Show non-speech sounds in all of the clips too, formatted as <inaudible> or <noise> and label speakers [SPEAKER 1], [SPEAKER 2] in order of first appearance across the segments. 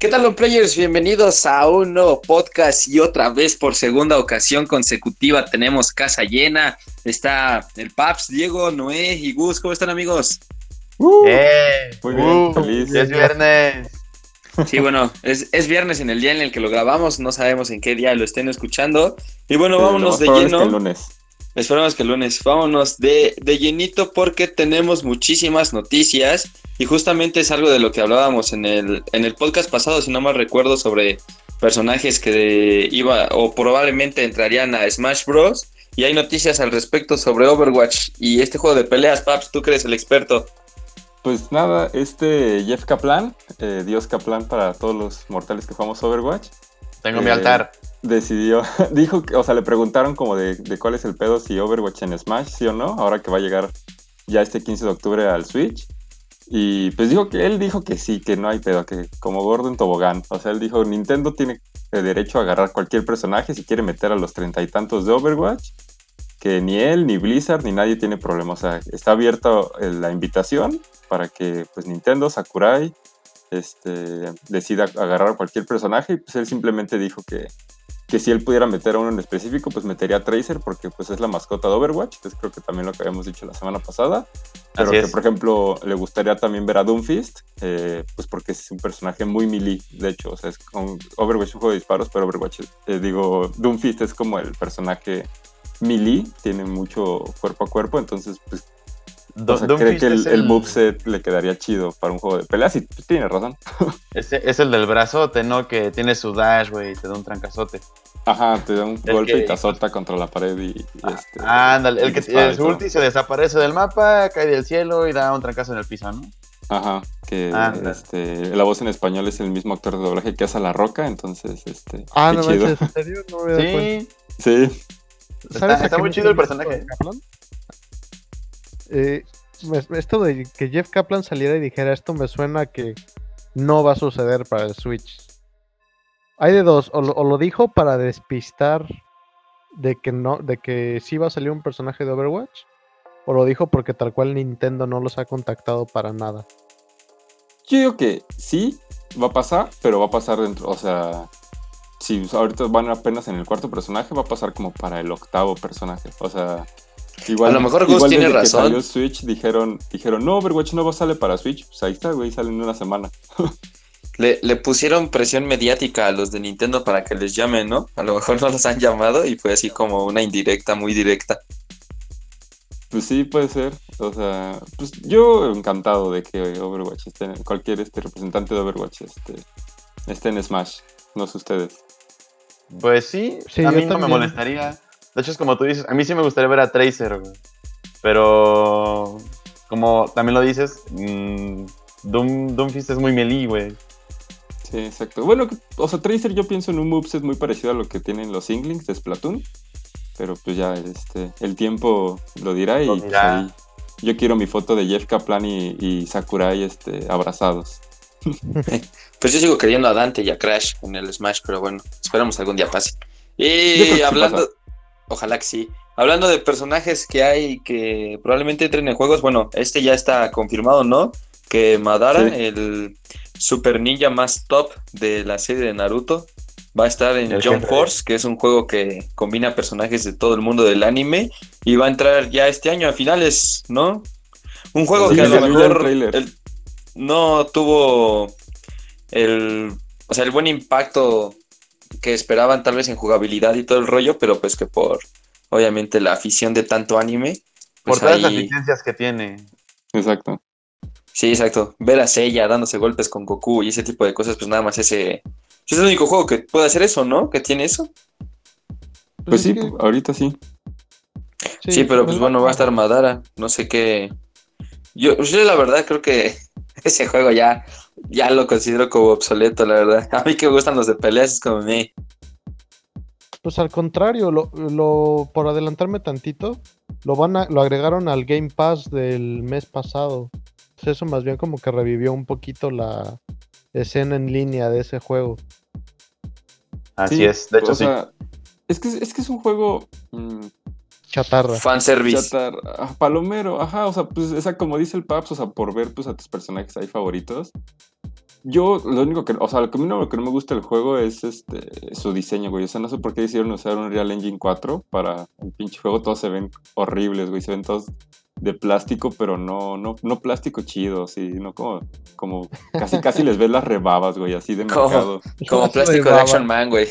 [SPEAKER 1] ¿Qué tal, los players? Bienvenidos a un nuevo podcast y otra vez por segunda ocasión consecutiva tenemos casa llena. Está el Paps, Diego, Noé y Gus. ¿Cómo están, amigos?
[SPEAKER 2] Uh, eh,
[SPEAKER 3] muy bien, uh, feliz.
[SPEAKER 2] Es viernes.
[SPEAKER 1] Sí, bueno, es, viernes en el día en el que lo grabamos. No sabemos en qué día lo estén escuchando. Y bueno, vámonos de lleno.
[SPEAKER 3] el lunes.
[SPEAKER 1] Esperamos que el lunes. Vámonos de, de llenito porque tenemos muchísimas noticias y justamente es algo de lo que hablábamos en el, en el podcast pasado, si no mal recuerdo, sobre personajes que iba o probablemente entrarían a Smash Bros. Y hay noticias al respecto sobre Overwatch y este juego de peleas, Paps, tú crees el experto.
[SPEAKER 3] Pues nada, este Jeff Kaplan, eh, Dios Kaplan para todos los mortales que jugamos Overwatch.
[SPEAKER 2] Tengo mi eh, altar.
[SPEAKER 3] Decidió, <laughs> dijo, o sea, le preguntaron como de, de, cuál es el pedo si Overwatch en Smash, sí o no, ahora que va a llegar ya este 15 de octubre al Switch. Y pues dijo que él dijo que sí, que no hay pedo, que como gordo en tobogán. O sea, él dijo, Nintendo tiene derecho a agarrar cualquier personaje si quiere meter a los treinta y tantos de Overwatch, que ni él, ni Blizzard, ni nadie tiene problema. O sea, está abierta eh, la invitación para que pues Nintendo, Sakurai, este, decida agarrar cualquier personaje y pues él simplemente dijo que, que si él pudiera meter a uno en específico, pues metería a Tracer porque pues es la mascota de Overwatch, que es creo que también lo que habíamos dicho la semana pasada. Pero que, por ejemplo, le gustaría también ver a Doomfist, eh, pues porque es un personaje muy melee, de hecho, o sea, es con Overwatch es un juego de disparos, pero Overwatch, eh, digo, Doomfist es como el personaje melee, tiene mucho cuerpo a cuerpo, entonces pues o sea, cree que el, el, moveset le quedaría chido para un juego de peleas y pues, tiene razón. <laughs>
[SPEAKER 2] Es el del brazote, ¿no? Que tiene su dash, güey, y te da un trancazote.
[SPEAKER 3] Ajá, te da un golpe y te azota contra la pared y,
[SPEAKER 2] ah, este. Ándale, el que su ulti se desaparece del mapa, cae del cielo y da un trancazo en el piso, ¿no?
[SPEAKER 3] Ajá, que este, la voz en español es el mismo actor de doblaje que hace La Roca, entonces, este.
[SPEAKER 4] Ah, no, chido. ¿en serio? No me
[SPEAKER 2] sí.
[SPEAKER 3] Sí.
[SPEAKER 2] Está, está muy chido el personaje.
[SPEAKER 4] Eh, esto de que Jeff Kaplan saliera y dijera esto me suena que no va a suceder para el Switch. Hay de dos, o lo, dijo para despistar de que no, de que sí va a salir un personaje de Overwatch, o lo dijo porque tal cual Nintendo no los ha contactado para nada.
[SPEAKER 3] Yo digo que sí, va a pasar, pero va a pasar dentro, o sea, si ahorita van apenas en el cuarto personaje, va a pasar como para el octavo personaje, o sea,
[SPEAKER 1] Igual, a lo mejor Gus tiene razón. Que salió
[SPEAKER 3] Switch dijeron, dijeron, no, Overwatch no va a salir para Switch. Pues ahí está, güey, sale en una semana.
[SPEAKER 1] le, le, pusieron presión mediática a los de Nintendo para que les llamen, ¿no? A lo mejor no los han llamado y fue así como una indirecta, muy directa.
[SPEAKER 3] Pues sí, puede ser. O sea, pues yo encantado de que Overwatch esté cualquier este representante de Overwatch este, esté en Smash. No sé ustedes.
[SPEAKER 2] Pues sí, sí a mí no me molestaría. De hecho, es como tú dices, a mí sí me gustaría ver a Tracer, güey. Pero, como también lo dices, mmm, Doom, Doomfist es muy melee, güey.
[SPEAKER 3] Sí, exacto. Bueno, o sea, Tracer yo pienso en un moveset muy parecido a lo que tienen los Inglings de Splatoon. Pero pues ya, este, el tiempo lo dirá y pues, ahí, yo quiero mi foto de Jeff Kaplan y, Sakurai este, abrazados. <laughs>
[SPEAKER 1] pues yo sigo queriendo a Dante y a Crash en el Smash, pero bueno, esperamos algún día pase. Y hablando, Ojalá que sí. Hablando de personajes que hay que probablemente entren en juegos, bueno, este ya está confirmado, ¿no? Que Madara, el super ninja más top de la serie de Naruto, va a estar en Jump Force, que es un juego que combina personajes de todo el mundo del anime y va a entrar ya este año a finales, ¿no? Un juego que a lo mejor no tuvo el, o sea, el buen impacto que esperaban tal vez en jugabilidad y todo el rollo, pero pues que por obviamente la afición de tanto anime.
[SPEAKER 2] Pues por todas las licencias que tiene.
[SPEAKER 3] Exacto.
[SPEAKER 1] Sí, exacto. Ver a Seiya dándose golpes con Goku y ese tipo de cosas, pues nada más ese. Es el único juego que puede hacer eso, ¿no? Que tiene eso.
[SPEAKER 3] Pues, sí, ahorita sí.
[SPEAKER 1] sí. pero pues bueno, va a estar Madara. No sé qué. Yo, yo la verdad creo que <laughs> ese juego ya ya lo considero como obsoleto, la verdad. <laughs> A mí que me gustan los de peleas es como me.
[SPEAKER 4] Pues al contrario, lo, lo, por adelantarme tantito, lo van a, lo agregaron al Game Pass del mes pasado. eso más bien como que revivió un poquito la escena en línea de ese juego.
[SPEAKER 2] Así es, de hecho sí.
[SPEAKER 3] es que es que es un juego mm,
[SPEAKER 4] chatarra.
[SPEAKER 1] Fanservice.
[SPEAKER 3] Chatarra. Palomero, ajá, o sea, pues esa como dice el Paps, o sea, por ver pues a tus personajes ahí favoritos. Yo, lo único que, o sea, lo que, a mí no, lo que no me gusta del juego es este su diseño, güey. O sea, no sé por qué decidieron usar un Real Engine 4 para el pinche juego. Todos se ven horribles, güey. Se ven todos de plástico, pero no, no, no plástico chido, sí, no como, como casi casi les ves las rebabas, güey, así de mercado. <laughs>
[SPEAKER 1] Como, plástico de Action Man, güey.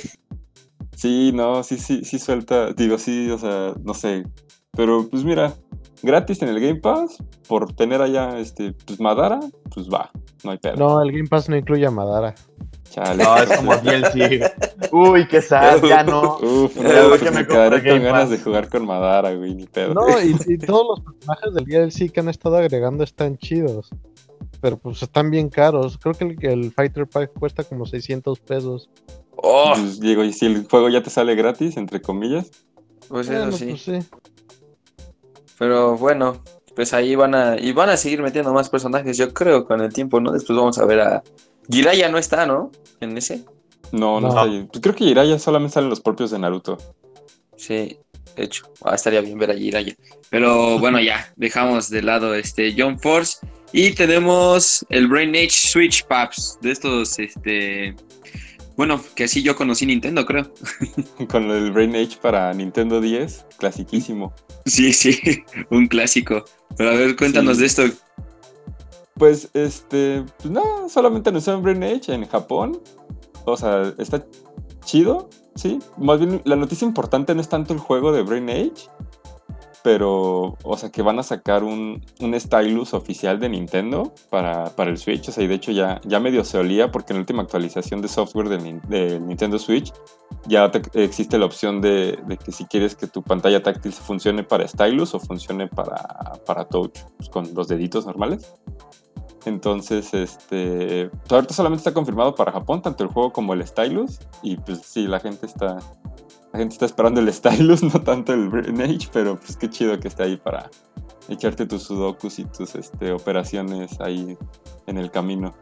[SPEAKER 3] Sí, no, sí, sí, sí suelta, digo, sí, o sea, no sé. Pero pues mira, gratis en el Game Pass, por tener allá este, pues Madara, pues va, no hay pedo.
[SPEAKER 4] No, el Game Pass no incluye a Madara.
[SPEAKER 2] Chale. No, es como DLC. <laughs> Uy, qué sad, ya no. <laughs>
[SPEAKER 3] Uf, no, que me quedaré con ganas de jugar con Madara, güey, ni pedo.
[SPEAKER 4] No, y, <laughs> y, todos los personajes del DLC que han estado agregando están chidos. Pero pues están bien caros. Creo que el, el Fighter Pack cuesta como 600 pesos.
[SPEAKER 3] Oh. Pues, digo, y si el juego ya te sale gratis, entre comillas.
[SPEAKER 1] Pues eso sí. Pues sí. Pero bueno, pues ahí van a. Y van a seguir metiendo más personajes, yo creo, con el tiempo, ¿no? Después vamos a ver a. Jiraiya no está, ¿no? En ese.
[SPEAKER 3] No, no, está ahí. Pues creo que Jiraiya solamente salen los propios de Naruto.
[SPEAKER 1] Sí, de hecho. Ah, estaría bien ver a Jiraiya. Pero bueno, ya, dejamos de lado este John Force. Y tenemos el Brain Age Switch Paps. De estos, este. Bueno, que así yo conocí Nintendo, creo. <laughs>
[SPEAKER 3] Con el Brain Age para Nintendo 10, clasiquísimo.
[SPEAKER 1] Sí, sí, <laughs> un clásico. Pero a ver, cuéntanos de esto.
[SPEAKER 3] Pues, este, pues nada, solamente anunciaron Brain Age en Japón. O sea, está chido, sí. Más bien, la noticia importante no es tanto el juego de Brain Age, pero, o sea, que van a sacar un, un stylus oficial de Nintendo para, para, el Switch. O sea, y de hecho ya, ya medio se olía porque en la última actualización de software del de Nintendo Switch ya te, existe la opción de, de, que si quieres que tu pantalla táctil funcione para stylus o funcione para, para touch, pues, con los deditos normales. Entonces, este, ahorita solamente está confirmado para Japón, tanto el juego como el stylus. Y pues sí, la gente está, la gente está esperando el <laughs> stylus, no tanto el Brain Age, pero pues qué chido que esté ahí para echarte tus sudokus y tus este, operaciones ahí en el camino.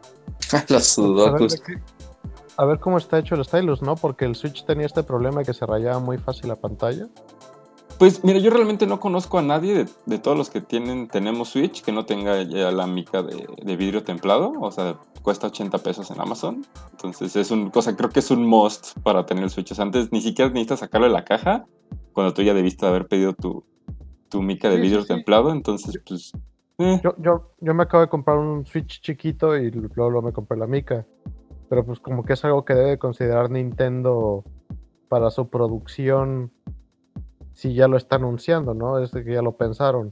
[SPEAKER 3] <laughs>
[SPEAKER 1] Los sudokus.
[SPEAKER 4] A ver, cómo está hecho el stylus, ¿no? Porque el Switch tenía este problema que se rayaba muy fácil la pantalla.
[SPEAKER 3] Pues mira, yo realmente no conozco a nadie de, todos los que tienen, tenemos Switch que no tenga ya la mica de, de, vidrio templado. O sea, cuesta 80 pesos en Amazon. Entonces es un cosa, creo que es un must para tener el Switch. O sea, antes ni siquiera necesitas sacarlo de la caja cuando tú ya debiste haber pedido tu, tu mica de vidrio templado. Entonces, pues.
[SPEAKER 4] Eh. Yo, yo, yo me acabo de comprar un Switch chiquito y luego, luego me compré la mica. Pero pues como que es algo que debe considerar Nintendo para su producción si ya lo está anunciando, ¿no? Es que ya lo pensaron.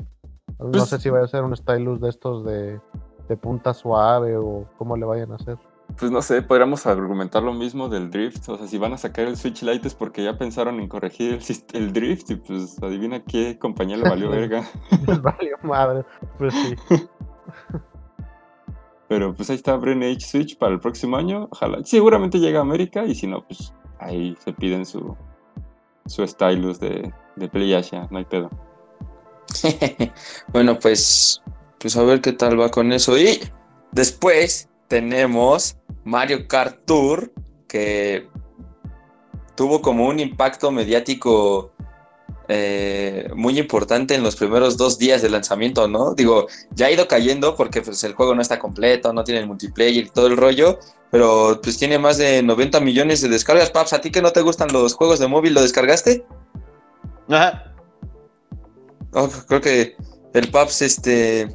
[SPEAKER 4] No pues sé si va a ser un stylus de estos de, de, punta suave o cómo le vayan a hacer.
[SPEAKER 3] Pues no sé, podríamos argumentar lo mismo del drift. O sea, si van a sacar el Switch Lite es porque ya pensaron en corregir el, el drift y pues adivina qué compañía le valió <laughs> verga.
[SPEAKER 4] valió madre, pues sí. <laughs>
[SPEAKER 3] Pero pues ahí está Brain Age Switch para el próximo año. Ojalá. Seguramente llega a América y si no, pues ahí se piden su, su stylus de, de PlayStation, no hay pedo. <laughs>
[SPEAKER 1] bueno, pues, pues a ver qué tal va con eso. Y después tenemos Mario Kart Tour, que tuvo como un impacto mediático eh, muy importante en los primeros dos días de lanzamiento, ¿no? Digo, ya ha ido cayendo porque pues, el juego no está completo, no tiene el multiplayer y todo el rollo, pero pues tiene más de 90 millones de descargas. Paps, ¿a ti que no te gustan los juegos de móvil, lo descargaste?
[SPEAKER 2] Ajá.
[SPEAKER 1] Oh, creo que el Paps este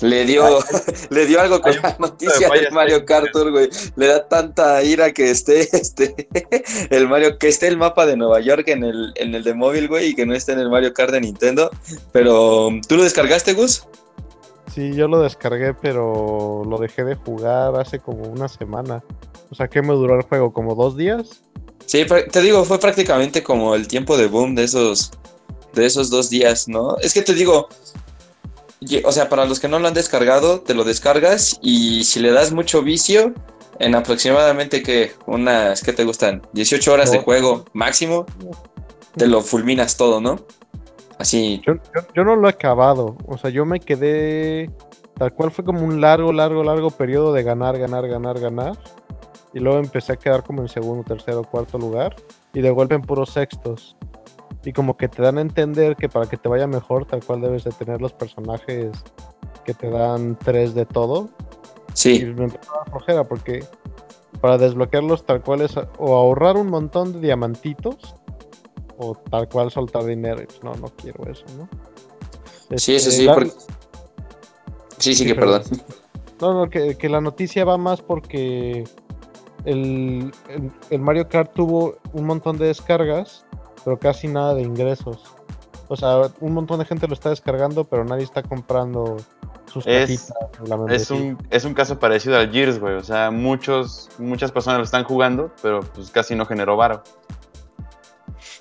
[SPEAKER 1] le dio <laughs> le dio algo con la noticia de Mario Kart güey. Le da tanta ira que esté <laughs> este el Mario que esté el mapa de Nueva York en el en el de móvil, güey, y que no esté en el Mario Kart de Nintendo, pero ¿tú lo descargaste, Gus?
[SPEAKER 4] Sí, yo lo descargué, pero lo dejé de jugar hace como una semana. O sea, ¿qué me duró el juego? ¿Como dos días?
[SPEAKER 1] Sí, te digo, fue prácticamente como el tiempo de boom de esos, de esos dos días, ¿no? Es que te digo, o sea, para los que no lo han descargado, te lo descargas y si le das mucho vicio, en aproximadamente que unas, ¿qué te gustan? 18 horas de juego máximo, te lo fulminas todo, ¿no? Así.
[SPEAKER 4] Yo, yo, no lo he acabado, o sea, yo me quedé, tal cual fue como un largo, largo, largo periodo de ganar, ganar, ganar, ganar y luego empecé a quedar como en segundo, tercero, cuarto lugar y de golpe en puros sextos. Y como que te dan a entender que para que te vaya mejor, tal cual debes de tener los personajes que te dan tres de todo.
[SPEAKER 1] Sí.
[SPEAKER 4] Y me empezó a flojera porque para desbloquearlos tal cual es o ahorrar un montón de diamantitos o tal cual soltar dinero. Pues, no, no quiero eso, ¿no?
[SPEAKER 1] sí, eso este, sí. Sí, sí, que <laughs> perdón.
[SPEAKER 4] No, no, que, la noticia va más porque el, Mario Kart tuvo un montón de descargas, pero casi nada de ingresos. O sea, un montón de gente lo está descargando, pero nadie está comprando sus
[SPEAKER 2] es, es un, es un caso parecido al Gears, güey. O sea, muchos, muchas personas lo están jugando, pero pues casi no generó varo.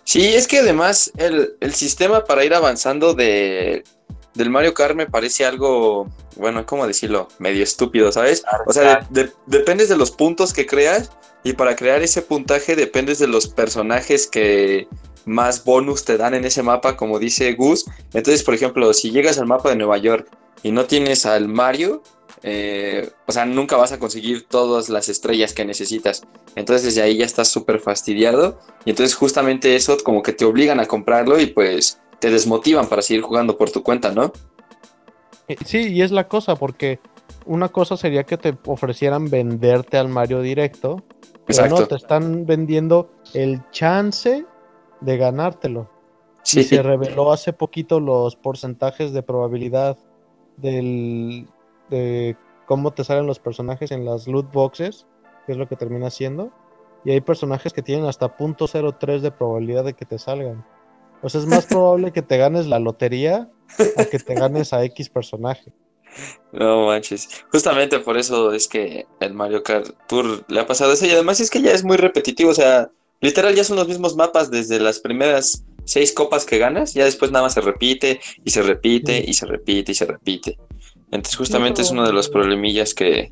[SPEAKER 1] Sí, es que además el, el sistema para ir avanzando de, del Mario Kart me parece algo, bueno, ¿cómo decirlo? Medio estúpido, ¿sabes? O sea, dependes de los puntos que creas y para crear ese puntaje dependes de los personajes que más bonus te dan en ese mapa, como dice Gus. Entonces, por ejemplo, si llegas al mapa de Nueva York y no tienes al Mario, eh, o sea, nunca vas a conseguir todas las estrellas que necesitas. Entonces desde ahí ya estás súper fastidiado. Y entonces justamente eso como que te obligan a comprarlo y pues te desmotivan para seguir jugando por tu cuenta, ¿no?
[SPEAKER 4] Eh, sí, y es la cosa, porque una cosa sería que te ofrecieran venderte al Mario directo. Exacto. no, te están vendiendo el chance de ganártelo. Sí. Y se reveló hace poquito los porcentajes de probabilidad del, de cómo te salen los personajes en las loot boxes, que es lo que termina siendo. Y hay personajes que tienen hasta .03 de probabilidad de que te salgan. O sea, es más probable que te ganes la lotería a que te ganes a X personaje. <laughs>
[SPEAKER 1] No manches. Justamente por eso es que el Mario Kart Tour le ha pasado eso. Y además es que ya es muy repetitivo. O sea, literal ya son los mismos mapas desde las primeras seis copas que ganas. Ya después nada más se repite y se repite y se repite y se repite. Entonces justamente es uno de los problemillas que,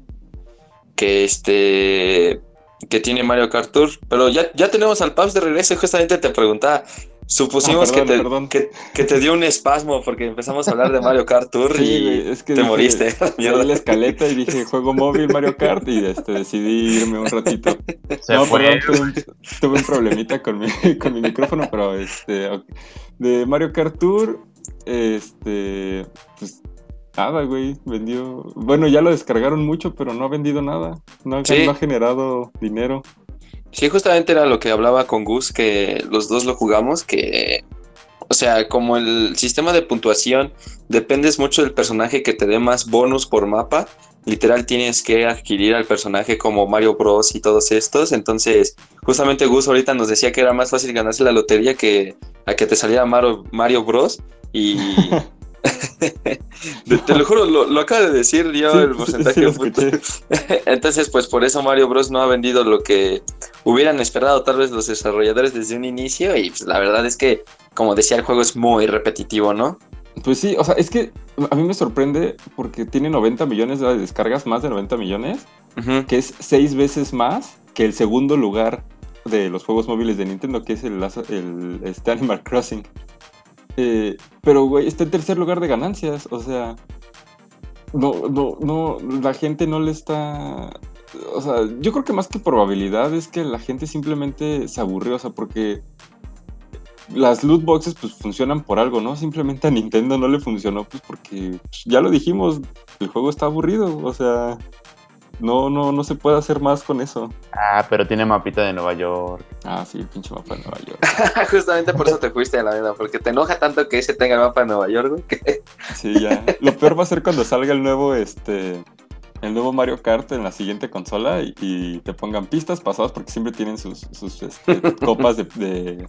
[SPEAKER 1] que este que tiene Mario Kart Tour. Pero ya, ya tenemos al Paps de regreso y justamente te preguntaba, Supusimos que, te, que, te, dio un espasmo porque empezamos a hablar de Mario Kart Tour <laughs> y es que te moriste.
[SPEAKER 3] Yo <laughs> la escaleta y dije, juego móvil Mario Kart y este, decidí irme un ratito. no, perdón, tuve un, problemita con mi, <laughs> con mi micrófono, pero este, de Mario Kart Tour, este, pues nada, güey, vendió. Bueno, ya lo descargaron mucho, pero no ha vendido nada. No, no ha generado dinero.
[SPEAKER 1] Sí, justamente era lo que hablaba con Gus, que los dos lo jugamos, que, o sea, como el sistema de puntuación dependes mucho del personaje que te dé más bonus por mapa, literal tienes que adquirir al personaje como Mario Bros y todos estos, entonces justamente Gus ahorita nos decía que era más fácil ganarse la lotería que a que te saliera Mario, Mario Bros. Y... <laughs> te, lo juro, lo, acaba de decir yo el porcentaje. <laughs> Entonces, pues por eso Mario Bros. no ha vendido lo que hubieran esperado tal vez los desarrolladores desde un inicio. Y pues la verdad es que, como decía, el juego es muy repetitivo, ¿no?
[SPEAKER 3] Pues sí, o sea, es que a mí me sorprende porque tiene 90 millones de descargas, más de 90 millones, que es seis veces más que el segundo lugar de los juegos móviles de Nintendo, que es el, el este Animal Crossing. Eh, pero, güey, está en tercer lugar de ganancias. O sea, no, no, no, la gente no le está. O sea, yo creo que más que probabilidad es que la gente simplemente se aburrió, o sea, porque las loot boxes pues funcionan por algo, ¿no? Simplemente a Nintendo no le funcionó pues porque pues, ya lo dijimos, el juego está aburrido, o sea, no, no, no se puede hacer más con eso.
[SPEAKER 2] Ah, pero tiene mapita de Nueva York.
[SPEAKER 3] Ah, sí, el pinche mapa de Nueva York. <laughs>
[SPEAKER 1] Justamente por eso te fuiste a la vida, porque te enoja tanto que ese tenga el mapa de Nueva York, güey.
[SPEAKER 3] Sí, ya. Lo peor va a ser cuando salga el nuevo, este, el nuevo Mario Kart en la siguiente consola y, te pongan pistas pasadas porque siempre tienen sus, sus este, copas de, de,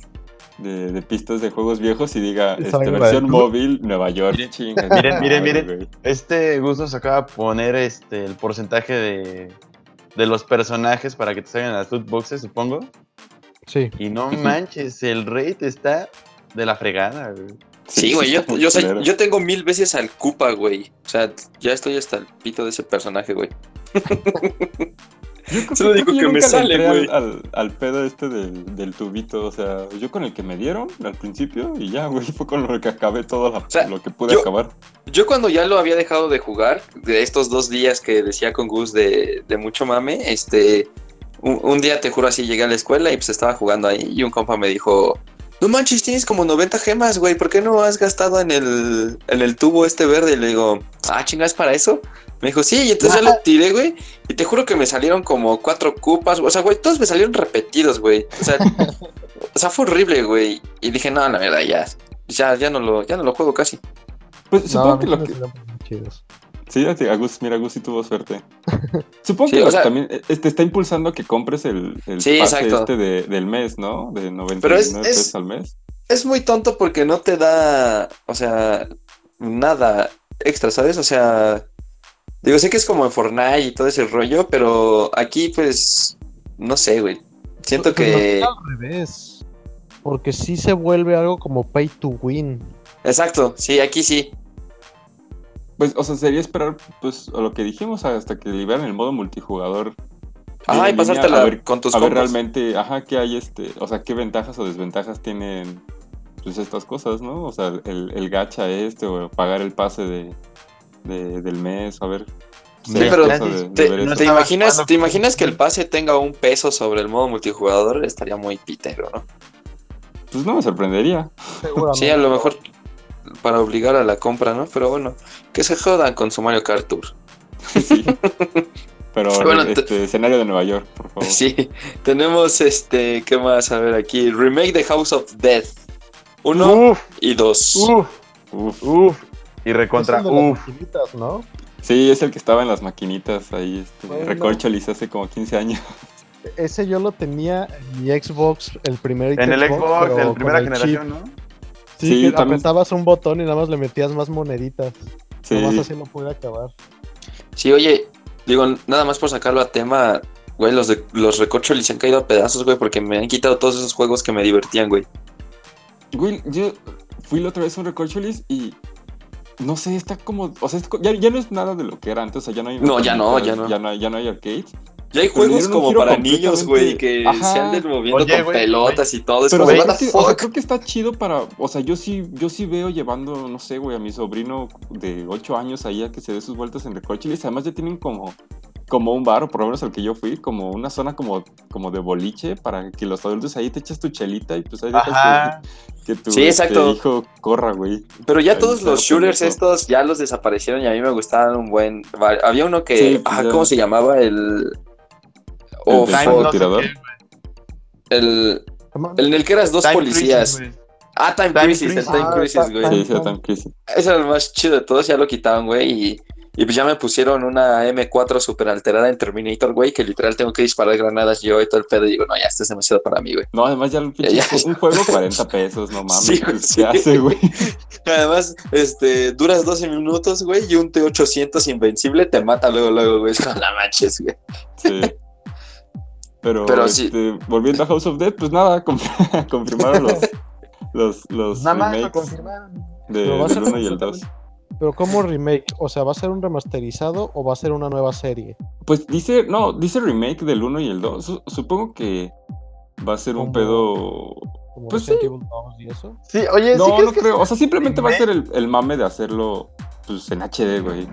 [SPEAKER 3] pistas de juegos viejos y diga este, versión móvil Nueva York.
[SPEAKER 2] Miren, miren, miren, Este Gus nos acaba de poner este, el porcentaje de, de los personajes para que te salgan las loot boxes, supongo.
[SPEAKER 4] Sí.
[SPEAKER 2] Y no manches, el rate está de la fregada, güey.
[SPEAKER 1] Sí, güey, yo, yo, yo, tengo mil veces al Koopa, güey. O sea, ya estoy hasta el pito de ese personaje, güey. <laughs>
[SPEAKER 3] Yo creo, digo que, me sale, güey. Al, pedo este del, tubito, o sea, yo con el que me dieron al principio y ya, güey, fue con lo que acabé todo lo que pude acabar.
[SPEAKER 1] Yo cuando ya lo había dejado de jugar, de estos dos días que decía con Gus de, mucho mame, este, un, día te juro así, llegué a la escuela y pues estaba jugando ahí y un compa me dijo, no manches, tienes como 90 gemas, güey, ¿por qué no has gastado en el, en el tubo este verde? Y le digo, ah, chingas, para eso. Me dijo, sí, y entonces ya lo tiré, güey. Y te juro que me salieron como cuatro cupas. O sea, güey, todos me salieron repetidos, güey. O sea, <laughs> o sea, fue horrible, güey. Y dije, no, la verdad, ya. Ya, ya no lo, ya no lo juego casi.
[SPEAKER 3] Pues supongo que lo que. Sí, Agus, mira, Agus sí tuvo suerte. <laughs> Supongo que también eh, te está impulsando a que compres el, el pase este del mes, ¿no? De 99 pesos al mes.
[SPEAKER 1] Es muy tonto porque no te da, o sea, nada extra, ¿sabes? O sea, digo, sé que es como en Fortnite y todo ese rollo, pero aquí pues, no sé, güey. Siento pues, que...
[SPEAKER 4] al revés. Porque sí se vuelve algo como pay to win.
[SPEAKER 1] Exacto, sí, aquí sí.
[SPEAKER 3] Pues, o sea, sería esperar, pues, a lo que dijimos hasta que liberen el modo multijugador.
[SPEAKER 1] Ajá, y pasártela con tus
[SPEAKER 3] A ver realmente, ajá, qué hay, este, o sea, qué ventajas o desventajas tienen, pues, estas cosas, ¿no? O sea, el, el gacha este, o pagar el pase de, del mes, a ver.
[SPEAKER 1] Sí, pero te, imaginas, ¿te imaginas que el pase tenga un peso sobre el modo multijugador? Estaría muy pitero, ¿no?
[SPEAKER 3] Pues no me sorprendería.
[SPEAKER 1] Sí, a lo mejor para obligar a la compra, ¿no? Pero bueno, que se jodan con su Mario Kart Tour. <laughs> Sí.
[SPEAKER 3] Pero <laughs> bueno, este escenario de Nueva York, por favor.
[SPEAKER 1] Sí, tenemos este, ¿qué más? A ver aquí, remake de House of Death. Uno y dos.
[SPEAKER 2] Uf, uf, uf. Y recontra, uf.
[SPEAKER 3] ¿no? Sí, es el que estaba en las maquinitas ahí, este, bueno. hace como 15 años.
[SPEAKER 4] Ese yo lo tenía en mi Xbox, el primer
[SPEAKER 2] En el Xbox, en primera generación, ¿no?
[SPEAKER 4] Sí, que apretabas un botón y nada más le metías más moneditas. Sí. Nada más así no puede acabar.
[SPEAKER 1] Sí, oye, digo, nada más por sacarlo a tema, güey, los, de, los recorcholis se han caído a pedazos, güey, porque me han quitado todos esos juegos que me divertían, güey.
[SPEAKER 3] Güey, yo fui la otra vez a un recorcholis y no sé, está como, o sea, ya, ya, no es nada de lo que era antes, o sea, ya no hay...
[SPEAKER 1] No, ya no, ya no.
[SPEAKER 3] Ya no, ya no hay arcades.
[SPEAKER 1] Ya hay juegos como para niños, güey, que se anden moviendo con pelotas y todo.
[SPEAKER 3] Pero, o sea, creo que está chido para. O sea, yo sí, yo sí veo llevando, no sé, güey, a mi sobrino de 8 años ahí a que se dé sus vueltas en recorcholis. Además, ya tienen como como un bar, o por lo menos al que yo fui, como una zona como, como de boliche para que los adultos ahí te echas tu chelita y pues ahí dejas que, tu
[SPEAKER 1] sí, exacto.
[SPEAKER 3] hijo corra, güey.
[SPEAKER 1] Pero ya todos los shooters estos ya los desaparecieron y a mí me gustaban un buen... Había uno que... ah, ¿cómo se llamaba? El...
[SPEAKER 3] O ¿El tirador?
[SPEAKER 1] El, el en el que eras dos policías. ah, Time, Crisis, el Time Crisis, güey.
[SPEAKER 3] Sí, sí, Time Crisis.
[SPEAKER 1] Ese era el más chido de todos, ya lo quitaban, güey, y, y pues ya me pusieron una M4 super alterada en Terminator, güey, que literal tengo que disparar granadas yo y todo el pedo, y digo, no, ya, esto es demasiado para mí, güey.
[SPEAKER 3] No, además ya, ya, un juego 40 pesos, no mames, sí, ¿qué hace, güey? <laughs>
[SPEAKER 1] Además, este, duras 12 minutos, güey, y un T-800 invencible te mata luego, luego, güey, <laughs> no la manches, güey. Sí.
[SPEAKER 3] Pero, este, volviendo a House of Dead, pues nada, <laughs> confirmaron los, los, los
[SPEAKER 2] nada remakes confirmaron.
[SPEAKER 3] De, del 1 y el 2.
[SPEAKER 4] Pero ¿cómo remake? O sea, ¿va a ser un remasterizado o va a ser una nueva serie?
[SPEAKER 3] Pues dice, no, dice remake del 1 y el 2. Supongo que va a ser un pedo... pues sí.
[SPEAKER 4] y eso?
[SPEAKER 2] Sí, oye,
[SPEAKER 3] no, no creo. O sea, simplemente va a ser el, el, mame de hacerlo pues en HD, güey.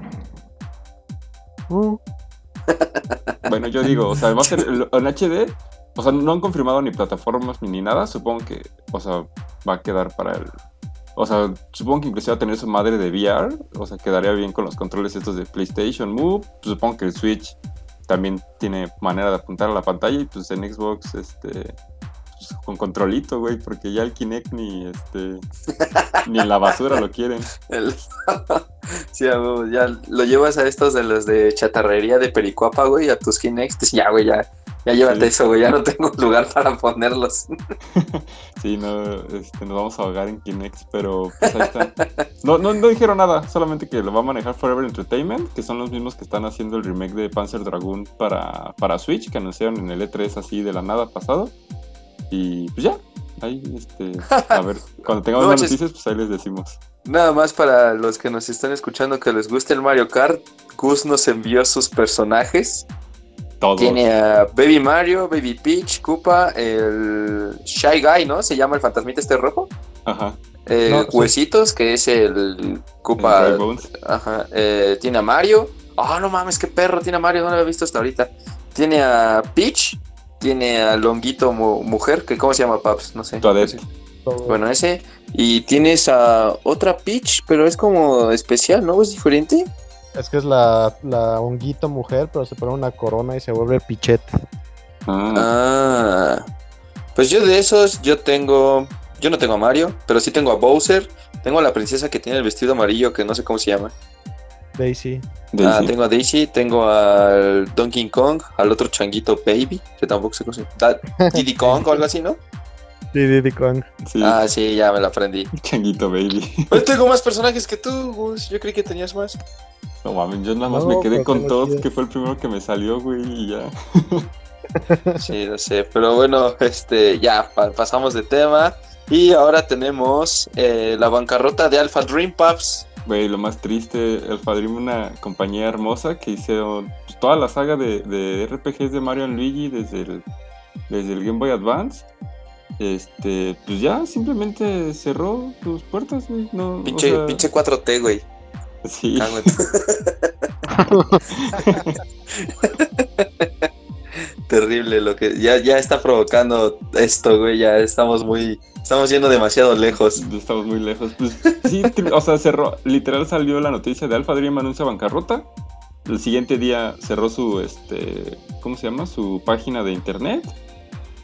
[SPEAKER 3] Uh. Bueno, yo digo, o sea, va a ser en HD, o sea, no han confirmado ni plataformas ni nada, supongo que, o sea, va a quedar para el... O sea, supongo que inclusive va a tener su madre de VR, o sea, quedaría bien con los controles estos de PlayStation Move, supongo que el Switch también tiene manera de apuntar a la pantalla y pues en Xbox, este, pues, con controlito, güey, porque ya el Kinect ni este <laughs> ni en la basura lo quieren. <laughs>
[SPEAKER 1] sí, ya lo llevas a estos de los de chatarrería de Pericuapa, güey, a tus Kinects, ya, güey, ya, ya llévate eso, güey, ya no tengo <laughs> lugar para ponerlos. <laughs>
[SPEAKER 3] sí, no, este, nos vamos a ahogar en Kinects, pero pues ahí está. No, no, no dijeron nada, solamente que lo va a manejar Forever Entertainment, que son los mismos que están haciendo el remake de Panzer Dragoon para, para Switch, que anunciaron en el E3 así de la nada pasado. Y pues ya, ahí, este, a ver, <laughs> cuando tengamos más noticias, pues ahí les decimos.
[SPEAKER 1] Nada más para los que nos están escuchando que les guste el Mario Kart, Gus nos envió sus personajes. Todos. Tiene a Baby Mario, Baby Peach, Koopa, el Shy Guy, ¿no? Se llama el fantasmita este rojo.
[SPEAKER 3] Ajá.
[SPEAKER 1] Eh, Huesitos, que es el Koopa. Ajá. Eh, tiene a Mario. Ah, no mames, qué perro tiene a Mario, no lo había visto hasta ahorita. Tiene a Peach, tiene a Longuito Mujer, que ¿cómo se llama, Paps? No sé. Bueno, ese. Y tienes a otra Peach, pero es como especial, ¿no? ¿Es diferente?
[SPEAKER 4] Es que es la, la honguito mujer, pero se pone una corona y se vuelve pichet.
[SPEAKER 1] Ah. ah. Pues yo de esos, yo tengo. Yo no tengo a Mario, pero sí tengo a Bowser. Tengo a la princesa que tiene el vestido amarillo, que no sé cómo se llama.
[SPEAKER 4] Daisy.
[SPEAKER 1] Ah, tengo a Daisy, tengo al Donkey Kong, al otro changuito Baby, que tampoco sé cómo se llama. Diddy Kong o algo así, ¿no?
[SPEAKER 4] Sí, Diddy Kong.
[SPEAKER 1] Ah, sí, ya me lo aprendí. <laughs>
[SPEAKER 3] Changuito Baby.
[SPEAKER 1] Pues tengo más personajes que tú, Gus. Yo creí que tenías más.
[SPEAKER 3] No mames, yo nada más me quedé con Todd, que fue el primero que me salió, güey, y ya. <laughs> <laughs>
[SPEAKER 1] Sí, no sé, pero bueno, este, ya pasamos de tema. Y ahora tenemos eh, la bancarrota de Alpha Dream Pups.
[SPEAKER 3] Güey, lo más triste, Alpha Dream, una compañía hermosa que hicieron pues, toda la saga de, RPGs de Mario Luigi desde el, desde el Game Boy Advance. Este, pues ya simplemente cerró sus puertas, No,
[SPEAKER 1] pinche, pinche 4T, güey.
[SPEAKER 3] Sí. <laughs>
[SPEAKER 1] Terrible lo que ya, ya está provocando esto, güey. Ya estamos muy. Estamos yendo demasiado lejos.
[SPEAKER 3] Estamos muy lejos. Pues sí, o sea, cerró. Literal salió la noticia de Alfa Dream anuncia bancarrota. El siguiente día cerró su este. ¿Cómo se llama? Su página de internet.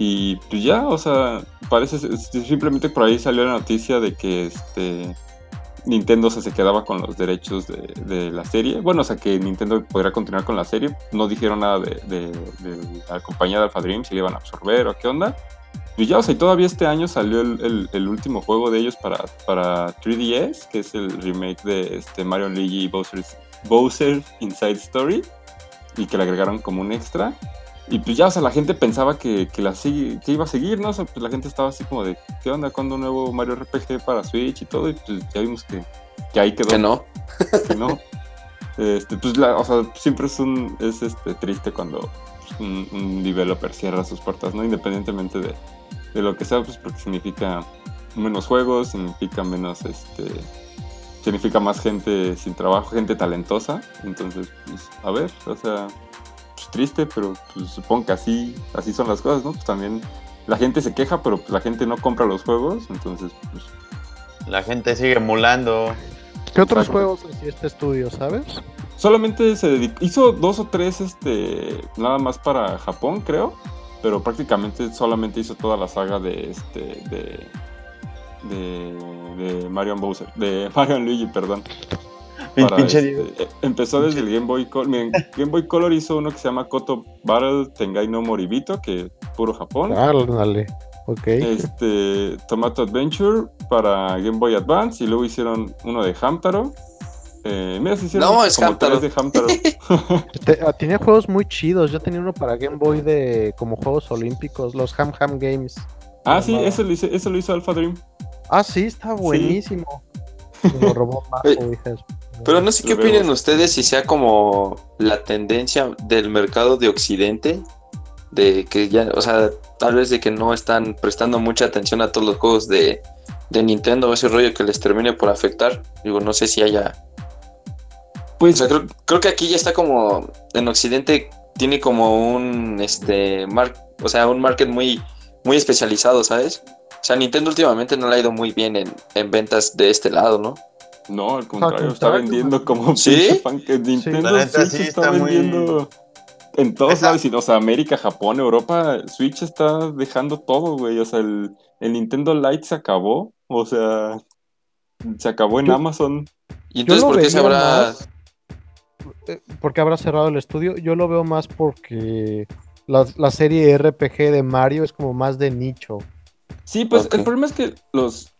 [SPEAKER 3] Y pues ya, o sea, parece simplemente por ahí salió la noticia de que este Nintendo se quedaba con los derechos de, la serie. Bueno, o sea que Nintendo podría continuar con la serie. No dijeron nada de, la compañía de Alpha Dream, si le iban a absorber o qué onda. Y ya, o sea, y todavía este año salió el, último juego de ellos para, para 3DS, que es el remake de este Mario Luigi Bowser Inside Story, y que le agregaron como un extra. Y pues ya, o sea, la gente pensaba que, que, la que iba a seguir, ¿no? O sea, pues la gente estaba así como de, ¿qué onda? ¿Cuándo un nuevo Mario RPG para Switch y todo? Y pues ya vimos que, que ahí quedó.
[SPEAKER 1] Que no. <laughs>
[SPEAKER 3] Que no. Este, pues, la, o sea, siempre es un, es este, triste cuando pues, un, developer cierra sus puertas, ¿no? Independientemente de, de lo que sea, pues porque significa menos juegos, significa menos, este, significa más gente sin trabajo, gente talentosa. Entonces, pues, a ver, o sea, triste, pero pues, supongo que así, así son las cosas, ¿no? Pues también la gente se queja, pero pues, la gente no compra los juegos, entonces pues...
[SPEAKER 2] La gente sigue emulando.
[SPEAKER 4] ¿Qué otros juegos hacía este estudio, sabes?
[SPEAKER 3] Solamente se dedicó, hizo dos o tres, este, nada más para Japón, creo, pero prácticamente solamente hizo toda la saga de, este, de, de, de Mario Bowser, de <laughs> Mario Luigi, perdón. Este, eh, empezó desde el Game Boy Color. Miren, Game Boy Color hizo uno que se llama Koto Battle Tengai no Moribito, que es puro Japón.
[SPEAKER 4] Ah, dale. Ok.
[SPEAKER 3] Este, Tomato Adventure para Game Boy Advance y luego hicieron uno de Hamtaro. Eh, mira, se hicieron
[SPEAKER 1] no, es como tres
[SPEAKER 3] de Hamtaro.
[SPEAKER 4] este, <laughs> ah, tenía juegos muy chidos. Yo tenía uno para Game Boy de como Juegos Olímpicos, los Ham Ham Games.
[SPEAKER 3] Ah, sí, eso lo, hizo, eso lo hizo Alpha Dream.
[SPEAKER 4] Ah, sí, está buenísimo. Lo robó <laughs>
[SPEAKER 1] pero no sé qué opinan ustedes si sea como la tendencia del mercado de Occidente, de que ya, o sea, tal vez de que no están prestando mucha atención a todos los juegos de, de Nintendo, ese rollo que les termine por afectar. Digo, no sé si haya. Pues. creo, que aquí ya está como. En Occidente tiene como un. Este. o sea, un market muy. Muy especializado, ¿sabes? O sea, Nintendo últimamente no le ha ido muy bien en, en ventas de este lado, ¿no?
[SPEAKER 3] No, al contrario, está vendiendo como
[SPEAKER 1] ¿Sí?
[SPEAKER 3] que Nintendo Switch está, vendiendo en todos lados. O sea, América, Japón, Europa, Switch está dejando todo, güey. O sea, el, Nintendo Lite se acabó. O sea, se acabó en Amazon.
[SPEAKER 1] ¿Y entonces por qué se habrá...?
[SPEAKER 4] Eh, porque habrá cerrado el estudio. Yo lo veo más porque la, la serie RPG de Mario es como más de nicho.
[SPEAKER 3] Sí, pues el problema es que los,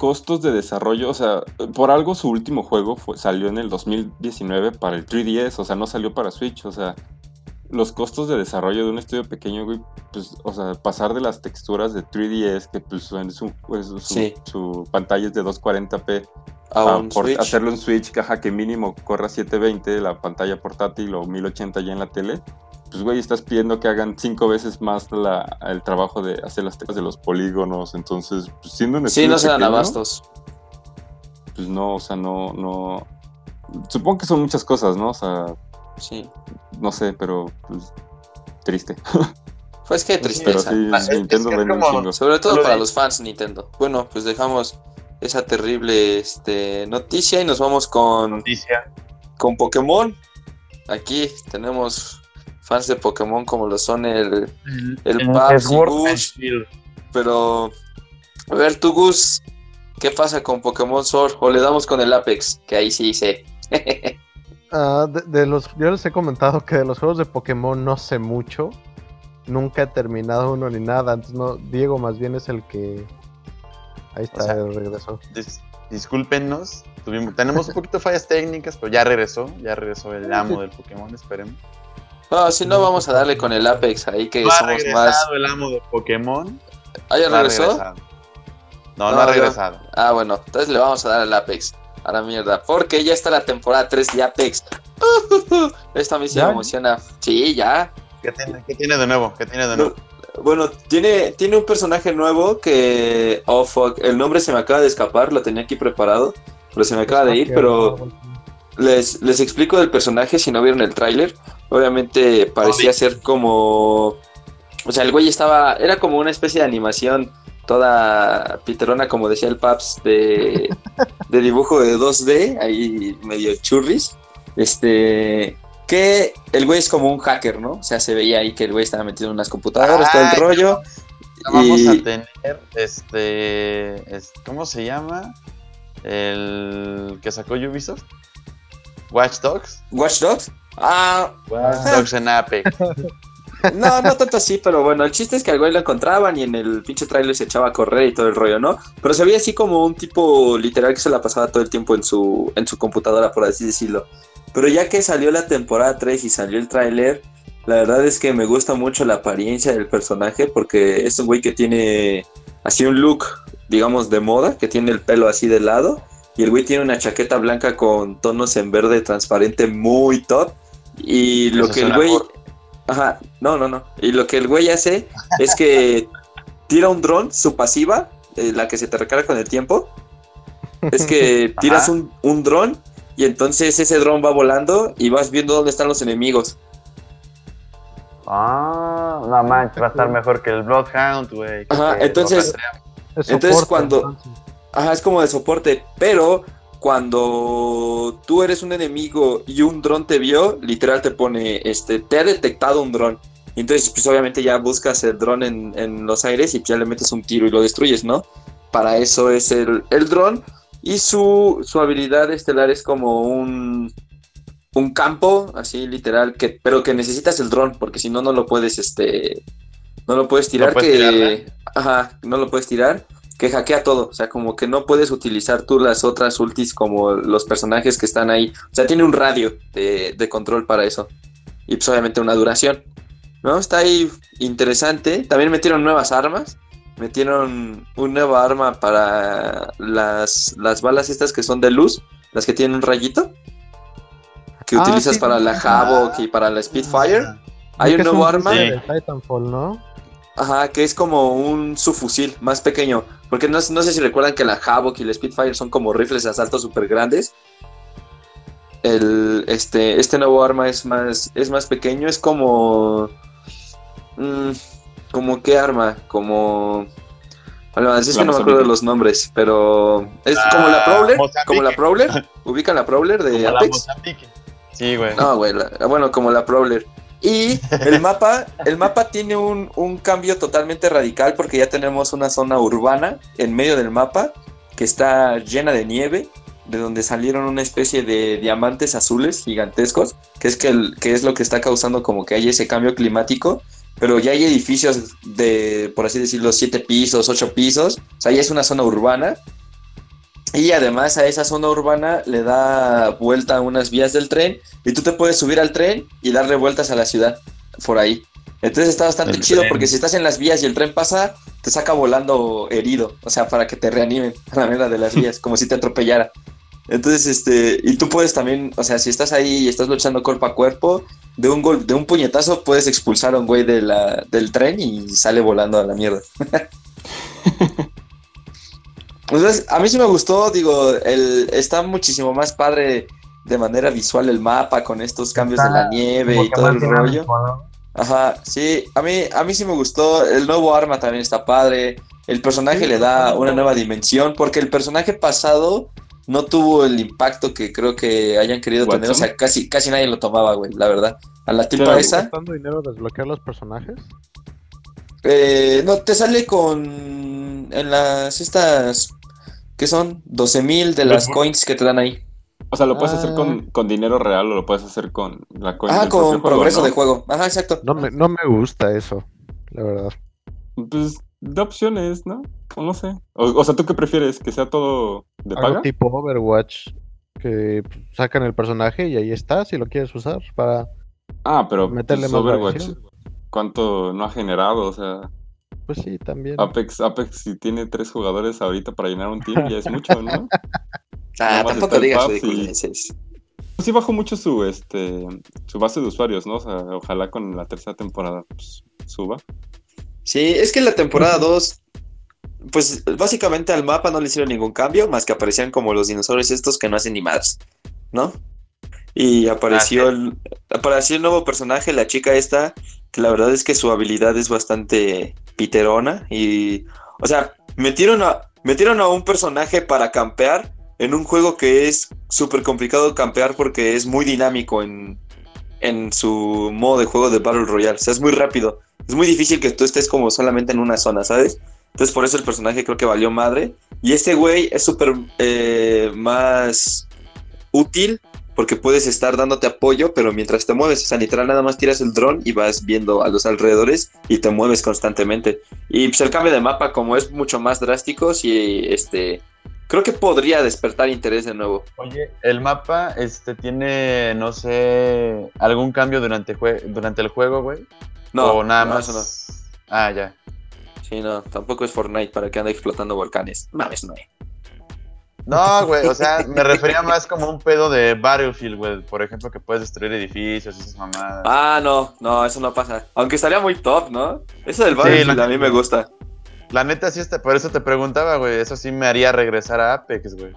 [SPEAKER 3] costos de desarrollo, o sea, por algo su último juego fue, salió en el 2019 para el 3DS, o sea, no salió para Switch, o sea, los costos de desarrollo de un estudio pequeño, güey, pues, o sea, pasar de las texturas de 3DS, que pues, su, pues, su, pantalla es de 240p, a, por hacerlo en Switch, caja que mínimo corra 720, la pantalla portátil o 1080 ya en la tele, pues, güey, estás pidiendo que hagan cinco veces más el trabajo de hacer las teclas de los polígonos. Entonces, pues, siendo un
[SPEAKER 1] Sí, no se dan abastos.
[SPEAKER 3] Pues no, o sea, no, no. Supongo que son muchas cosas, ¿no? O sea.
[SPEAKER 1] Sí.
[SPEAKER 3] No sé, pero pues, triste. <laughs>
[SPEAKER 1] Pues qué tristeza.
[SPEAKER 3] Nintendo vende un chingo.
[SPEAKER 1] Sobre todo para los fans Nintendo. Bueno, pues dejamos esa terrible este, noticia y nos vamos con.
[SPEAKER 2] Noticia
[SPEAKER 1] con Pokémon. Aquí tenemos fans de Pokémon como lo son el, el, el Pero, a ver, tú, Gus, ¿qué pasa con Pokémon Sword? O le damos con el Apex, que ahí sí sé. <laughs>
[SPEAKER 4] Ah, de, los, yo les he comentado que de los juegos de Pokémon no sé mucho. Nunca he terminado uno ni nada. Entonces, no, Diego más bien es el que. Ahí está, regresó.
[SPEAKER 2] discúlpenos, tenemos un poquito de fallas técnicas, pero ya regresó. Ya regresó el amo del Pokémon, esperemos.
[SPEAKER 1] No, si no, vamos a darle con el Apex ahí que
[SPEAKER 2] ¿No
[SPEAKER 1] somos
[SPEAKER 2] ha
[SPEAKER 1] más.
[SPEAKER 2] el amo de Pokémon?
[SPEAKER 1] ¿Ah, ya regresó?
[SPEAKER 2] No, no, ha regresado.
[SPEAKER 1] Ah, bueno, entonces le vamos a dar al Apex. A la mierda. Porque ya está la temporada 3 de Apex. <laughs> Esto a mí sí me emociona. Sí, ya.
[SPEAKER 2] ¿Qué tiene, ¿Qué tiene de nuevo? ¿Qué tiene de nuevo?
[SPEAKER 1] Bueno, tiene, tiene un personaje nuevo que. Oh, fuck. El nombre se me acaba de escapar. Lo tenía aquí preparado. Pero se me acaba de ir. Pero. Les, les explico del personaje si no vieron el tráiler. Obviamente parecía ser como. O sea, el güey estaba. Era como una especie de animación toda piterona, como decía el Paps, de, de dibujo de 2D, ahí medio churris. Este. Que el güey es como un hacker, ¿no? O sea, se veía ahí que el güey estaba metido en unas computadoras, todo el rollo.
[SPEAKER 2] Vamos a tener este. ¿Cómo se llama? El que sacó Ubisoft. Watch Dogs.
[SPEAKER 1] Watch Dogs. Ah.
[SPEAKER 2] Watch Dogs en Apex. <laughs>
[SPEAKER 1] No, no tanto así, pero bueno, el chiste es que al güey lo encontraban y en el pinche trailer se echaba a correr y todo el rollo, ¿no? Pero se veía así como un tipo literal que se la pasaba todo el tiempo en su, en su computadora, por así decirlo. Pero ya que salió la temporada 3 y salió el tráiler, la verdad es que me gusta mucho la apariencia del personaje porque es un güey que tiene así un look, digamos, de moda, que tiene el pelo así de lado y el güey tiene una chaqueta blanca con tonos en verde transparente muy top. Y lo que el güey... Ajá, no, no, no. Y lo que el güey hace es que tira un dron, su pasiva, eh, la que se te recarga con el tiempo, es que <laughs> tiras un, un dron y entonces ese dron va volando y vas viendo dónde están los enemigos.
[SPEAKER 2] Ah, no manches, va a estar mejor que el Bloodhound, güey.
[SPEAKER 1] Ajá, entonces, entonces cuando... Ajá, es como de soporte, pero cuando tú eres un enemigo y un dron te vio, literal te pone, este, te ha detectado un dron. Entonces, pues obviamente ya buscas el dron en, los aires y ya le metes un tiro y lo destruyes, ¿no? Para eso es el, el dron. Y su, su habilidad estelar es como un, un campo, así literal, que, pero que necesitas el dron, porque si no, no lo puedes, este, no lo puedes tirar, que, ajá, no lo puedes tirar que hackea todo, o sea, como que no puedes utilizar tú las otras ultis como los personajes que están ahí, o sea, tiene un radio de, control para eso, y pues obviamente una duración, ¿no? Está ahí interesante, también metieron nuevas armas, metieron un nuevo arma para las, las balas estas que son de luz, las que tienen un rayito, que ah, utilizas para la Havoc y para la Spitfire. Ah. Hay un nuevo arma.
[SPEAKER 4] Titanfall, ¿no?
[SPEAKER 1] Ajá, que es como un subfusil más pequeño. Porque no, no sé si recuerdan que la Havoc y la Spitfire son como rifles de asalto súper grandes. El, este, este nuevo arma es más, es más pequeño, es como... Mm, como qué arma, como... Bueno, es que no me acuerdo de los nombres, pero es como la Prowler, como la Prowler, <laughs> ubican la Prowler de Apex.
[SPEAKER 2] sí, güey.
[SPEAKER 1] No, güey, bueno, como la Prowler. Y el mapa, el mapa tiene un, un, cambio totalmente radical porque ya tenemos una zona urbana en medio del mapa que está llena de nieve, de donde salieron una especie de diamantes azules gigantescos, que es, que, que es lo que está causando como que hay ese cambio climático. Pero ya hay edificios de, por así decirlo, siete pisos, ocho pisos. O sea, ya es una zona urbana y además a esa zona urbana le da vuelta a unas vías del tren y tú te puedes subir al tren y darle vueltas a la ciudad por ahí. Entonces está bastante chido porque si estás en las vías y el tren pasa, te saca volando herido, o sea, para que te reanimen a <laughs> la mierda de las vías, como si te atropellara. Entonces, este, y tú puedes también, o sea, si estás ahí y estás luchando cuerpo a cuerpo, de un gol, de un puñetazo puedes expulsar a un güey de la, del tren y sale volando a la mierda. <laughs> Entonces, a mí sí me gustó, digo, el, está muchísimo más padre de manera visual el mapa con estos cambios de la nieve y todo el rollo. Ajá, sí, a mí, a mí sí me gustó, el nuevo arma también está padre, el personaje le da una nueva dimensión, porque el personaje pasado no tuvo el impacto que creo que hayan querido tener. O sea, casi, casi nadie lo tomaba, güey, la verdad. A la tipa esa.
[SPEAKER 4] ¿Costando dinero desbloquear los personajes?
[SPEAKER 1] Eh, no, te sale con. En las. Estas. ¿Qué son? 12 mil de las coins que te dan ahí.
[SPEAKER 3] O sea, lo puedes hacer con, ah. con, dinero real o lo puedes hacer con la
[SPEAKER 1] coin. Ah, con progreso de juego. Ajá, exacto.
[SPEAKER 4] No me, no me gusta eso, la verdad.
[SPEAKER 3] Pues de opciones, ¿no? O no sé. O, sea, ¿tú qué prefieres? ¿Que sea todo de paga?
[SPEAKER 4] tipo Overwatch, que sacan el personaje y ahí está, si lo quieres usar para
[SPEAKER 3] ah, pero meterle pues, más Overwatch. ¿Cuánto no ha generado? O sea...
[SPEAKER 4] Pues sí, también.
[SPEAKER 3] Apex, Apex si tiene tres jugadores ahorita para llenar un team ya es mucho, ¿no? <laughs>
[SPEAKER 1] ah, tampoco digas
[SPEAKER 3] Pues sí bajó mucho su, este, su base de usuarios, ¿no? O sea, ojalá con la tercera temporada pues, suba.
[SPEAKER 1] Sí, es que en la temporada 2, pues básicamente al mapa no le hicieron ningún cambio, más que aparecían como los dinosaurios estos que no hacen ni más, ¿no? Y apareció, ah, el, apareció el nuevo personaje, la chica esta, que la verdad es que su habilidad es bastante piterona. Y, o sea, metieron a, metieron a un personaje para campear en un juego que es súper complicado campear porque es muy dinámico en, en su modo de juego de Battle Royale. O sea, es muy rápido es muy difícil que tú estés como solamente en una zona, ¿sabes? Entonces por eso el personaje creo que valió madre. Y este güey es súper eh, más útil porque puedes estar dándote apoyo, pero mientras te mueves, o sea, literal nada más tiras el dron y vas viendo a los alrededores y te mueves constantemente. Y pues el cambio de mapa como es mucho más drástico, sí, este, creo que podría despertar interés de nuevo.
[SPEAKER 2] Oye, el mapa, este, tiene, no sé, algún cambio durante, durante el juego, güey. No. O nada más. No. Ah, ya.
[SPEAKER 1] Sí, no, tampoco es Fortnite para que ande explotando volcanes. Mames, no.
[SPEAKER 2] No, güey, o sea, me refería más como un pedo de Battlefield, güey. Por ejemplo, que puedes destruir edificios y esas mamadas.
[SPEAKER 1] Ah, no, no, eso no pasa. Aunque estaría muy top, ¿no? Eso del Battlefield a mí me gusta.
[SPEAKER 2] La neta sí está, por eso te preguntaba, güey. Eso sí me haría regresar a Apex, güey.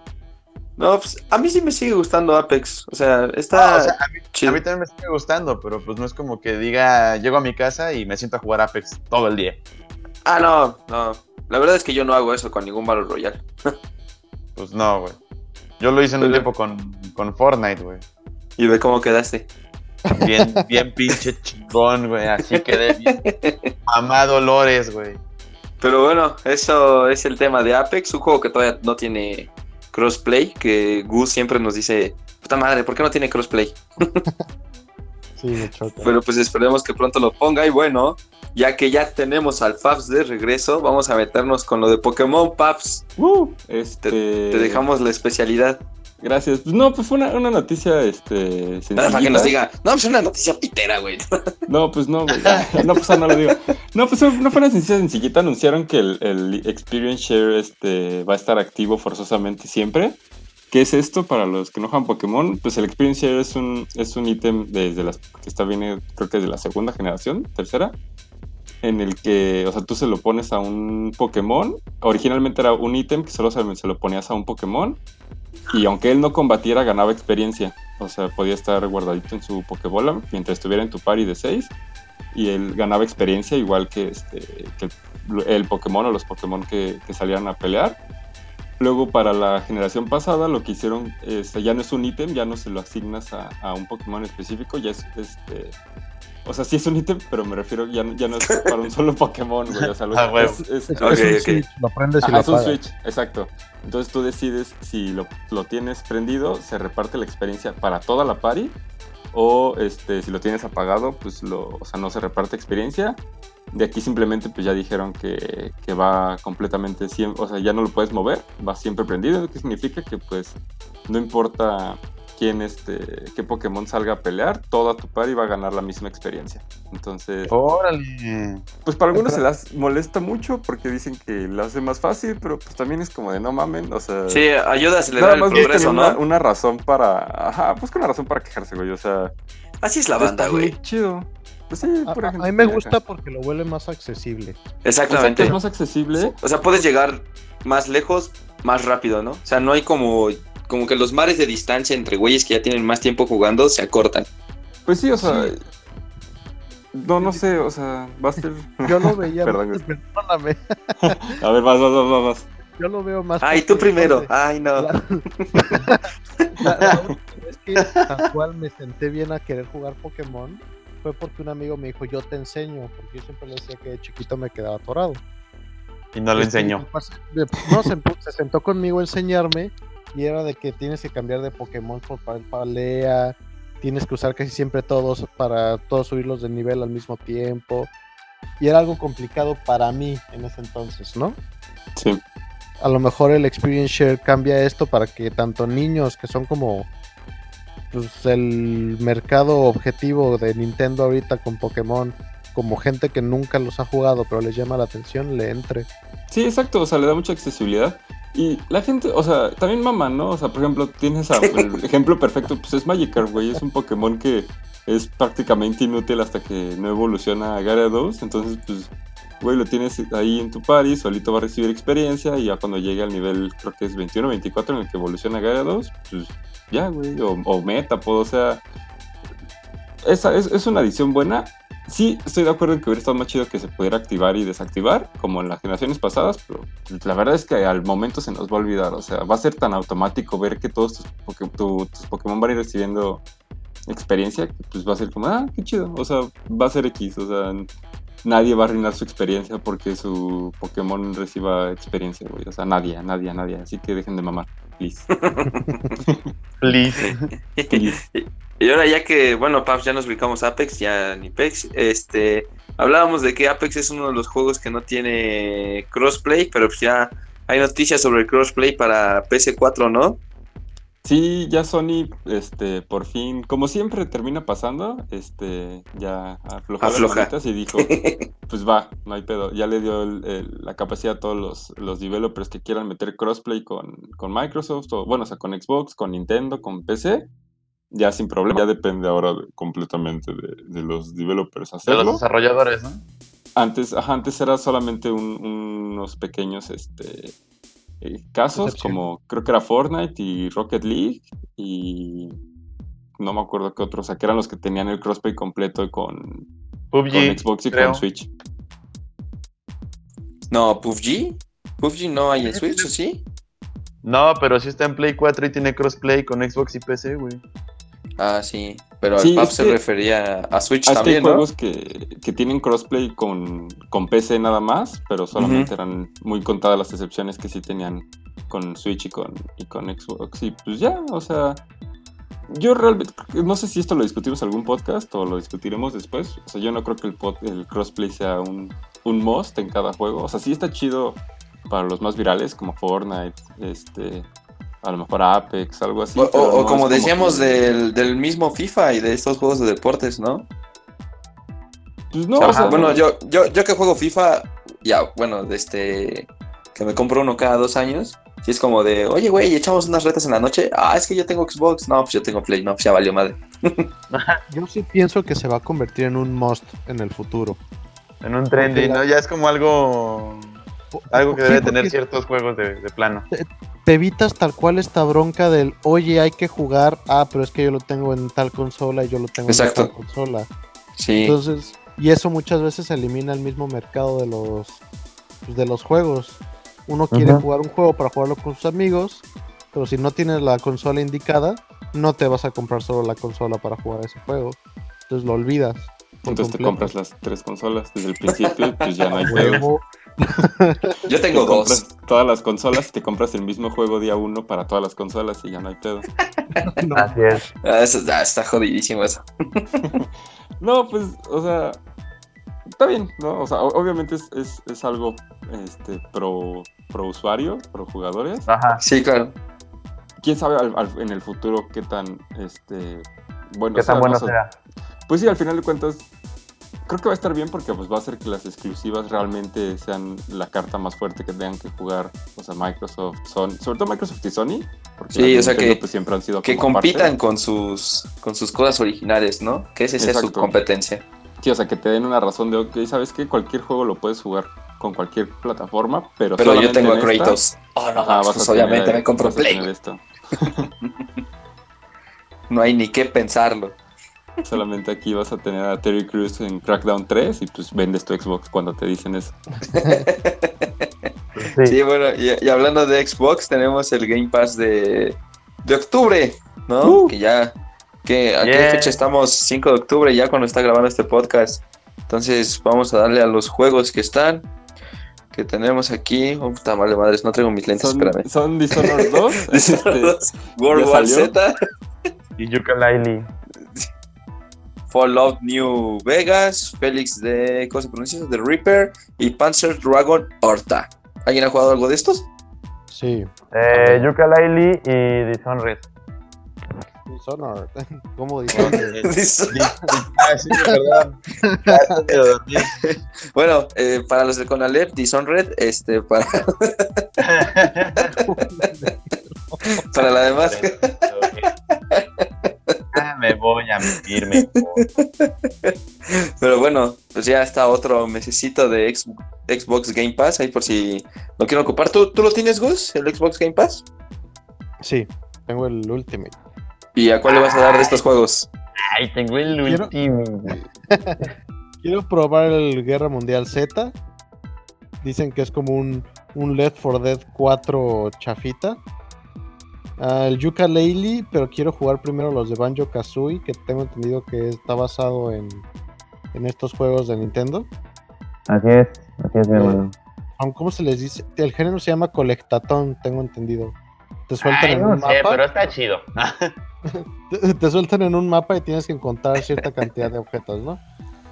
[SPEAKER 1] No, pues a mí sí me sigue gustando Apex. O sea, está.
[SPEAKER 2] a, mí, también me sigue gustando, pero pues no es como que diga, llego a mi casa y me siento a jugar Apex todo el día.
[SPEAKER 1] Ah, no, no. La verdad es que yo no hago eso con ningún Battle Royale. <laughs>
[SPEAKER 2] pues no, güey. Yo lo hice en un tiempo con, con Fortnite, güey.
[SPEAKER 1] ¿Y ve cómo quedaste?
[SPEAKER 2] Bien, bien pinche chingón, güey. Así quedé bien. Mamá Dolores, güey.
[SPEAKER 1] Pero bueno, eso es el tema de Apex, un juego que todavía no tiene crossplay, que Gus siempre nos dice, puta madre, ¿por qué no tiene crossplay? <laughs>
[SPEAKER 4] sí, me choca.
[SPEAKER 1] Pero pues esperemos que pronto lo ponga y bueno, ya que ya tenemos al Fabs de regreso, vamos a meternos con lo de Pokémon Paps.
[SPEAKER 3] Uh, este...
[SPEAKER 1] te dejamos la especialidad.
[SPEAKER 3] Gracias. Pues no, pues fue una, una noticia, este,
[SPEAKER 1] sencilla. Para que nos diga, no, pues una noticia pitera, güey. <laughs>
[SPEAKER 3] No, pues no, güey. No, pues no lo digo. No, pues no fue una noticia sencillita. Anunciaron que el, el, Experience Share este, va a estar activo forzosamente siempre. ¿Qué es esto para los que no juegan Pokémon? Pues el Experience Share es un, es un ítem desde las, que está viene, creo que es de la segunda generación, tercera, en el que, o sea, tú se lo pones a un Pokémon. Originalmente era un ítem que solo se, se lo ponías a un Pokémon y aunque él no combatiera, ganaba experiencia. O sea, podía estar guardadito en su Pokébola mientras estuviera en tu party de 6. Y él ganaba experiencia igual que, este, el, Pokémon o los Pokémon que, que, salían a pelear. Luego para la generación pasada lo que hicieron este, ya no es un ítem, ya no se lo asignas a, a un Pokémon específico, ya es este, o sea, sí es un ítem, pero me refiero, ya, ya no es para un solo Pokémon, güey. O sea, lo,
[SPEAKER 4] ah, es, es, es, okay, okay. lo prendes y lo
[SPEAKER 3] Es un Switch, exacto. Entonces tú decides si lo, lo, tienes prendido, se reparte la experiencia para toda la party. O este, si lo tienes apagado, pues lo, o sea, no se reparte experiencia. De aquí simplemente pues ya dijeron que, que va completamente, o sea, ya no lo puedes mover, va siempre prendido, ¿Qué significa que pues no importa quién este, qué Pokémon salga a pelear, toda tu party va a ganar la misma experiencia. Entonces.
[SPEAKER 2] ¡Órale!
[SPEAKER 3] Pues para algunos se las molesta mucho porque dicen que lo hace más fácil, pero pues también es como de no mamen, o sea.
[SPEAKER 1] Sí, ayuda a acelerar el progreso,
[SPEAKER 3] ¿no? Una, razón para. Ajá, busca una razón para quejarse, güey, o sea.
[SPEAKER 1] Así es la banda, güey.
[SPEAKER 3] chido. Pues sí,
[SPEAKER 4] por ejemplo, a, mí me gusta porque lo vuelve más accesible.
[SPEAKER 1] Exactamente.
[SPEAKER 3] es más accesible.
[SPEAKER 1] O sea, puedes llegar más lejos, más rápido, ¿no? O sea, no hay como como que los mares de distancia entre güeyes que ya tienen más tiempo jugando se acortan.
[SPEAKER 3] Pues sí, o sea. No, no sé, o sea, va a ser. <laughs>
[SPEAKER 4] Yo lo veía. <laughs> Perdón, perdóname. <laughs>
[SPEAKER 3] a ver, vas, vas, vas, vas.
[SPEAKER 4] yo lo veo más.
[SPEAKER 1] Ay, tú primero. Ay, no.
[SPEAKER 4] es que tal cual me senté bien a querer jugar Pokémon fue porque un amigo me dijo, yo te enseño, porque yo siempre le decía que de chiquito me quedaba atorado.
[SPEAKER 2] Y no le enseñó.
[SPEAKER 4] No, se, se, sentó conmigo a enseñarme y era de que tienes que cambiar de Pokémon por palea, tienes que usar casi siempre todos para todos subirlos de nivel al mismo tiempo. Y era algo complicado para mí en ese entonces, ¿no?
[SPEAKER 3] Sí.
[SPEAKER 4] A lo mejor el Experience Share cambia esto para que tanto niños que son como pues, el mercado objetivo de Nintendo ahorita con Pokémon, como gente que nunca los ha jugado pero les llama la atención, le entre.
[SPEAKER 3] Sí, exacto, o sea, le da mucha accesibilidad. Y la gente, o sea, también mamá, ¿no? O sea, por ejemplo, tienes el <laughs> ejemplo perfecto, pues es Magikarp, güey, es un Pokémon que es prácticamente inútil hasta que no evoluciona a Gyarados, entonces, pues, güey, lo tienes ahí en tu party, solito va a recibir experiencia y ya cuando llegue al nivel, creo que es 21 o 24 en el que evoluciona Gyarados, pues ya, güey, o, o Metapod, o sea, esa es, es una adición buena Sí, estoy de acuerdo en que hubiera estado más chido que se pudiera activar y desactivar, como en las generaciones pasadas, pero la verdad es que al momento se nos va a olvidar. O sea, va a ser tan automático ver que todos tus, tus Pokémon van a ir recibiendo experiencia, que pues va a ser como, ah, qué chido. O sea, va a ser X. O sea, nadie va a arruinar su experiencia porque su Pokémon reciba experiencia, güey. O sea, nadie, nadie, nadie. Así que dejen de mamar, please. <laughs>
[SPEAKER 2] please.
[SPEAKER 1] please. Y ahora ya que, bueno, Paps, ya nos ubicamos Apex, ya ni Pex, este, hablábamos de que Apex es uno de los juegos que no tiene crossplay, pero pues ya hay noticias sobre el crossplay para PS4, ¿no?
[SPEAKER 3] Sí, ya Sony, este, por fin, como siempre termina pasando, este, ya aflojó
[SPEAKER 1] Afloja.
[SPEAKER 3] las y dijo, <laughs> pues va, no hay pedo. Ya le dio la capacidad a todos los, los developers que quieran meter crossplay con, con Microsoft, o bueno, o sea, con Xbox, con Nintendo, con PC, ya sin problema, ya depende ahora completamente de, los developers hacerlo.
[SPEAKER 2] De los desarrolladores, ¿no?
[SPEAKER 3] Antes, antes era solamente unos pequeños este, eh, casos, como creo que era Fortnite y Rocket League, y no me acuerdo qué otros, o sea, que eran los que tenían el crossplay completo con,
[SPEAKER 2] PUBG,
[SPEAKER 3] Xbox y con Switch.
[SPEAKER 1] No, PUBG. PUBG no hay en Switch, ¿o sí?
[SPEAKER 2] No, pero sí está en Play 4 y tiene crossplay con Xbox y PC, güey.
[SPEAKER 1] Ah, sí. Pero al PAP se refería a Switch también,
[SPEAKER 3] hay juegos que, que, tienen crossplay con, con, PC nada más, pero solamente eran muy contadas las excepciones que sí tenían con Switch y con, y con Xbox. Y pues ya, o sea, yo realmente, no sé si esto lo discutimos en algún podcast o lo discutiremos después. O sea, yo no creo que el, el crossplay sea un, un must en cada juego. O sea, sí está chido para los más virales como Fortnite, este, a lo mejor Apex, algo así.
[SPEAKER 1] O, como decíamos del, mismo FIFA y de estos juegos de deportes, ¿no?
[SPEAKER 3] Pues no,
[SPEAKER 1] bueno, yo, yo, yo que juego FIFA, ya, bueno, este, que me compro uno cada dos años, si es como de, oye, güey, echamos unas retas en la noche. Ah, es que yo tengo Xbox. No, pues yo tengo Play. No, pues ya valió madre.
[SPEAKER 4] yo sí pienso que se va a convertir en un must en el futuro.
[SPEAKER 2] En un trendy, ¿no? Ya es como algo algo que debe tener ciertos juegos de, plano.
[SPEAKER 4] Te, evitas tal cual esta bronca del, oye, hay que jugar, ah, pero es que yo lo tengo en tal consola y yo lo tengo en tal consola.
[SPEAKER 1] Sí.
[SPEAKER 4] Entonces, y eso muchas veces elimina el mismo mercado de los, pues, de los juegos. Uno quiere jugar un juego para jugarlo con sus amigos, pero si no tienes la consola indicada, no te vas a comprar solo la consola para jugar ese juego. Entonces lo olvidas.
[SPEAKER 3] Entonces te compras las tres consolas desde el principio, pues ya no hay <laughs> juego.
[SPEAKER 1] Yo tengo dos.
[SPEAKER 3] Todas las consolas, te compras el mismo juego día uno para todas las consolas y ya no hay pedo. <laughs>
[SPEAKER 2] Así es.
[SPEAKER 1] Ah, eso, está jodidísimo eso. <laughs>
[SPEAKER 3] no, pues, o sea, está bien, ¿no? O sea, obviamente es, algo este, pro, pro usuario, pro jugadores.
[SPEAKER 1] Ajá. Sí, claro.
[SPEAKER 3] Quién sabe en el futuro qué tan este
[SPEAKER 2] bueno, qué tan bueno sea.
[SPEAKER 3] Pues sí, al final de cuentas, creo que va a estar bien porque pues va a hacer que las exclusivas realmente sean la carta más fuerte que tengan que jugar, o sea, Microsoft, Sony, sobre todo Microsoft y Sony.
[SPEAKER 1] sí, o sea que,
[SPEAKER 3] pues, siempre han sido
[SPEAKER 1] que compitan con sus con sus cosas originales, ¿no? Que esa es su competencia.
[SPEAKER 3] Sí, o sea, que te den una razón de, ok, ¿sabes qué? Cualquier juego lo puedes jugar con cualquier plataforma, pero
[SPEAKER 1] Pero yo tengo a Kratos. oh, no, pues, obviamente me compro Play. <laughs> no hay ni que pensarlo.
[SPEAKER 3] Solamente aquí vas a tener a Terry Crews en Crackdown 3 y pues vendes tu Xbox cuando te dicen eso. <laughs>
[SPEAKER 1] Sí, bueno, y, hablando de Xbox, tenemos el Game Pass de, de octubre, ¿no? Uh. Que ya, que ¿a qué fecha estamos? 5 de octubre ya cuando está grabando este podcast. Entonces vamos a darle a los juegos que están, que tenemos aquí. Oh, puta madre, madres, no traigo mis lentes,
[SPEAKER 3] son,
[SPEAKER 1] espérame.
[SPEAKER 3] Son Dishonored 2, <laughs>
[SPEAKER 1] Dishonored 2 este, World War Z
[SPEAKER 2] y Yooka-Laylee. <laughs>
[SPEAKER 1] Fallout New Vegas, Félix de, ¿cómo se pronuncia? The Reaper y Panzer Dragon Horta. ¿Alguien ha jugado algo de estos?
[SPEAKER 4] Sí.
[SPEAKER 2] Eh, Yooka-Laylee y Dishonored.
[SPEAKER 4] Dishonored. <laughs> ¿Cómo <laughs> Dishonored?
[SPEAKER 1] ah, sí, perdón. <laughs> bueno, eh, para los de Conalep, Dishonored, este, para... para la demás.
[SPEAKER 2] Me voy a mentirme. <laughs>
[SPEAKER 1] Pero bueno, pues ya está otro mesecito de Xbox Game Pass, ahí por si lo quiero ocupar. ¿Tú, ¿Tú lo tienes, Gus, el Xbox Game Pass?
[SPEAKER 4] Sí, tengo el Ultimate.
[SPEAKER 1] ¿Y a cuál le vas a dar de estos juegos?
[SPEAKER 2] Ay, tengo el Ultimate. <laughs>
[SPEAKER 4] Quiero probar el Guerra Mundial Z. Dicen que es como un, un Left 4 Dead 4 chafita el Yuka Laylee, pero quiero jugar primero los de Banjo Kazooie, que tengo entendido que está basado en, estos juegos de Nintendo.
[SPEAKER 2] Así es, así es, mi hermano.
[SPEAKER 4] ¿Cómo se les dice? El género se llama colectatón, tengo entendido. Te sueltan en un mapa.
[SPEAKER 2] pero está chido. <laughs>
[SPEAKER 4] te, sueltan en un mapa y tienes que encontrar cierta cantidad de objetos, ¿no?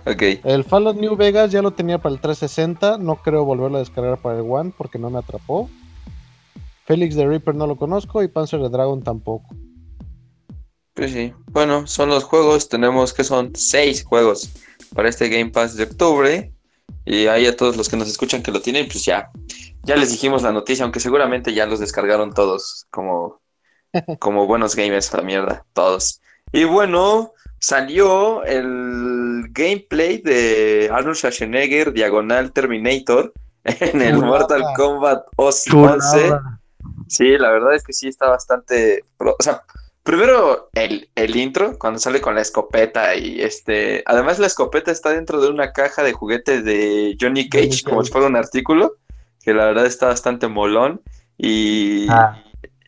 [SPEAKER 1] Ok.
[SPEAKER 4] El Fallout New Vegas ya lo tenía para el 360. No creo volverlo a descargar para el One porque no me atrapó. Félix de Reaper no lo conozco y Panzer de Dragon tampoco.
[SPEAKER 1] Pues sí, bueno, son los juegos, tenemos que son seis juegos para este Game Pass de octubre. Y ahí a todos los que nos escuchan que lo tienen, pues ya, ya les dijimos la noticia, aunque seguramente ya los descargaron todos como, <laughs> como buenos gamers, la mierda, todos. Y bueno, salió el gameplay de Arnold Schwarzenegger, Diagonal Terminator, <laughs> en el Mortal Kombat 11. Sí, la verdad es que sí está bastante. O sea, primero el, el, intro, cuando sale con la escopeta y este. Además, la escopeta está dentro de una caja de juguete de Johnny Cage, como si fuera un artículo, que la verdad está bastante molón. Y, ah.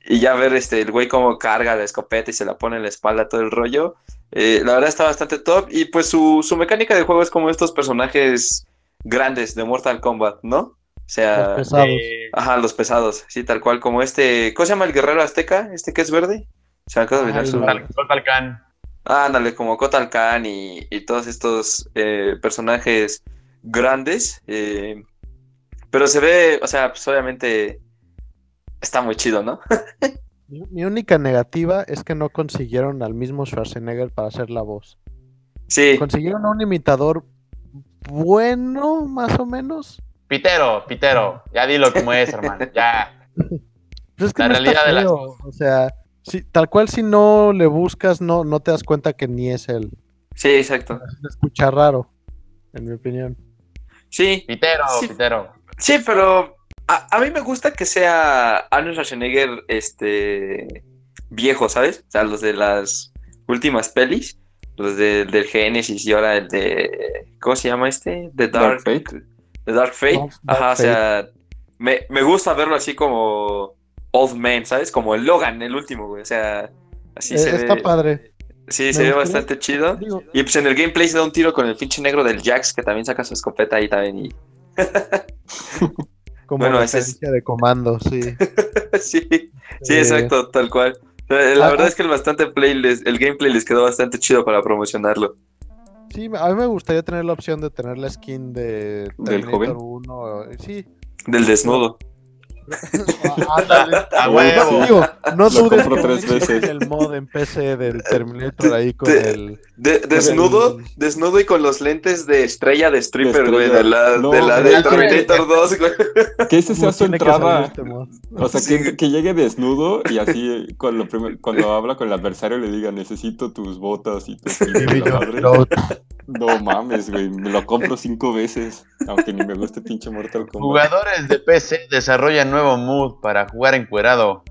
[SPEAKER 1] y ya ver este el güey cómo carga la escopeta y se la pone en la espalda todo el rollo. Eh, la verdad está bastante top. Y pues su, su mecánica de juego es como estos personajes grandes de Mortal Kombat, ¿no? O sea,
[SPEAKER 4] los pesados.
[SPEAKER 1] ajá, los pesados, sí, tal cual, como este, ¿cómo se llama el guerrero azteca? Este que es verde. Se me acaba de olvidar su
[SPEAKER 2] Kotal Khan.
[SPEAKER 1] Ah, ándale, como Kotal Khan y, y todos estos eh, personajes grandes. Eh, pero se ve, o sea, pues obviamente está muy chido, ¿no? <laughs>
[SPEAKER 4] Mi única negativa es que no consiguieron al mismo Schwarzenegger para hacer la voz.
[SPEAKER 1] Sí.
[SPEAKER 4] Consiguieron a un imitador bueno, más o menos,
[SPEAKER 2] Pitero, Pitero, ya dilo como es, <laughs> hermano, ya.
[SPEAKER 4] Pues es que la realidad de la... O sea, si, tal cual si no le buscas, no, no te das cuenta que ni es él.
[SPEAKER 1] Sí, exacto.
[SPEAKER 4] Se escucha raro, en mi opinión.
[SPEAKER 1] Sí.
[SPEAKER 2] Pitero, Pitero.
[SPEAKER 1] Sí, pero a, mí me gusta que sea Arnold Schwarzenegger este, viejo, ¿sabes? O sea, los de las últimas pelis, los de, del Genesis y ahora el de... ¿Cómo se llama este? The Dark,
[SPEAKER 3] Dark Fate
[SPEAKER 1] de Dark Fate. Ajá, o sea, me, gusta verlo así como Old Man, ¿sabes? Como el Logan, el último, güey. O sea, así
[SPEAKER 4] eh,
[SPEAKER 1] se
[SPEAKER 4] está padre.
[SPEAKER 1] Sí, se ve bastante chido. y pues en el gameplay se da un tiro con el pinche negro del Jax, que también saca su escopeta ahí también. Y... <laughs>
[SPEAKER 4] como bueno, referencia de comando, sí. <laughs>
[SPEAKER 1] sí, sí, exacto, tal cual. La ah, verdad ah. es que el bastante play el gameplay les quedó bastante chido para promocionarlo.
[SPEAKER 4] Sí, a mí me gustaría tener la opción de tener la skin de
[SPEAKER 3] ¿Del joven?
[SPEAKER 4] 1. Sí.
[SPEAKER 1] Del desnudo. <laughs>
[SPEAKER 2] a huevo.
[SPEAKER 4] no dudes tres veces. el mod en PC del <laughs> Terminator ahí con el.
[SPEAKER 1] desnudo, desnudo y con los lentes de estrella de stripper, güey, de la, de la de Terminator <laughs> 2, güey.
[SPEAKER 3] Que ese sea su entrada. Este o sea, que, que, llegue desnudo y así cuando, cuando habla con el adversario le diga necesito tus botas y tu No mames, güey, me lo compro cinco veces, aunque ni me guste pinche Mortal Kombat.
[SPEAKER 2] Jugadores de PC desarrollan nuevo mood para jugar encuerado.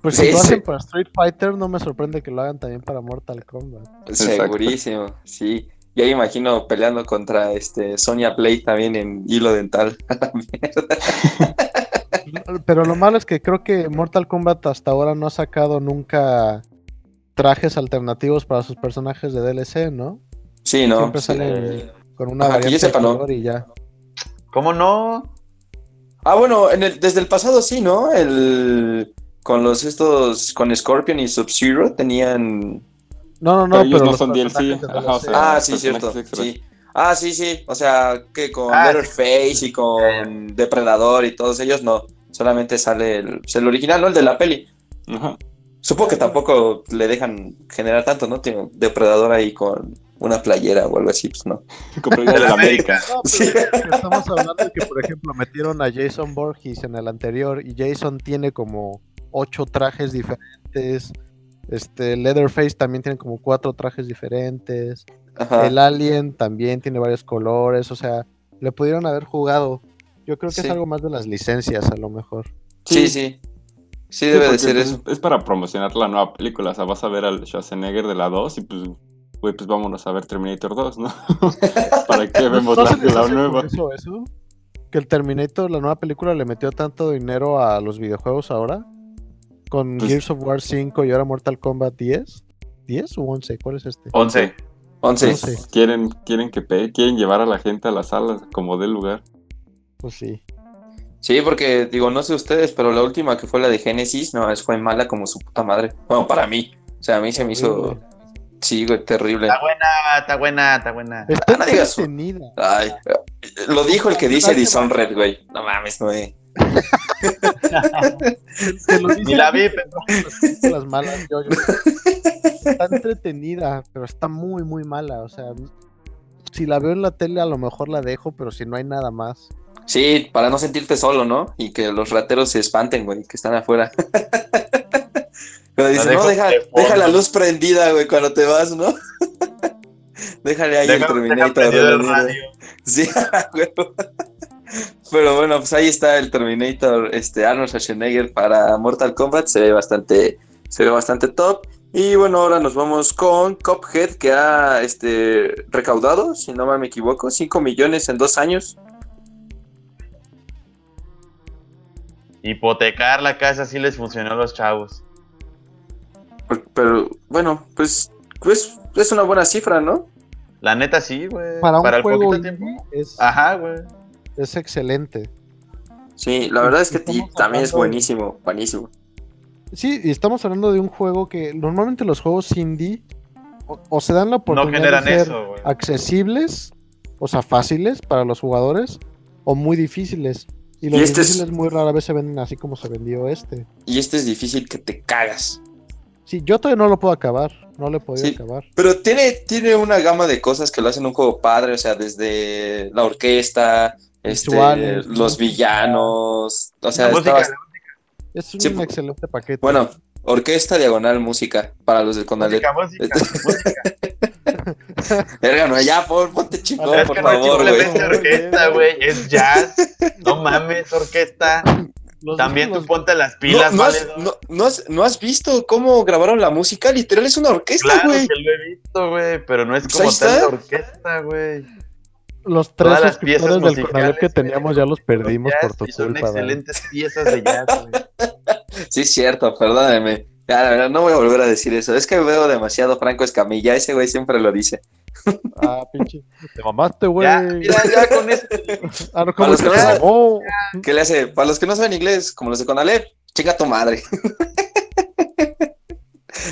[SPEAKER 4] Pues si lo hacen para Street Fighter, no me sorprende que lo hagan también para Mortal Kombat.
[SPEAKER 1] Segurísimo, sí. Ya imagino peleando contra este Sonya Play también en hilo dental. <laughs> <laughs>
[SPEAKER 4] pero lo malo es que creo que Mortal Kombat hasta ahora no ha sacado nunca trajes alternativos para sus personajes de DLC, ¿no?
[SPEAKER 1] Sí, no.
[SPEAKER 4] Siempre salen con una variante y ya.
[SPEAKER 2] ¿Cómo no?
[SPEAKER 1] Ah, bueno, en el, desde el pasado sí, ¿no? El con los estos con Scorpion y Sub-Zero tenían
[SPEAKER 4] No, no, no,
[SPEAKER 3] pero, no son DLC.
[SPEAKER 1] ah, sí, cierto. Sí. Ah, sí, sí. O sea, que con ah, Letterface y con Depredador y todos ellos no. Solamente sale el, el original, ¿no? El de la peli. Ajá. Supongo que tampoco le dejan generar tanto, ¿no? Tiene Depredador ahí con una playera o algo así, pues no.
[SPEAKER 3] Como de la América.
[SPEAKER 4] Estamos hablando de que, por ejemplo, metieron a Jason Borges en el anterior y Jason tiene como ocho trajes diferentes. Este, Leatherface también tiene como cuatro trajes diferentes. El Alien también tiene varios colores. O sea, le pudieron haber jugado. Yo creo que es algo más de las licencias, a lo mejor.
[SPEAKER 1] Sí, sí. Sí, debe de ser eso.
[SPEAKER 3] Es para promocionar la nueva película. O sea, vas a ver al Schwarzenegger de la 2 y pues, güey, pues vámonos a ver Terminator 2, ¿no? <laughs> ¿Para qué vemos la, la nueva?
[SPEAKER 4] Eso, eso? Que el Terminator, la nueva película, le metió tanto dinero a los videojuegos ahora. Con pues Gears of War 5 y ahora Mortal Kombat 10. ¿10 o 11? ¿Cuál es este?
[SPEAKER 2] 11.
[SPEAKER 1] 11.
[SPEAKER 3] Quieren, quieren, que quieren llevar a la gente a las salas como del lugar.
[SPEAKER 4] Pues sí.
[SPEAKER 1] Sí, porque digo, no sé ustedes, pero la última que fue la de Genesis, no, es fue mala como su puta madre. Bueno, para mí. O sea, a mí se me hizo. Sí, güey, terrible.
[SPEAKER 2] Está buena, está buena, está buena.
[SPEAKER 4] Está ah, entretenida.
[SPEAKER 1] Ay, lo dijo el que dice Dishonored, güey. No mames, no <laughs>
[SPEAKER 2] Ni la vi,
[SPEAKER 4] pero... Las malas, yo, yo. Está entretenida, pero está muy, muy mala. O sea, si la veo en la tele, a lo mejor la dejo, pero si no hay nada más.
[SPEAKER 1] Sí, para no sentirte solo, ¿no? Y que los rateros se espanten, güey, que están afuera. <laughs> Pero dicen, no, deja, deja, la luz prendida, güey, cuando te vas, ¿no? <laughs> Déjale ahí el Terminator. El radio. <laughs> Sí, <laughs> güey. Pero bueno, pues ahí está el Terminator, este Arnold Schwarzenegger para Mortal Kombat, se ve bastante, se ve bastante top. Y bueno, ahora nos vamos con Cophead, que ha este, recaudado, si no me equivoco, 5 millones en dos años.
[SPEAKER 2] Hipotecar la casa sí les funcionó a los chavos.
[SPEAKER 1] Pero, bueno, pues, pues es una buena cifra, ¿no?
[SPEAKER 2] La neta sí, güey.
[SPEAKER 4] Para, un el poquito tiempo. Es,
[SPEAKER 2] Ajá, güey.
[SPEAKER 4] Es excelente.
[SPEAKER 1] Sí, la verdad es que también es buenísimo, buenísimo.
[SPEAKER 4] Sí, y estamos hablando de un juego que normalmente los juegos indie o, se dan la oportunidad de ser accesibles, o sea, fáciles para los jugadores, o muy difíciles. Y los este difíciles muy rara vez se venden así como se vendió este.
[SPEAKER 1] Y este es difícil que te cagas.
[SPEAKER 4] Sí, yo todavía no lo puedo acabar. No lo he podido acabar.
[SPEAKER 1] Pero tiene, tiene una gama de cosas que lo hacen un juego padre. O sea, desde la orquesta, este, los villanos. O sea,
[SPEAKER 4] es un excelente paquete.
[SPEAKER 1] Bueno, orquesta diagonal música para los de Condalet. <laughs> Música, Verga, no, ya, por, ponte chingón, por favor,
[SPEAKER 2] güey. Es orquesta, güey, es jazz. No mames, orquesta. También tú ponte las pilas,
[SPEAKER 1] no, vale. No, no, has, no, has, visto cómo grabaron la música? Literal es una orquesta, güey.
[SPEAKER 2] Claro que lo he visto, güey, pero no es pues como tal la orquesta, güey.
[SPEAKER 4] Los tres suscriptores del canal que teníamos ya los perdimos por tu culpa.
[SPEAKER 2] Son excelentes piezas de jazz, güey. <laughs>
[SPEAKER 1] sí, es cierto, perdóname. Ya, no voy a volver a decir eso. Es que veo demasiado Franco Escamilla. Ese güey siempre lo dice.
[SPEAKER 4] Ah, pinche. Te mamaste, güey.
[SPEAKER 1] Ya, ya con eso. <laughs> Ah, para los que no saben, ¿Qué le hace? Para los que no saben inglés, como los de Conalep, chica tu madre. <laughs>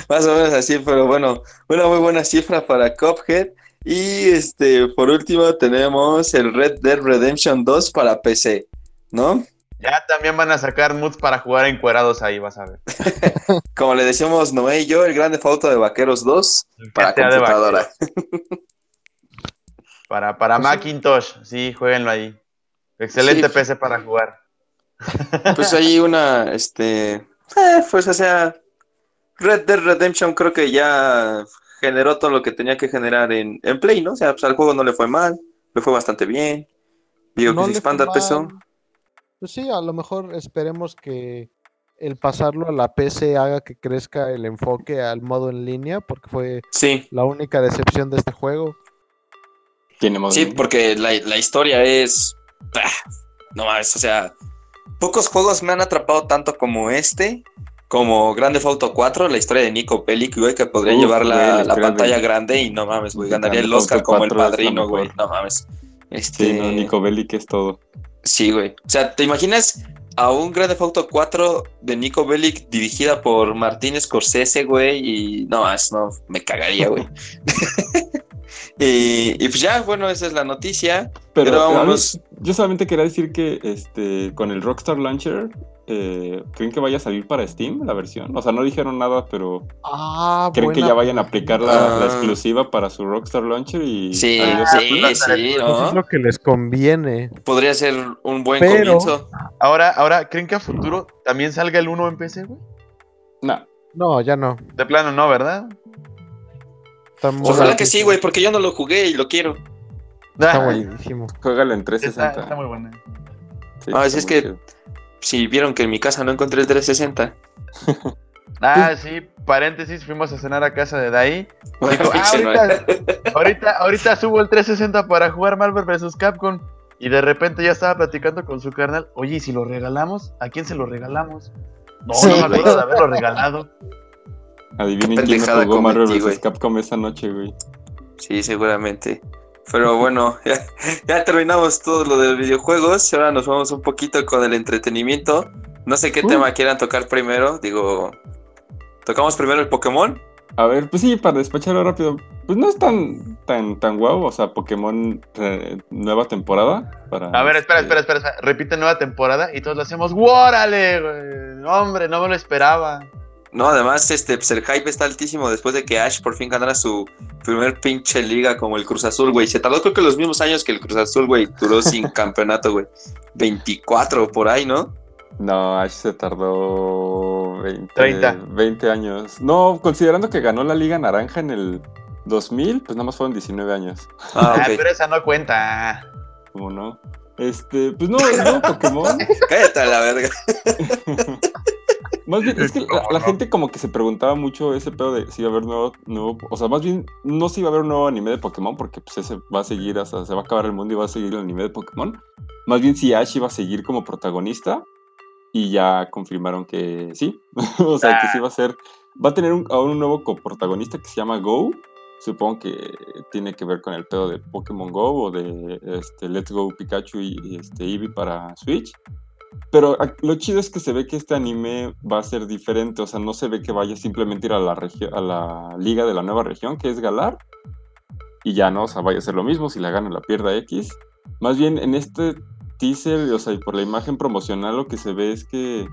[SPEAKER 1] Más o menos así, pero bueno, una muy buena cifra para Cophead. Y este, por último, tenemos el Red Dead Redemption 2 para PC, ¿no?
[SPEAKER 2] Ya también van a sacar moods para jugar encuerados ahí, vas a ver. <laughs>
[SPEAKER 1] Como le decimos Noé y yo, el grande foto de Vaqueros 2 para computadora.
[SPEAKER 2] para para pues Macintosh, sí, jueguenlo ahí. Excelente PC para jugar. <laughs>
[SPEAKER 1] Pues hay una, este, eh, pues o sea, Red Dead Redemption creo que ya generó todo lo que tenía que generar en, en Play, ¿no? O sea, pues al juego no le fue mal, le fue bastante bien. Digo que se expanda el peso.
[SPEAKER 4] Pues sí, a lo mejor esperemos que el pasarlo a la PC haga que crezca el enfoque al modo en línea, porque fue la única decepción de este juego.
[SPEAKER 1] ¿Tiene modo sí, porque la, historia es. Ah, no más, o sea. pocos juegos me han atrapado tanto como este, como Grande Auto 4, la historia de Nico Bellic, güey, que podría llevar la, pantalla grande y no mames, güey, ganaría el Oscar como el padrino, güey, no mames.
[SPEAKER 3] Este... Sí, no, Nico Bellic es todo.
[SPEAKER 1] Sí, güey. O sea, ¿te imaginas a un Grande Auto 4 de Nico Bellic dirigida por Martín Scorsese, güey? Y no más, no, me cagaría, güey. <laughs> y, pues ya, bueno, esa es la noticia. Pero, vámonos.
[SPEAKER 3] yo solamente quería decir que este con el Rockstar Launcher eh, ¿creen que vaya a salir para Steam la versión? O sea, no dijeron nada, pero
[SPEAKER 4] ah,
[SPEAKER 3] ¿creen que ya vayan a aplicar la, ah. exclusiva para su Rockstar Launcher? Y
[SPEAKER 1] sí, sí, sí,
[SPEAKER 4] ¿no? es lo que les conviene.
[SPEAKER 1] Podría ser un buen comienzo.
[SPEAKER 2] Ahora, ahora, ¿creen que a futuro también salga el 1 en PC, güey?
[SPEAKER 3] No.
[SPEAKER 4] No, ya no.
[SPEAKER 2] De plano no, ¿verdad?
[SPEAKER 1] Ojalá que sí, güey, porque yo no lo jugué y lo quiero.
[SPEAKER 4] Está buenísimo.
[SPEAKER 3] Juégalo en 360.
[SPEAKER 2] Está, muy bueno.
[SPEAKER 1] ah, es que si vieron que en mi casa no encontré el 360. <laughs>
[SPEAKER 2] Ah, sí, paréntesis, fuimos a cenar a casa de Dai. Ah, ahorita, ahorita, subo el 360 para jugar Marvel vs. Capcom. Y de repente ya estaba platicando con su carnal. Oye, ¿y si lo regalamos? ¿A quién se lo regalamos? No, no me acuerdo de haberlo regalado.
[SPEAKER 3] Adivinen quién jugó Marvel vs. Capcom esa noche, güey.
[SPEAKER 1] Sí, seguramente. Pero bueno, <laughs> ya, terminamos todo lo de videojuegos. Ahora nos vamos un poquito con el entretenimiento. No sé qué uh. tema quieran tocar primero. Digo, ¿tocamos primero el Pokémon?
[SPEAKER 3] A ver, pues sí, para despacharlo rápido. Pues no es tan tan tan guau, o sea, Pokémon eh, nueva temporada. Para,
[SPEAKER 2] a ver, espera, espera, espera, espera, repite nueva temporada y todos lo hacemos. ¡Órale! Hombre, no me lo esperaba.
[SPEAKER 1] No, además, este, pues el hype está altísimo después de que Ash por fin ganara su primer pinche liga como el Cruz Azul, güey. Se tardó creo que los mismos años que el Cruz Azul, güey. Duró sin <laughs> campeonato, güey. 24 por ahí, ¿no?
[SPEAKER 3] No, Ash se tardó 20, 30. 20 años. No, considerando que ganó la Liga Naranja en el 2000, pues nada más fueron 19 años.
[SPEAKER 2] Ah, ah pero esa no cuenta.
[SPEAKER 3] ¿Cómo no? Este, pues no, no, <laughs> Pokémon.
[SPEAKER 1] Cállate a la verga. <laughs>
[SPEAKER 3] Más bien, es que la, gente como que se preguntaba mucho ese pedo de si iba a haber nuevo, nuevo, o sea, más bien no si iba a haber un nuevo anime de Pokémon, porque pues ese va a seguir, o sea, se va a acabar el mundo y va a seguir el anime de Pokémon. Más bien si Ash iba a seguir como protagonista y ya confirmaron que sí, <laughs> o sea, que sí va a ser, va a tener un, un nuevo coprotagonista que se llama Go, supongo que tiene que ver con el pedo de Pokémon Go o de este, Let's Go Pikachu y, y este, Eevee para Switch. Pero lo chido es que se ve que este anime va a ser diferente, o sea, no se ve que vaya simplemente ir a la, a la liga de la nueva región, que es Galar, y ya no, o sea, vaya a ser lo mismo, si la gana la pierda X. Más bien en este teaser, o sea, y por la imagen promocional lo que se ve es que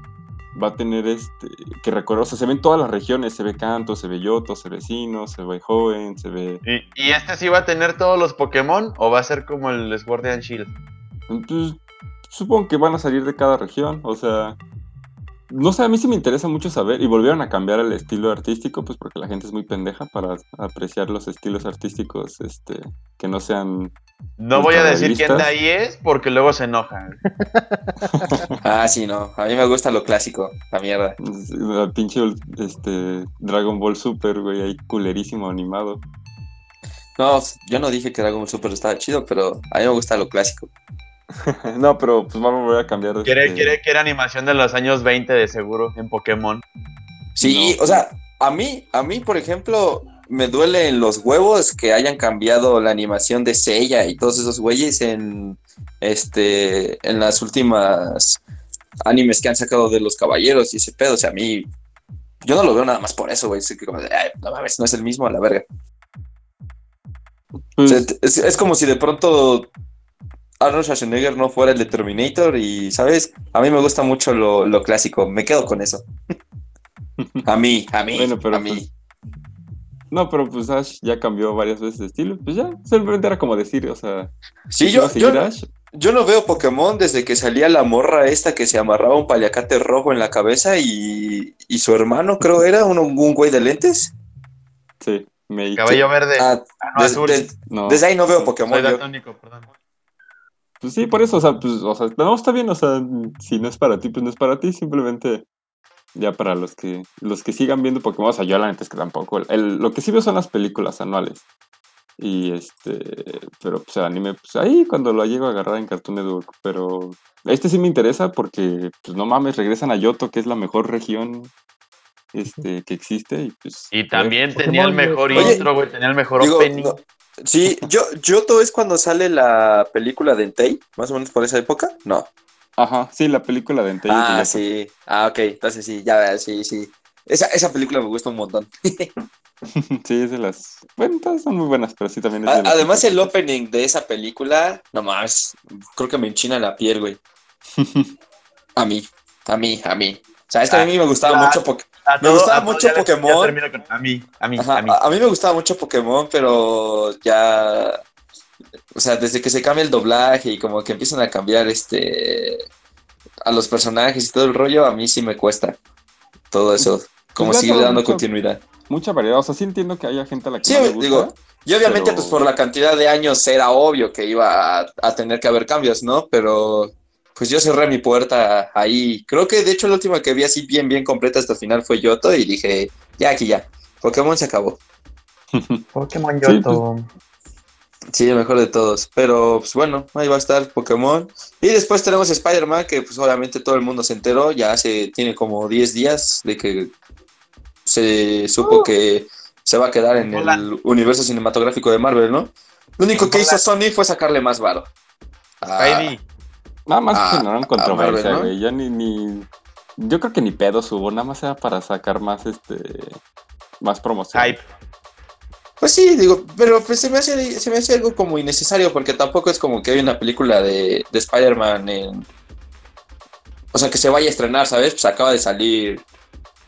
[SPEAKER 3] va a tener este, que recuerdo, o sea, se ven todas las regiones, se ve Canto, se ve Yoto, se ve Sino, se ve Joven, se ve...
[SPEAKER 2] ¿Y, ¿Y, este sí va a tener todos los Pokémon o va a ser como el Sword and Shield?
[SPEAKER 3] Entonces, supongo que van a salir de cada región, o sea, no sé, a mí sí me interesa mucho saber, y volvieron a cambiar el estilo artístico, pues porque la gente es muy pendeja para apreciar los estilos artísticos, este, que no sean...
[SPEAKER 2] No voy a decir quién de ahí es, porque luego se enojan. <laughs> <laughs>
[SPEAKER 1] ah, sí, no, a mí me gusta lo clásico, la mierda.
[SPEAKER 3] El pinche, este, Dragon Ball Super, güey, ahí culerísimo animado.
[SPEAKER 1] No, yo no dije que Dragon Ball Super estaba chido, pero a mí me gusta lo clásico. <laughs>
[SPEAKER 3] no, pero pues vamos a volver a cambiar.
[SPEAKER 2] Quiere, este quiere, quiere animación de los años 20 de seguro en Pokémon.
[SPEAKER 1] Sí, o sea, a mí, a mí, por ejemplo, me duele en los huevos que hayan cambiado la animación de Seiya y todos esos güeyes en este en las últimas animes que han sacado de los caballeros y ese pedo. O sea, a mí, yo no lo veo nada más por eso, güey. que como no mames, no es el mismo a la verga. Pues es, como si de pronto Arnold Schwarzenegger no fuera el de Terminator y, ¿sabes? A mí me gusta mucho lo, clásico, me quedo con eso. <laughs> A mí, a mí, bueno, pero a mí. Pues,
[SPEAKER 3] no, pero pues Ash ya cambió varias veces de estilo, pues ya, simplemente era como decir, o sea...
[SPEAKER 1] Sí, yo, yo, no veo Pokémon desde que salía la morra esta que se amarraba un paliacate rojo en la cabeza y, y su hermano creo era un, un güey de lentes.
[SPEAKER 3] Sí, me...
[SPEAKER 2] Cabello verde. Ah,
[SPEAKER 1] ah no, desde ahí no veo Pokémon. perdón.
[SPEAKER 3] Pues sí, por eso, o sea, pues, o sea, no, está bien, o sea, si no es para ti, pues no es para ti, simplemente ya para los que los que sigan viendo Pokémon, o sea, yo la neta es que tampoco, el, lo que sí veo son las películas anuales. Y este, pero pues el anime, pues ahí cuando lo llego a agarrar en Cartoon Network, pero este sí me interesa porque, pues no mames, regresan a Yoto, que es la mejor región este, que existe. Y, pues,
[SPEAKER 2] y también tenía el mejor intro, güey, tenía el mejor opening.
[SPEAKER 1] Sí, yo, Yoto es cuando sale la película de Entei, más o menos por esa época, no.
[SPEAKER 3] Ajá, sí, la película de Entei.
[SPEAKER 1] Ah, sí, ah, ok, entonces sí, ya, sí, sí. Esa, esa película me gusta un montón. <laughs> <laughs>
[SPEAKER 3] sí, es de las. Bueno, todas son muy buenas, pero sí también es
[SPEAKER 1] de Además, el opening de esa película, no más, creo que me enchina la piel, güey. <laughs> a mí, a mí, a mí. O sea, es que a mí me gustaba mucho porque me gustaba mucho Pokémon.
[SPEAKER 2] a mí, a mí,
[SPEAKER 1] a mí. A mí me gustaba mucho Pokémon, pero ya. O sea, desde que se cambia el doblaje y como que empiezan a cambiar este. a los personajes y todo el rollo, a mí sí me cuesta todo eso. Como pues sigue dando continuidad.
[SPEAKER 3] Mucha variedad, o sea, sí entiendo que haya gente a la que no le gusta,
[SPEAKER 1] digo, y obviamente pues por la cantidad de años era obvio que iba a, tener que haber cambios, ¿no? Pero pues yo cerré mi puerta ahí. Creo que de hecho la última que vi así bien, bien completa hasta el final fue Yoto y dije, ya aquí ya, Pokémon se acabó. <laughs>
[SPEAKER 4] Pokémon Yoto.
[SPEAKER 1] Pues. Sí, el mejor de todos. Pero pues bueno, ahí va a estar Pokémon. Y después tenemos Spider-Man, que pues obviamente todo el mundo se enteró. Ya hace, tiene como 10 días de que se supo uh. que se va a quedar en el universo cinematográfico de Marvel, ¿no? Lo único que hizo Sony fue sacarle más varo.
[SPEAKER 3] Nada más generaron controversia, güey. Yo ni, ni. Yo creo que ni pedo hubo, nada más era para sacar más este. más promoción. Hype.
[SPEAKER 1] Pues sí, digo, pero pues se me, hace, se me hace algo como innecesario porque tampoco es como que hay una película de, de Spider-Man en... O sea, que se vaya a estrenar, ¿sabes? Pues acaba de salir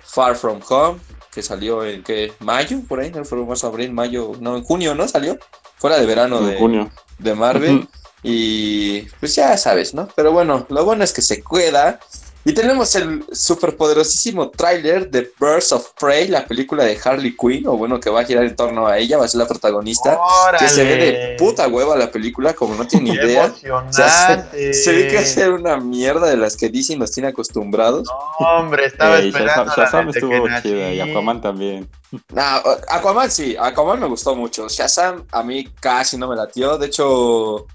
[SPEAKER 1] Far From Home, que salió en, ¿qué? ¿Mayo? Por ahí, no fue más abril, mayo, no, en junio, ¿no? Salió. Fuera de verano de, junio. de Marvel. Y pues ya sabes, ¿no? Pero bueno, lo bueno es que se queda y tenemos el superpoderosísimo tráiler de Birds of Prey, la película de Harley Quinn, o bueno, que va a girar en torno a ella, va a ser la protagonista. Que se ve de puta hueva la película, como no tiene idea. se, ve que va a ser una mierda de las que DC nos tiene acostumbrados.
[SPEAKER 2] No, hombre, estaba esperando.
[SPEAKER 3] Shazam, estuvo chida y Aquaman también.
[SPEAKER 1] No, Aquaman sí, Aquaman me gustó mucho. Shazam a mí casi no me latió. De hecho,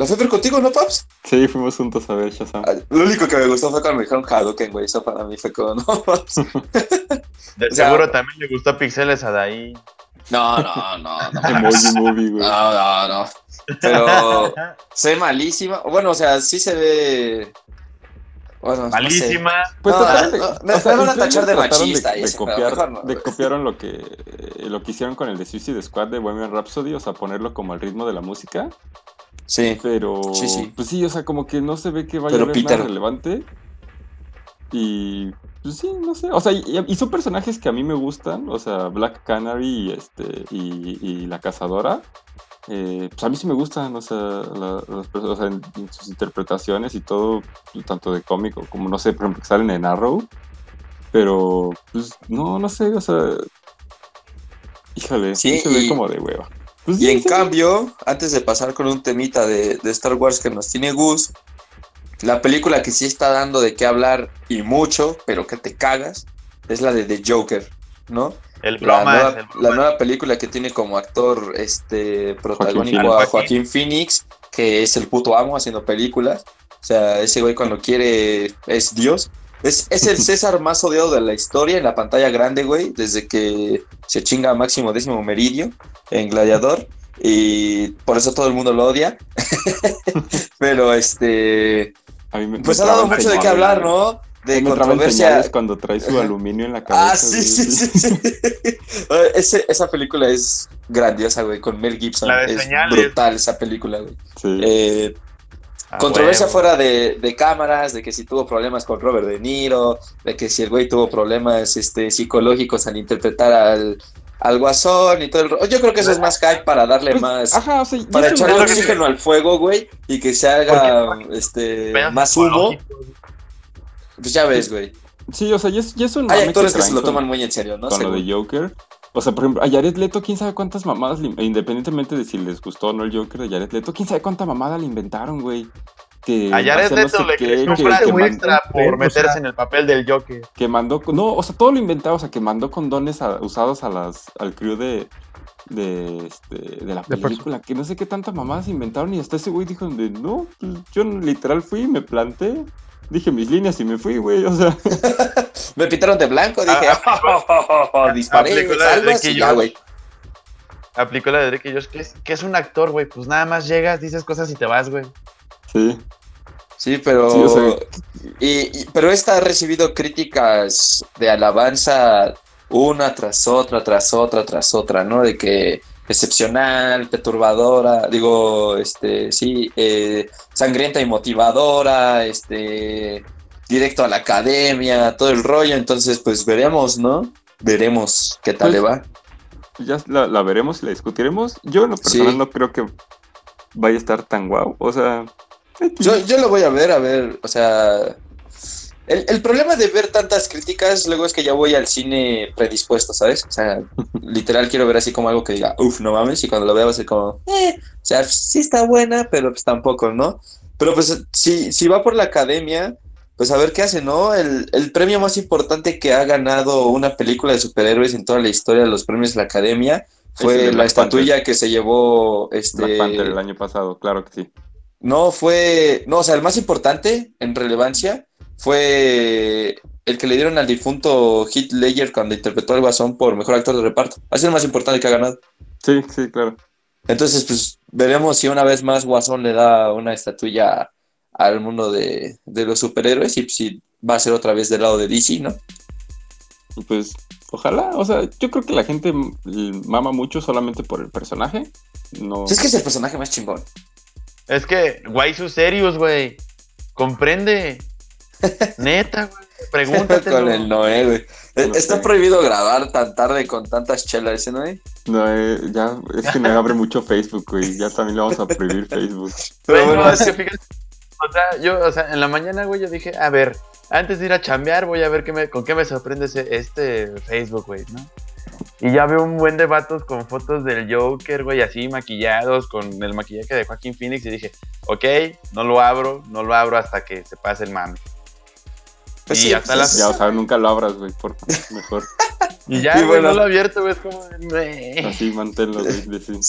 [SPEAKER 1] ¿Lo fue contigo, no, Paps?
[SPEAKER 3] Sí, fuimos juntos a ver Shazam.
[SPEAKER 1] Lo único que me gustó fue cuando me dijeron Hadouken, güey. Eso para mí fue como, no, Paps. <laughs>
[SPEAKER 2] De seguro también le gustó Pixeles a Daí.
[SPEAKER 1] No, no, no. no
[SPEAKER 3] Emoji Movie, güey.
[SPEAKER 1] No, no, no. Pero se ve malísima. Bueno, o sea, sí se ve...
[SPEAKER 2] Bueno, Malísima.
[SPEAKER 1] pues total, me, o sea, van a tachar de machista.
[SPEAKER 3] De, copiar, de copiaron lo que, lo que hicieron con el de Suicide Squad de Bohemian Rhapsody, o sea, ponerlo como al ritmo de la música.
[SPEAKER 1] Sí.
[SPEAKER 3] Pero.
[SPEAKER 1] Sí, sí.
[SPEAKER 3] Pues sí, o sea, como que no se ve que vaya a haber nada relevante. Y. Pues sí, no sé. O sea, y, son personajes que a mí me gustan. O sea, Black Canary y, este, y, la cazadora. Eh, pues a mí sí me gustan, o sea, o sea en, sus interpretaciones y todo, tanto de cómico como, no sé, por ejemplo, que salen en Arrow. Pero, pues, no, no sé, o sea. Híjole, sí, se ve como de hueva.
[SPEAKER 1] Pues y en cambio, antes de pasar con un temita de, Star Wars que nos tiene Gus, la película que sí está dando de qué hablar y mucho, pero que te cagas, es la de The Joker, ¿no?
[SPEAKER 2] El
[SPEAKER 1] la, nueva, la nueva película que tiene como actor este protagónico a Joaquín Phoenix, que es el puto amo haciendo películas. O sea, ese güey cuando quiere es Dios. Es, el <laughs> César más odiado de la historia en la pantalla grande, güey, desde que se chinga a Máximo Décimo Meridio en Gladiador. Y por eso todo el mundo lo odia. <laughs> Pero este. pues ha dado mucho de qué hablar, ¿no?
[SPEAKER 3] De controversia. cuando trae su <laughs> aluminio en la cabeza.
[SPEAKER 1] Ah, sí, sí, sí, esa película es grandiosa, güey, con Mel Gibson. es brutal esa película, güey. Sí. Eh, Ah, Controversia fuera de, cámaras, de que si tuvo problemas con Robert De Niro, de que si el güey tuvo problemas este, psicológicos al interpretar al, al guasón y todo el Yo creo que eso es más hype para darle pues, más.
[SPEAKER 3] Ajá, o sea,
[SPEAKER 1] para echarle oxígeno al fuego, güey, y que se haga este más humo. Pues ya ves, güey.
[SPEAKER 3] Sí, o sea, ya es, ya es un.
[SPEAKER 1] Hay actores que, se lo toman muy en serio, ¿no?
[SPEAKER 3] Con lo de Joker. O sea, por ejemplo, a Jared Leto, quién sabe cuántas mamadas, independientemente de si les gustó o no el Joker de Jared Leto, quién sabe cuánta mamada le inventaron, güey.
[SPEAKER 2] Que a Jared Leto le qué, un extra por meterse en el papel del Joker.
[SPEAKER 3] Que mandó, no, o sea, todo lo inventado, o sea, que mandó condones usados a las, al crew de, de, este, de la película, que no sé qué tanta mamá se inventaron y hasta ese güey dijo, de, no, pues, yo literal fui, me planté, dije mis líneas y me fui, güey, o sea. <laughs>
[SPEAKER 1] me pintaron de blanco, dije, ah, disparé,
[SPEAKER 2] güey. Aplicó la de Drake y Josh, que es, que es un actor, güey, pues nada más llegas, dices cosas y te vas, güey.
[SPEAKER 3] Sí.
[SPEAKER 1] Sí, pero. y, pero esta ha recibido críticas de alabanza una tras otra, tras otra, tras otra, ¿no? De que excepcional, perturbadora, digo, este, sí, eh, sangrienta y motivadora, este, directo a la academia, todo el rollo. Entonces, pues veremos, ¿no? Veremos qué tal pues, le va.
[SPEAKER 3] Ya la, veremos y la discutiremos. Yo en lo personal no creo que vaya a estar tan guau. O sea.
[SPEAKER 1] Yo, yo lo voy a ver, a ver, o sea. El, problema de ver tantas críticas luego es que ya voy al cine predispuesto, ¿sabes? O sea, <laughs> literal quiero ver así como algo que diga, uff, no mames, y cuando lo vea va a ser como, eh, o sea, sí está buena, pero pues tampoco, ¿no? Pero pues si, si va por la academia, pues a ver qué hace, ¿no? El, el, premio más importante que ha ganado una película de superhéroes en toda la historia de los premios de la academia fue la estatuilla que se llevó este
[SPEAKER 3] Black Panther el año pasado, claro que sí.
[SPEAKER 1] No, fue, no, o sea, el más importante en relevancia fue el que le dieron al difunto Heath Ledger cuando interpretó al Guasón por mejor actor de reparto. Ha sido el más importante que ha ganado.
[SPEAKER 3] Sí, sí, claro.
[SPEAKER 1] Entonces, pues veremos si una vez más Guasón le da una estatuilla al mundo de, los superhéroes y si va a ser otra vez del lado de DC, ¿no?
[SPEAKER 3] Pues ojalá, o sea, yo creo que la gente mama mucho solamente por el personaje. No.
[SPEAKER 1] Es que es el personaje más chingón.
[SPEAKER 2] Es que, guay, sus serios, güey. Comprende. Neta, güey. Pregúntate. <laughs>
[SPEAKER 1] con el Noé, güey. Está prohibido grabar tan tarde con tantas chelas, ¿eh, Noé?
[SPEAKER 3] No, eh, ya, es que me abre mucho Facebook, güey. Ya también le vamos a prohibir Facebook.
[SPEAKER 2] Pero bueno, es que fíjate. O sea, yo, o sea, en la mañana, güey, yo dije, a ver, antes de ir a chambear, voy a ver qué me, con qué me sorprende este Facebook, güey, ¿no? Y ya veo un buen debate con fotos del Joker, güey, así maquillados, con el maquillaje de Joaquín Phoenix. Y dije, ok, no lo abro, no lo abro hasta que se pase el mame.
[SPEAKER 3] Pues y hasta las... Ya, o sea, nunca lo abras, güey, por <laughs> mejor.
[SPEAKER 2] y ya, güey, no lo abierto, güey, es como...
[SPEAKER 3] Así, manténlo, güey,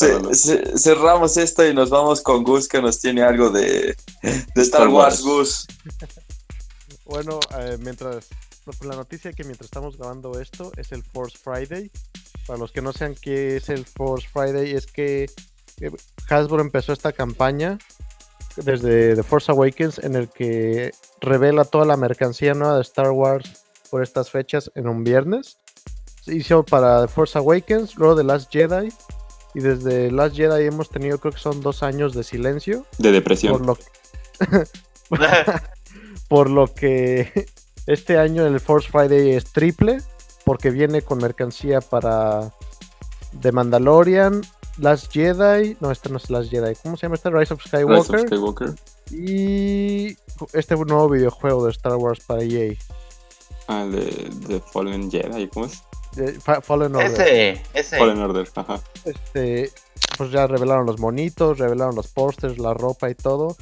[SPEAKER 1] cerramos esto y nos vamos con Gus, que nos tiene algo de, de Star, Wars, Gus. <laughs>
[SPEAKER 4] bueno, eh, mientras... La noticia que mientras estamos grabando esto es el Force Friday. Para los que no sepan qué es el Force Friday, es que eh, Hasbro empezó esta campaña desde The Force Awakens en el que revela toda la mercancía nueva de Star Wars por estas fechas en un viernes. Se hizo para The Force Awakens, luego The Last Jedi. Y desde Last Jedi hemos tenido, creo que son dos años de silencio.
[SPEAKER 3] De depresión.
[SPEAKER 4] Por lo que, <laughs> por lo que este año el Force Friday es triple. Porque viene con mercancía para The Mandalorian, Last Jedi. No, este no es Last Jedi. ¿Cómo se llama este? Rise of Skywalker. Rise of Skywalker. Y este nuevo videojuego de Star Wars para EA.
[SPEAKER 3] Ah, de, Fallen Jedi, ¿cómo es?
[SPEAKER 4] Fallen Order.
[SPEAKER 2] Ese, ese.
[SPEAKER 3] Fallen Order, ajá.
[SPEAKER 4] Este, pues ya revelaron los monitos, revelaron los posters, la ropa y todo.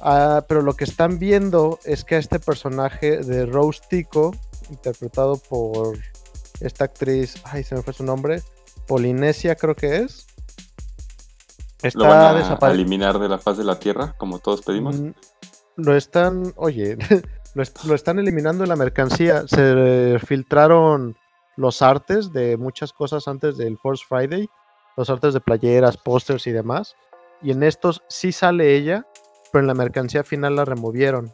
[SPEAKER 4] Ah, pero lo que están viendo es que este personaje de Rose Tico, interpretado por esta actriz, ay, se me fue su nombre, Polinesia creo que es.
[SPEAKER 3] Está ¿Lo van a, eliminar de la faz de la Tierra, como todos pedimos? Mm,
[SPEAKER 4] lo están, oye, <laughs> lo, están eliminando en la mercancía. Se filtraron los artes de muchas cosas antes del Force Friday, los artes de playeras, pósters y demás. Y en estos sí sale ella, pero en la mercancía final la removieron.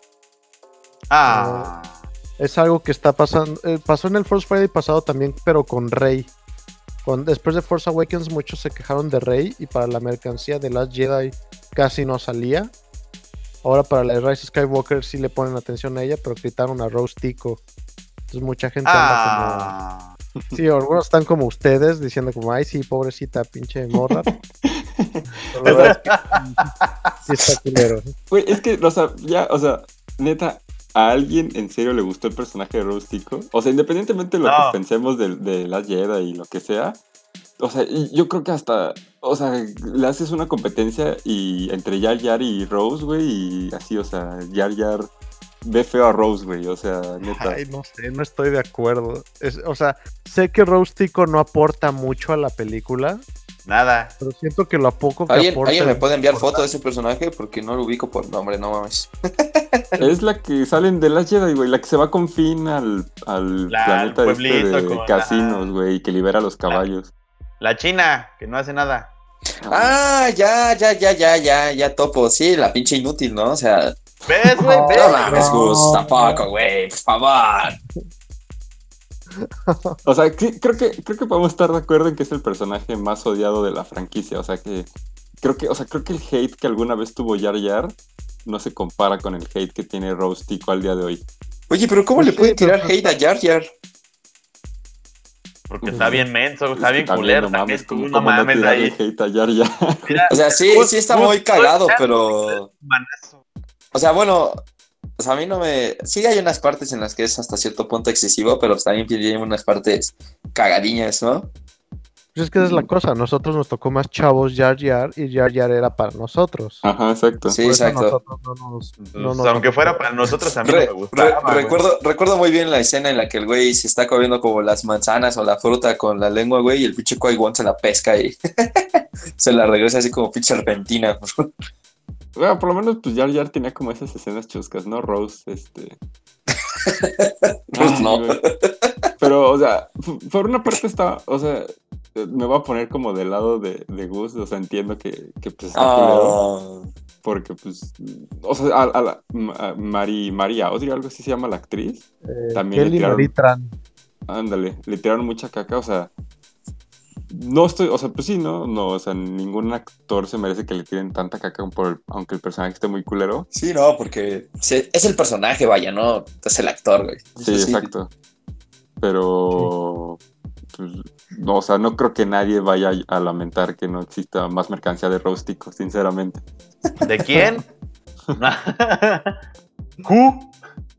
[SPEAKER 2] Ah.
[SPEAKER 4] es algo que está pasando. Eh, pasó en el Force Friday pasado también, pero con Rey después de Force Awakens muchos se quejaron de Rey y para la mercancía de Last Jedi casi no salía. Ahora para la Rise Skywalker sí le ponen atención a ella, pero quitaron a Rose Tico. Entonces mucha gente anda como... Ah. Sí, algunos están como ustedes diciendo como, ay sí, pobrecita pinche morra. <laughs>
[SPEAKER 3] sí está culero. es que, o sea, ya, o sea, neta, ¿A alguien en serio le gustó el personaje de Rose Tico? O sea, independientemente de lo que pensemos de, de la Jedi y lo que sea, o sea, yo creo que hasta, o sea, le haces una competencia y entre Yar Yar y Rose, güey, y así, o sea, Yar Yar ve feo a Rose, güey. O sea, neta.
[SPEAKER 4] Ay, no sé, no estoy de acuerdo. o sea, sé que Rose Tico no aporta mucho a la película.
[SPEAKER 2] Nada.
[SPEAKER 4] Pero siento que lo poco que
[SPEAKER 1] ¿Alguien,
[SPEAKER 4] aporta.
[SPEAKER 1] ¿Alguien me puede enviar foto de ese personaje? Porque no lo ubico por nombre, no mames. <laughs>
[SPEAKER 3] es la que sale en The Last Jedi, güey. La que se va con fin al, al planeta este de casinos, güey. Y que libera a los caballos.
[SPEAKER 2] La China, que no hace nada.
[SPEAKER 1] Ah, ya, ya, ya, ya, ya, ya topo. Sí, la pinche inútil, ¿no? O sea.
[SPEAKER 2] ¿Ves, güey?
[SPEAKER 1] No, no mames, Gus, tampoco, güey, por favor.
[SPEAKER 3] O sea, creo que creo que podemos estar de acuerdo en que es el personaje más odiado de la franquicia. O sea que creo que, o sea, creo que el hate que alguna vez tuvo Yar Yar no se compara con el hate que tiene Rose Tico al día de hoy.
[SPEAKER 1] Oye, pero ¿cómo le puede tirar hate a Yar Yar?
[SPEAKER 2] Porque está bien menso, está bien culero. No mames, como, no mames
[SPEAKER 3] ahí. Hate a Yar Yar.
[SPEAKER 1] o sea, sí, sí está muy cagado, pero. O sea, bueno, sea, a mí no me. Sí, hay unas partes en las que es hasta cierto punto excesivo, pero también tiene unas partes cagadiñas, ¿no?
[SPEAKER 4] Pues es que esa es la cosa. nosotros nos tocó más chavos Jar Jar y Jar Jar era para nosotros.
[SPEAKER 3] Ajá, exacto.
[SPEAKER 1] Sí, exacto.
[SPEAKER 2] No pues, aunque fuera para nosotros también me gustaba,
[SPEAKER 1] recuerdo, recuerdo muy bien la escena en la que el güey se está comiendo como las manzanas o la fruta con la lengua, güey, y el pinche qui se la pesca y <laughs> se la regresa así como pinche argentina. <laughs>
[SPEAKER 3] Bueno, por lo menos, pues Jar Jar tenía como esas escenas chuscas, ¿no? Rose, este. <laughs>
[SPEAKER 1] pues no.
[SPEAKER 3] Pero, o sea, por una parte está, o sea, me voy a poner como del lado de, de Gus, o sea, entiendo que, que pues está oh. Porque, pues, o sea, a, la Mari, María Audrey, algo así se llama la actriz.
[SPEAKER 4] Eh, también Kelly le tiraron,
[SPEAKER 3] Ándale, le tiraron mucha caca, o sea, no estoy, o sea, pues sí, ¿no? No, o sea, ningún actor se merece que le tiren tanta caca por, aunque el personaje esté muy culero.
[SPEAKER 1] Sí, no, porque es el personaje, vaya, ¿no? Es el actor, güey.
[SPEAKER 3] Sí, exacto. Pero, pues, no, o sea, no creo que nadie vaya a lamentar que no exista más mercancía de Róstico, sinceramente.
[SPEAKER 2] ¿De quién? <laughs> <laughs>
[SPEAKER 4] ¿Who?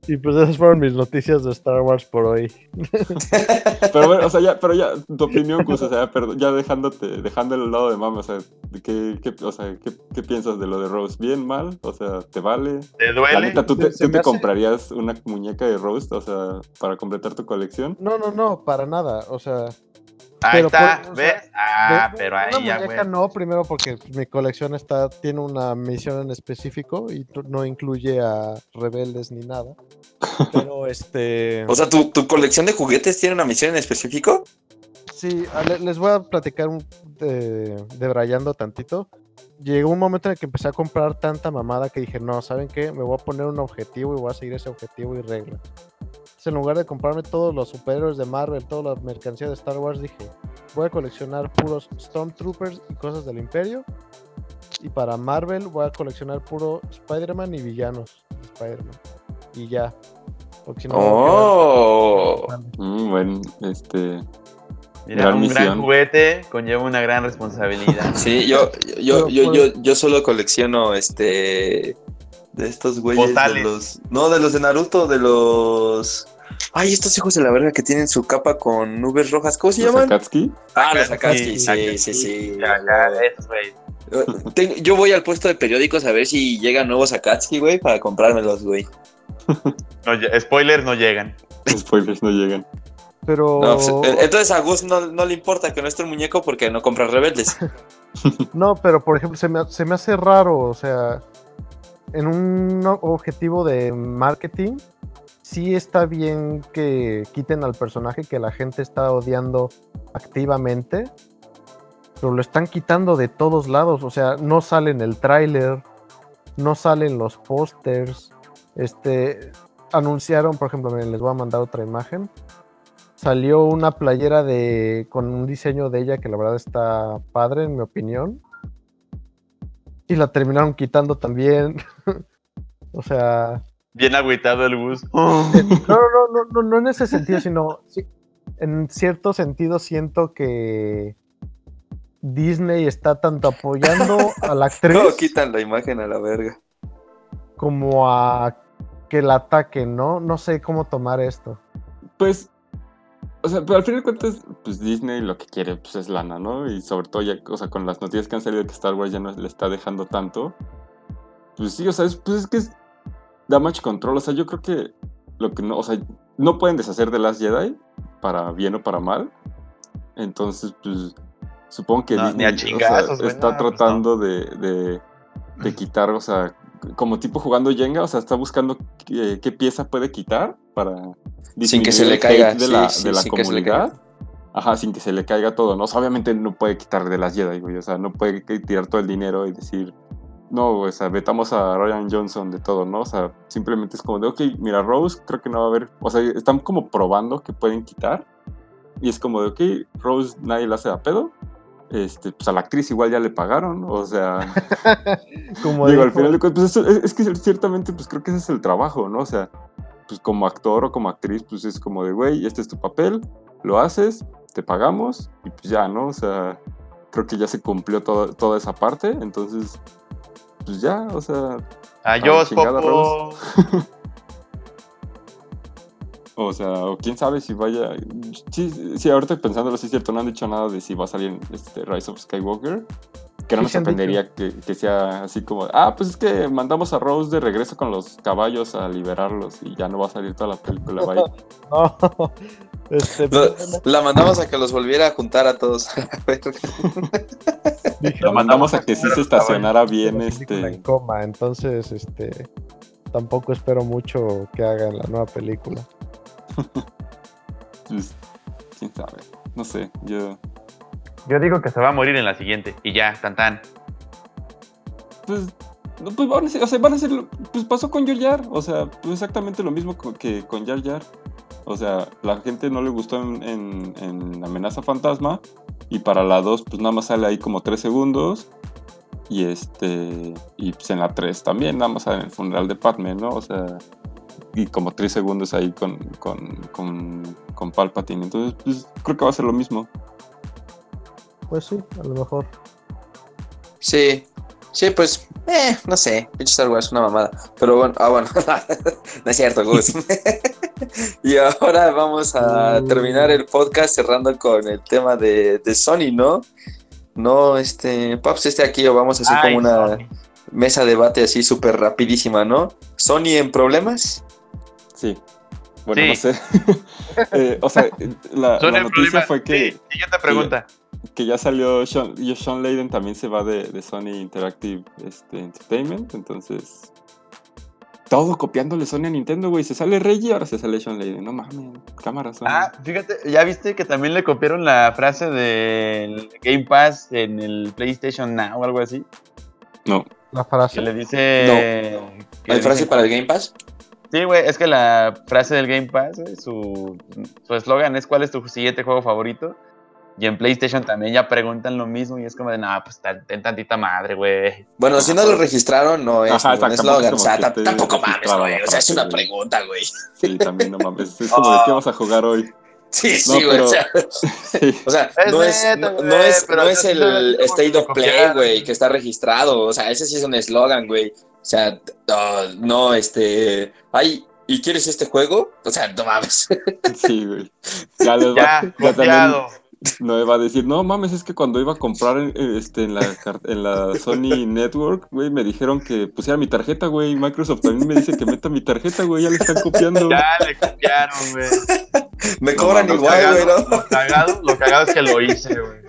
[SPEAKER 4] Y pues esas fueron mis noticias de Star Wars por hoy. <laughs>
[SPEAKER 3] pero bueno, o sea, ya, pero ya, tu opinión, Gus, o sea, ya dejándote, dejando el lado de mami, o sea, ¿qué, qué, o sea ¿qué, piensas de lo de Rose? ¿Bien, mal? O sea, ¿te vale?
[SPEAKER 2] ¿Te duele?
[SPEAKER 3] ¿tú, te, ¿tú te comprarías una muñeca de Rose, o sea, para completar tu colección?
[SPEAKER 4] No, no, no, para nada, o sea...
[SPEAKER 2] Ahí está, ¿ves? ah, pero ahí ya,
[SPEAKER 4] güey. no, primero porque mi colección está, tiene una misión en específico y no incluye a rebeldes ni nada. Pero <laughs> este.
[SPEAKER 1] O sea, ¿tu, colección de juguetes tiene una misión en específico?
[SPEAKER 4] Sí, les voy a platicar de, de tantito. Llegó un momento en el que empecé a comprar tanta mamada que dije, no, ¿saben qué? Me voy a poner un objetivo y voy a seguir ese objetivo y regla. Entonces, en lugar de comprarme todos los superhéroes de Marvel, toda la mercancía de Star Wars, dije, voy a coleccionar puros Stormtroopers y cosas del Imperio. Y para Marvel voy a coleccionar puro Spider-Man y villanos de Spider-Man y ya.
[SPEAKER 1] oh.
[SPEAKER 3] Mm, bueno, este.
[SPEAKER 2] Mira, un gran juguete conlleva una gran responsabilidad.
[SPEAKER 1] Sí, yo, yo, yo, yo, yo solo colecciono este de estos güeyes de los. No, de los de Naruto, de los. Ay, estos hijos de la verga que tienen su capa con nubes rojas, ¿cómo se llaman?
[SPEAKER 3] Akatsuki?
[SPEAKER 1] Ah, los Akatsuki, sí, sí, sí. Ya, ya, esos, güey. Yo voy al puesto de periódicos a ver si llegan nuevos Akatsuki, güey, para comprármelos, güey. <laughs>
[SPEAKER 2] No, spoilers no llegan.
[SPEAKER 3] Spoilers no llegan.
[SPEAKER 4] Pero.
[SPEAKER 1] Pues, eh, entonces a Gus no, le importa que no esté un muñeco porque no compra rebeldes. <laughs>
[SPEAKER 4] no, pero por ejemplo, se me, se me hace raro, o sea, en un objetivo de marketing, sí está bien que quiten al personaje que la gente está odiando activamente, pero lo están quitando de todos lados, o sea, no sale en el tráiler, no salen los pósters, este, anunciaron, por ejemplo, les voy a mandar otra imagen. Salió una playera de con un diseño de ella que la verdad está padre, en mi opinión. Y la terminaron quitando también. <laughs> o sea.
[SPEAKER 2] Bien agüitado el bus. <laughs>
[SPEAKER 4] no, no, no, no, en ese sentido, sino en cierto sentido siento que Disney está tanto apoyando a la <laughs> actriz. No,
[SPEAKER 1] quitan la imagen a la verga.
[SPEAKER 4] Como a que la ataquen, ¿no? No sé cómo tomar esto.
[SPEAKER 3] Pues, o sea, pero al final de cuentas, pues Disney lo que quiere pues, es lana, ¿no? Y sobre todo ya, o sea, con las noticias que han salido de que Star Wars ya no le está dejando tanto. Pues sí, o sea, es, pues es que es, damage control, o sea, yo creo que lo que no, o sea, no pueden deshacer de Last Jedi para bien o para mal. Entonces, pues, supongo que Disney está tratando de, de, <clears throat> quitar, o sea, como tipo jugando Jenga, o sea, está buscando qué, pieza puede quitar para
[SPEAKER 1] sin que se le caiga
[SPEAKER 3] de la, de la comunidad. Ajá, sin que se le caiga todo, ¿no? obviamente no puede quitar de las Jedi, güey. O sea, no puede tirar todo el dinero y decir, no, o sea, vetamos a Ryan Johnson de todo, ¿no? O sea, simplemente es como de, ok, mira, Rose creo que no va a haber, o sea, están como probando que pueden quitar. Y es como de, ok, Rose nadie la hace a pedo. Este, pues a la actriz igual ya le pagaron, o sea, <laughs> como digo, al final de cuentas, pues es, es, que ciertamente, pues creo que ese es el trabajo, ¿no? O sea, pues como actor o como actriz, pues es como de, güey, este es tu papel, lo haces, te pagamos y pues ya, ¿no? O sea, creo que ya se cumplió toda esa parte, entonces, pues ya, o sea...
[SPEAKER 2] Adiós, Popo. <laughs>
[SPEAKER 3] o sea, o quién sabe si vaya... Sí, sí, ahorita pensándolo, sí es cierto, no han dicho nada de si va a salir este Rise of Skywalker que no me sorprendería que, que, sea así como, ah, pues es que mandamos a Rose de regreso con los caballos a liberarlos y ya no va a salir toda la película. <laughs>
[SPEAKER 1] no, <laughs> este, la mandamos a que los volviera a juntar a todos. <laughs>
[SPEAKER 3] la mandamos a que sí se estacionara bien este.
[SPEAKER 4] En coma, entonces este tampoco espero mucho que haga en la nueva película. <laughs>
[SPEAKER 3] pues, quién sabe, no sé, yo
[SPEAKER 2] yo digo que se va a morir en la siguiente y ya, tan tan.
[SPEAKER 3] Pues, pues van a ser, o sea, van a ser, pues pasó con Jar Jar, o sea, pues exactamente lo mismo que con Jar Jar. O sea, la gente no le gustó en, en, Amenaza Fantasma y para la 2 pues nada más sale ahí como 3 segundos y este y pues en la 3 también nada más sale en el funeral de Padme, ¿no? O sea, y como 3 segundos ahí con, con, con, con Palpatine. Entonces, pues creo que va a ser lo mismo.
[SPEAKER 4] Pues sí, a lo mejor.
[SPEAKER 1] Sí, sí, pues, eh, no sé, pinche Star Wars, una mamada. Pero bueno, ah, bueno, <laughs> no es cierto, Gus. <laughs> y ahora vamos a terminar el podcast cerrando con el tema de, de Sony, ¿no? No, este, Paps esté aquí o vamos a hacer como una mesa de debate así súper rapidísima, ¿no? ¿Sony en problemas?
[SPEAKER 3] Sí. Bueno, no sé. <laughs> Eh, o sea, la, noticia fue que.
[SPEAKER 2] Sí, siguiente pregunta
[SPEAKER 3] que ya salió Sean, Sean Layden también se va de, Sony Interactive este, Entertainment, entonces todo copiándole Sony a Nintendo, güey. Se sale Reggie, ahora se sale Sean Layden. No mames, cámara Sony.
[SPEAKER 2] Ah, fíjate, ¿ya viste que también le copiaron la frase del Game Pass en el PlayStation Now o algo así?
[SPEAKER 3] No.
[SPEAKER 4] ¿La frase?
[SPEAKER 2] Que le dice...
[SPEAKER 1] No. ¿Hay frase para el Game Pass?
[SPEAKER 2] Sí, güey, es que la frase del Game Pass, su eslogan es ¿cuál es tu siguiente juego favorito? Y en PlayStation también ya preguntan lo mismo y es como de, no, pues ten tantita madre, güey.
[SPEAKER 1] Bueno, si no lo registraron, no es Ajá, un eslogan. O sea, tampoco mames, güey. O sea, es una pregunta, güey.
[SPEAKER 3] Sí, también no mames. Es como de qué vas a jugar hoy. <laughs>
[SPEAKER 1] Sí, sí, güey. O sea, <laughs> o sea no, es, no, es, no es el State of Play, güey, que está registrado. O sea, ese sí es un eslogan, güey. O sea, no, este. Ay, ¿y quieres este juego? O sea, no mames. <laughs>
[SPEAKER 3] Sí, güey. Ya les va. Ya, ya no iba a decir, no mames, es que cuando iba a comprar este, en, la, en la Sony Network, güey, me dijeron que pusiera mi tarjeta, güey. Microsoft también me dice que meta mi tarjeta, güey, ya le están copiando.
[SPEAKER 2] Ya le copiaron, güey. <laughs>
[SPEAKER 1] Me cobran igual, güey, ¿no?
[SPEAKER 2] Lo cagado, lo cagado es que lo hice, güey.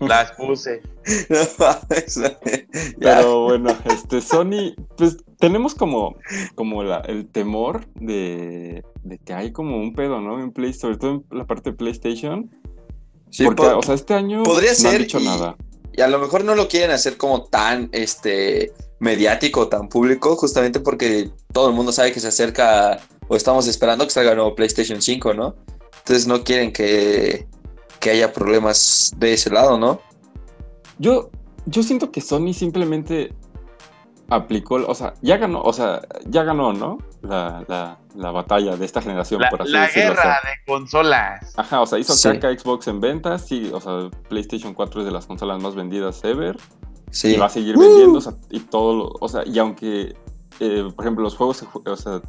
[SPEAKER 2] Las puse. <laughs>
[SPEAKER 3] Pero bueno, este Sony, pues tenemos como, como la, el temor de, de que hay como un pedo, ¿no? En Play, sobre todo en la parte de PlayStation porque, o sea, este año
[SPEAKER 1] podría no han
[SPEAKER 3] dicho nada.
[SPEAKER 1] Y a lo mejor no lo quieren hacer como tan este mediático, tan público, justamente porque todo el mundo sabe que se acerca o estamos esperando que salga el nuevo PlayStation 5, ¿no? Entonces no quieren que, que haya problemas de ese lado, ¿no?
[SPEAKER 3] Yo, yo siento que Sony simplemente aplicó, o sea, ya ganó, o sea, ya ganó, ¿no? La, la, la batalla de esta generación, por así
[SPEAKER 2] la
[SPEAKER 3] decirlo.
[SPEAKER 2] La guerra de consolas.
[SPEAKER 3] Ajá, o sea, hizo caca Xbox en ventas, sí, o sea, PlayStation 4 es de las consolas más vendidas ever. Sí. Y va a seguir vendiendo, o sea, y todo, lo, o sea, y aunque, eh, por ejemplo, los juegos, o sea,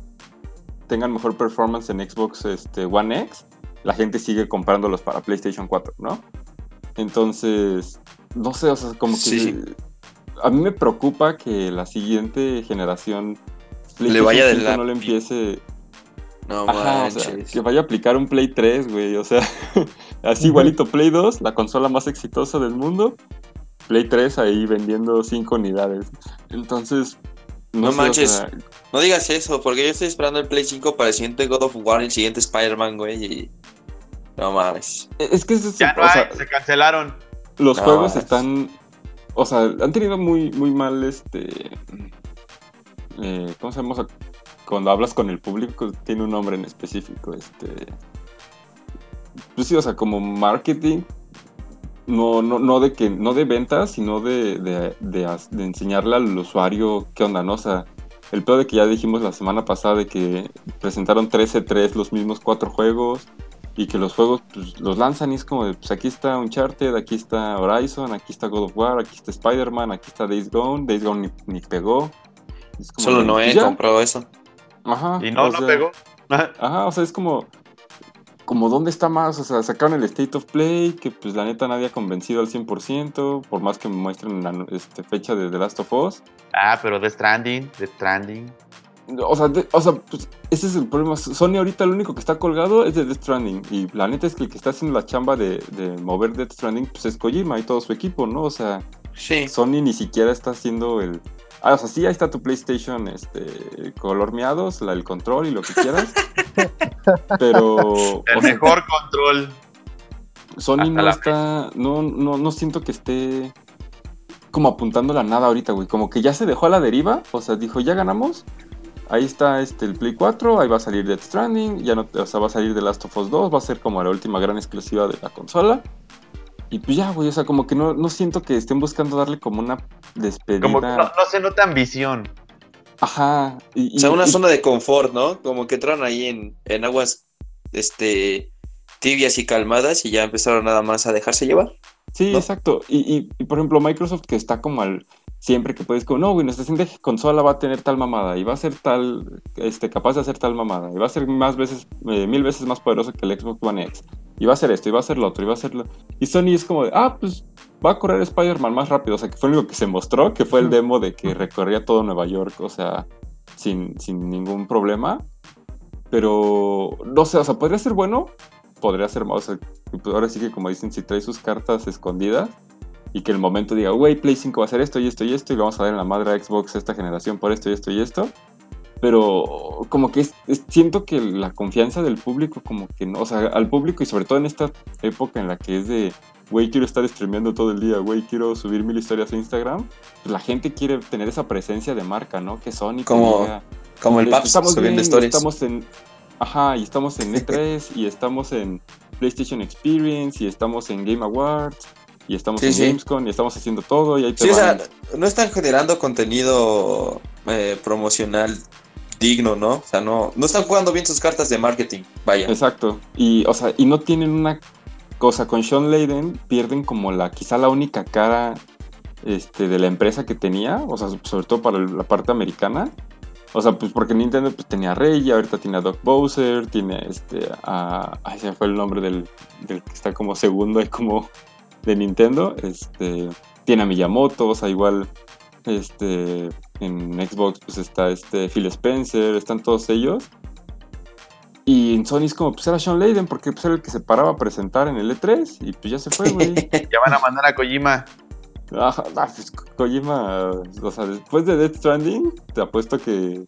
[SPEAKER 3] tengan mejor performance en Xbox este, One X, la gente sigue comprándolos para PlayStation 4, ¿no? Entonces, no sé, o sea, como que a mí me preocupa que la siguiente generación
[SPEAKER 1] le vaya del
[SPEAKER 3] no le empiece.
[SPEAKER 1] No Ajá,
[SPEAKER 3] que vaya a aplicar un Play 3, güey. O sea, <laughs> así igualito Play 2, la consola más exitosa del mundo. Play 3 ahí vendiendo 5 unidades. Entonces,
[SPEAKER 1] no, manches. no digas eso, porque yo estoy esperando el Play 5 para el siguiente God of War, el siguiente Spider-Man, güey. Y... No mames.
[SPEAKER 3] Es que
[SPEAKER 2] ya no hay, se cancelaron.
[SPEAKER 3] Los juegos están. O sea, han tenido muy, muy mal este. Eh, ¿Cómo se llama? Cuando hablas con el público, tiene un nombre en específico. Este. Pues sí, o sea, como marketing. No, no, no de que, no de ventas, sino de, de, de, enseñarle al usuario qué onda, ¿no? O sea, el peor de que ya dijimos la semana pasada de que presentaron 13-3 los mismos cuatro juegos y que los juegos pues, los lanzan y es como de, pues aquí está Uncharted, aquí está Horizon, aquí está God of War, aquí está Spider-Man, aquí está Days Gone, Days Gone ni, pegó.
[SPEAKER 1] Solo no he comprado eso.
[SPEAKER 3] Ajá.
[SPEAKER 2] Y no, no pegó.
[SPEAKER 3] Ajá, o sea, es como, como dónde está más, o sea, sacaron el State of Play, que pues la neta nadie ha convencido al 100%, por más que me muestren la este, fecha de The Last of Us.
[SPEAKER 2] Ah, pero The Stranding, The Stranding.
[SPEAKER 3] O sea, o sea pues, ese es el problema. Sony ahorita lo único que está colgado es de Death Stranding. Y la neta es que el que está haciendo la chamba de, mover Death Stranding pues es Kojima y todo su equipo, ¿no? O sea, Sony ni siquiera está haciendo el. Ah, o sea, sí, ahí está tu PlayStation este, color miados, la, el control y lo que quieras. <laughs> pero.
[SPEAKER 2] El mejor control.
[SPEAKER 3] Sony no está. No, no, no siento que esté como apuntando la nada ahorita, güey. Como que ya se dejó a la deriva. O sea, dijo, ya ganamos ahí está este, el Play 4, ahí va a salir Death Stranding, ya no, o sea, va a salir The Last of Us 2, va a ser como la última gran exclusiva de la consola. Y pues ya, güey, o sea, como que no, no siento que estén buscando darle como una despedida.
[SPEAKER 2] Como que no, se nota ambición.
[SPEAKER 3] Ajá.
[SPEAKER 1] o sea, una zona de confort, ¿no? Como que entraron ahí en, en aguas este, tibias y calmadas y ya empezaron nada más a dejarse llevar.
[SPEAKER 3] Sí, exacto. Y, y, por ejemplo, Microsoft que está como al siempre que puedes, como, no, güey, nuestra siguiente consola va a tener tal mamada y va a ser tal, este, capaz de hacer tal mamada y va a ser más veces, eh, mil veces más poderoso que el Xbox One X y va a ser esto y va a ser lo otro y va a ser lo... Y Sony es como de, ah, pues va a correr Spider-Man más rápido, o sea, que fue lo único que se mostró, que fue el demo de que recorría todo Nueva York, o sea, sin, sin ningún problema. Pero, no sé, o sea, podría ser bueno, podría ser malo, o sea, ahora sí que como dicen, si trae sus cartas escondidas, y que el momento diga, güey, Play 5 va a hacer esto y esto y esto y vamos a dar en la madre a Xbox esta generación por esto y esto y esto. Pero como que siento que la confianza del público como que no, o sea, al público y sobre todo en esta época en la que es de, güey, quiero estar streameando todo el día, güey, quiero subir mil historias a Instagram, pues la gente quiere tener esa presencia de marca, ¿no? Que Sony
[SPEAKER 1] como, como el Paps
[SPEAKER 3] estamos subiendo Estamos en, ajá, y estamos en <laughs> E3 y estamos en PlayStation Experience y estamos en Game Awards y estamos en Gamescom y estamos haciendo todo y ahí
[SPEAKER 1] te sí, o sea, no están generando contenido eh, promocional digno, ¿no? O sea, no, no están jugando bien sus cartas de marketing, vaya.
[SPEAKER 3] Exacto. Y, o sea, y no tienen una cosa, con Sean Layden pierden como la, quizá la única cara este, de la empresa que tenía, o sea, sobre todo para la parte americana. O sea, pues porque Nintendo pues, tenía a Rey, ahorita tiene a Doc Bowser, tiene este a... Ay, se fue el nombre del, del que está como segundo ahí como de Nintendo. Este, tiene a Miyamoto, o sea, igual este, en Xbox pues está este Phil Spencer, están todos ellos. Y en Sony es como, pues era Sean Layden, porque pues era el que se paraba a presentar en el E3 y pues ya se fue, güey. <laughs>
[SPEAKER 2] ya van a mandar a Kojima.
[SPEAKER 3] Ajá, pues Kojima, o sea, después de Death Stranding, te apuesto que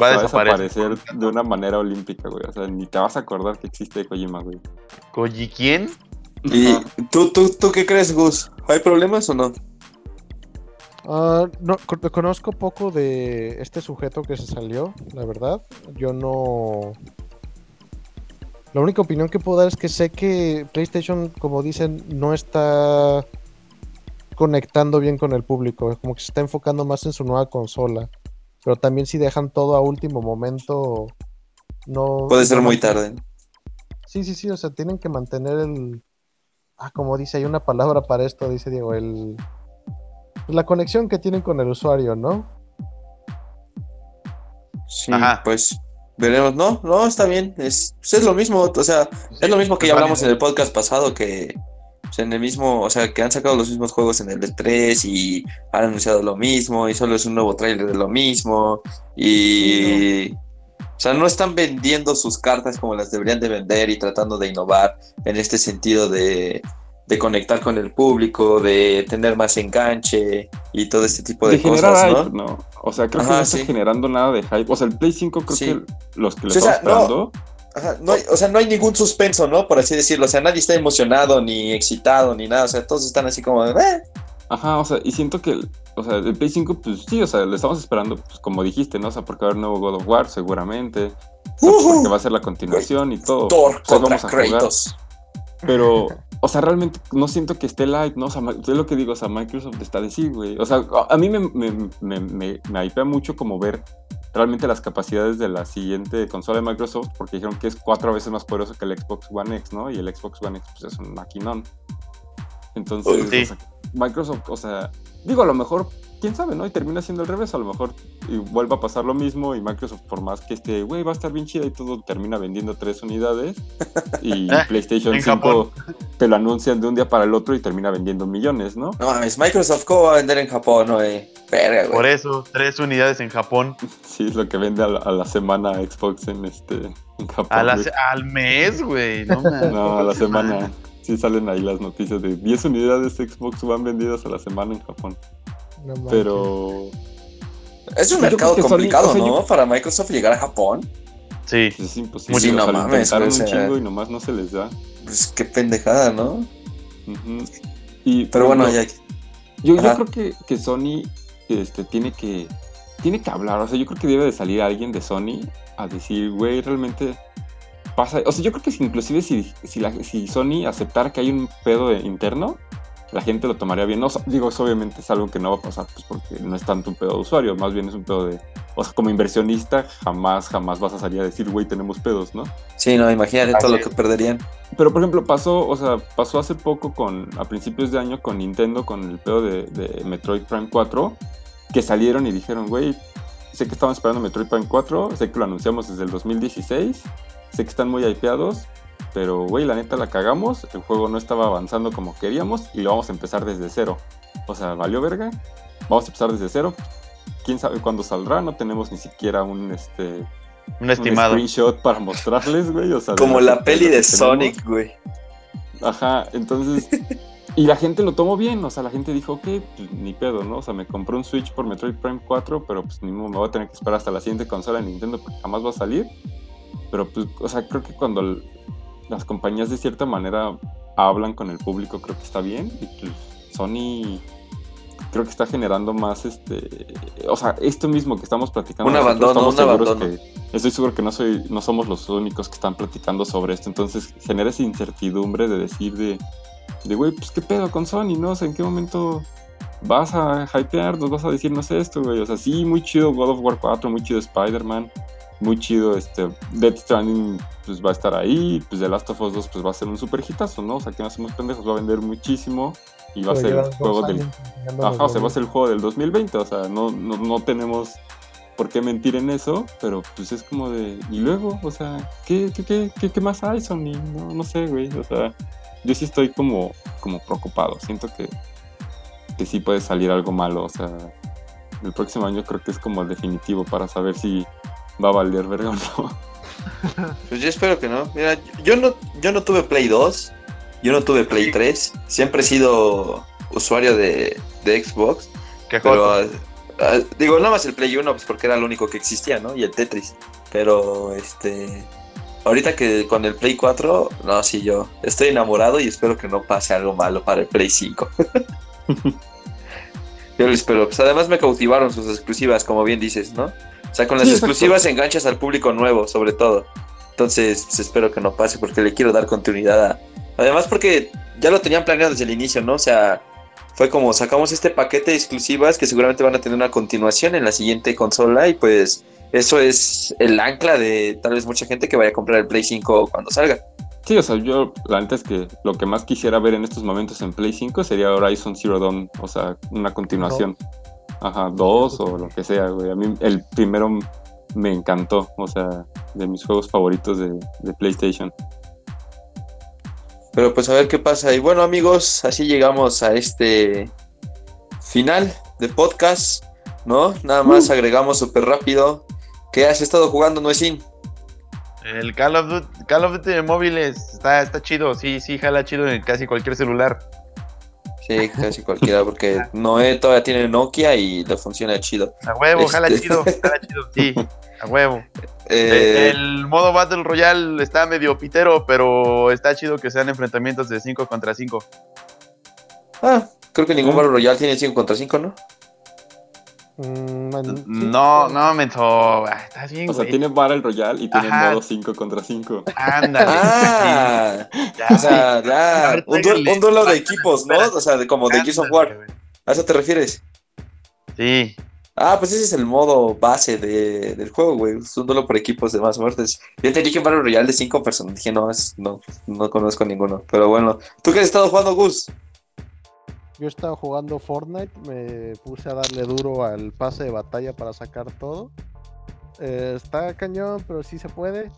[SPEAKER 2] va a desaparecer,
[SPEAKER 3] de una manera olímpica, güey. O sea, ni te vas a acordar que existe Kojima, güey.
[SPEAKER 2] ¿Koji quién?
[SPEAKER 1] ¿Y tú, tú, tú qué crees, Gus? ¿Hay problemas o no?
[SPEAKER 4] Uh, no, conozco poco de este sujeto que se salió, la verdad. Yo no. La única opinión que puedo dar es que sé que PlayStation, como dicen, no está conectando bien con el público. Como que se está enfocando más en su nueva consola. Pero también si dejan todo a último momento, no.
[SPEAKER 1] Puede ser muy tarde.
[SPEAKER 4] Sí, sí, sí. O sea, tienen que mantener el, Ah, como dice, hay una palabra para esto, dice Diego, el la conexión que tienen con el usuario, ¿no?
[SPEAKER 1] Sí, pues veremos. No, no, está bien. Es, pues, es lo mismo. O sea, es lo mismo que ya hablamos en el podcast pasado, que sea, en el mismo, o sea, que han sacado los mismos juegos en el E3 y han anunciado lo mismo y solo es un nuevo trailer de lo mismo y... O sea, no están vendiendo sus cartas como las deberían de vender y tratando de innovar en este sentido de, de conectar con el público, de tener más enganche y todo este tipo de, cosas, ¿no?
[SPEAKER 3] O sea, creo que no está generando nada de hype. O sea, el Play 5 creo que los que le están esperando...
[SPEAKER 1] no hay, o sea, no hay ningún suspenso, ¿no? Por así decirlo. O sea, nadie está emocionado, ni excitado, ni nada. O sea, todos están así como eh".
[SPEAKER 3] Ajá, o sea, y siento que, o sea, el Play 5, pues sí, o sea, le estamos esperando, pues como dijiste, ¿no? O sea, porque va a haber nuevo God of War, seguramente. porque va a ser la continuación y todo.
[SPEAKER 1] Thor contra Kratos.
[SPEAKER 3] Pero, o sea, realmente no siento que esté light, ¿no? O sea, es lo que digo, o sea, Microsoft está de sí, güey. O sea, a mí me, me, me, me, me mucho como ver realmente las capacidades de la siguiente consola de Microsoft, porque dijeron que es cuatro veces más poderoso que el Xbox One X, ¿no? Y el Xbox One X pues, es un maquinón. Entonces, Microsoft, o sea, digo, a lo mejor quién sabe, ¿no? Y termina siendo al revés, a lo mejor y vuelva a pasar lo mismo y Microsoft, por más que este, güey, va a estar bien chida y todo, termina vendiendo tres unidades y eh, <laughs> PlayStation 5 te lo anuncian de un día para el otro y termina vendiendo millones, ¿no?
[SPEAKER 1] No mames, Microsoft, ¿cómo va a vender en Japón, no, eh? Verga, güey.
[SPEAKER 2] Por eso, tres unidades en Japón. <laughs>
[SPEAKER 3] Sí, es lo que vende a la, semana Xbox en este en Japón.
[SPEAKER 2] al mes, güey. No, <laughs>
[SPEAKER 3] no, a la semana. Sí salen ahí las noticias de 10 unidades Xbox One vendidas a la semana en Japón pero.
[SPEAKER 1] Es un mercado complicado, ¿no? Para Microsoft llegar a Japón.
[SPEAKER 2] Sí.
[SPEAKER 3] Pues es imposible. Sí, no mames. un chingo y nomás no se les da.
[SPEAKER 1] Pues qué pendejada, ¿no?
[SPEAKER 3] y, pero bueno, ya. Yo, yo creo que, que Sony este, tiene que tiene que hablar. O sea, yo creo que debe de salir alguien de Sony a decir, güey, realmente pasa. O sea, yo creo que inclusive si, si, la, si Sony aceptara que hay un pedo interno, la gente lo tomaría bien. No, digo, obviamente es algo que no va a pasar, pues porque no es tanto un pedo de usuario, más bien es un pedo de. O sea, como inversionista, jamás, jamás vas a salir a decir, güey, tenemos pedos, ¿no?
[SPEAKER 1] Sí, no, imagínate todo lo que perderían.
[SPEAKER 3] Pero, por ejemplo, pasó, o sea, pasó hace poco con, a principios de año con Nintendo, con el pedo de, de Metroid Prime 4, que salieron y dijeron, güey, sé que estaban esperando Metroid Prime 4, sé que lo anunciamos desde el 2016, sé que están muy hypeados, pero, güey, la neta la cagamos, el juego no estaba avanzando como queríamos y lo vamos a empezar desde cero. O sea, valió verga, vamos a empezar desde cero. Quién sabe cuándo saldrá, no tenemos ni siquiera un este
[SPEAKER 2] un estimado
[SPEAKER 3] screenshot para mostrarles, güey. O sea,
[SPEAKER 1] como la peli de Sonic, güey.
[SPEAKER 3] Ajá, entonces. <laughs> y la gente lo tomó bien, o sea, la gente dijo, ok, pues, ni pedo, ¿no? O sea, me compré un Switch por Metroid Prime 4, pero pues ni modo, me voy a tener que esperar hasta la siguiente consola de Nintendo porque jamás va a salir. Pero pues, o sea, creo que cuando las compañías de cierta manera hablan con el público, creo que está bien. Y pues Sony creo que está generando más este o sea esto mismo que estamos platicando
[SPEAKER 1] un abandono un abandono.
[SPEAKER 3] estoy seguro que no soy no somos los únicos que están platicando sobre esto entonces genera esa incertidumbre de decir de de güey pues qué pedo con Sony no o sea en qué momento vas a hypear nos vas a decirnos esto güey o sea sí muy chido God of War 4 muy chido Spider-Man muy chido. Este, Death Stranding pues va a estar ahí, pues The Last of Us 2 pues va a ser un super hitazo, ¿no? O sea, que no hacemos pendejos, va a vender muchísimo y va a ser el juego del... Ajá, o sea, va a ser el juego del 2020, o sea, no, no, no tenemos por qué mentir en eso, pero pues es como de... Y luego, o sea, ¿qué, qué, qué, qué, más hay, Sony? No, no sé, güey, o sea, yo sí estoy como, como preocupado, siento que, que sí puede salir algo malo, o sea, el próximo año creo que es como el definitivo para saber si va a valer verga o no. <laughs>
[SPEAKER 1] Pues yo espero que no. Mira, yo no, yo no tuve Play 2, yo no tuve Play 3, siempre he sido usuario de, Xbox.
[SPEAKER 2] ¿Qué pero, ah,
[SPEAKER 1] ah, digo, nada más el Play 1, pues porque era lo único que existía, ¿no? Y el Tetris. Pero, este... Ahorita que con el Play 4, no, sí, yo estoy enamorado y espero que no pase algo malo para el Play 5. <laughs> yo lo espero. Pues además me cautivaron sus exclusivas, como bien dices, ¿no? O sea, con las exclusivas enganchas al público nuevo, sobre todo. Entonces, pues, espero que no pase porque le quiero dar continuidad a... Además porque ya lo tenían planeado desde el inicio, ¿no? O sea, fue como sacamos este paquete de exclusivas que seguramente van a tener una continuación en la siguiente consola y pues eso es el ancla de tal vez mucha gente que vaya a comprar el Play 5 cuando salga.
[SPEAKER 3] Sí, o sea, yo la neta es que lo que más quisiera ver en estos momentos en Play 5 sería Horizon Zero Dawn, o sea, una continuación. Ajá, dos o lo que sea, güey. A mí el primero me encantó, o sea, de mis juegos favoritos de, PlayStation.
[SPEAKER 1] Pero pues a ver qué pasa. Y bueno amigos, así llegamos a este final de podcast, ¿no? Nada más uh. agregamos súper rápido. ¿Qué has estado jugando, Noesin?
[SPEAKER 2] El Call of Duty, Call of Duty de móviles está, está chido, sí, sí, jala chido en casi cualquier celular.
[SPEAKER 1] Sí, casi cualquiera, porque Noé todavía tiene Nokia y le funciona chido.
[SPEAKER 2] A huevo, jala este chido, jala chido, sí, a huevo. <laughs> Eh, el modo Battle Royale está medio pitero, pero está chido que sean enfrentamientos de 5 contra 5.
[SPEAKER 1] Ah, creo que ningún Battle Royale tiene 5 contra 5, ¿no?
[SPEAKER 2] Mm, no, no, menso. Ah, estás bien,
[SPEAKER 3] O sea, tiene Battle Royale y tiene modo 5 contra 5.
[SPEAKER 1] Ándale. Ah, ya, o sea, ya. Un, duelo de equipos, ¿no? O sea, de, como de Gears of War. ¿A eso te refieres?
[SPEAKER 2] Sí.
[SPEAKER 1] Ah, pues ese es el modo base de, del juego, güey. Es un duelo por equipos de más muertes. Yo te dije Battle Royale de 5 personas. Dije, no, es, no, no conozco ninguno. Pero bueno. ¿Tú qué has estado jugando, Gus?
[SPEAKER 4] Yo estaba jugando Fortnite, me puse a darle duro al pase de batalla para sacar todo. Eh, está cañón, pero sí se puede.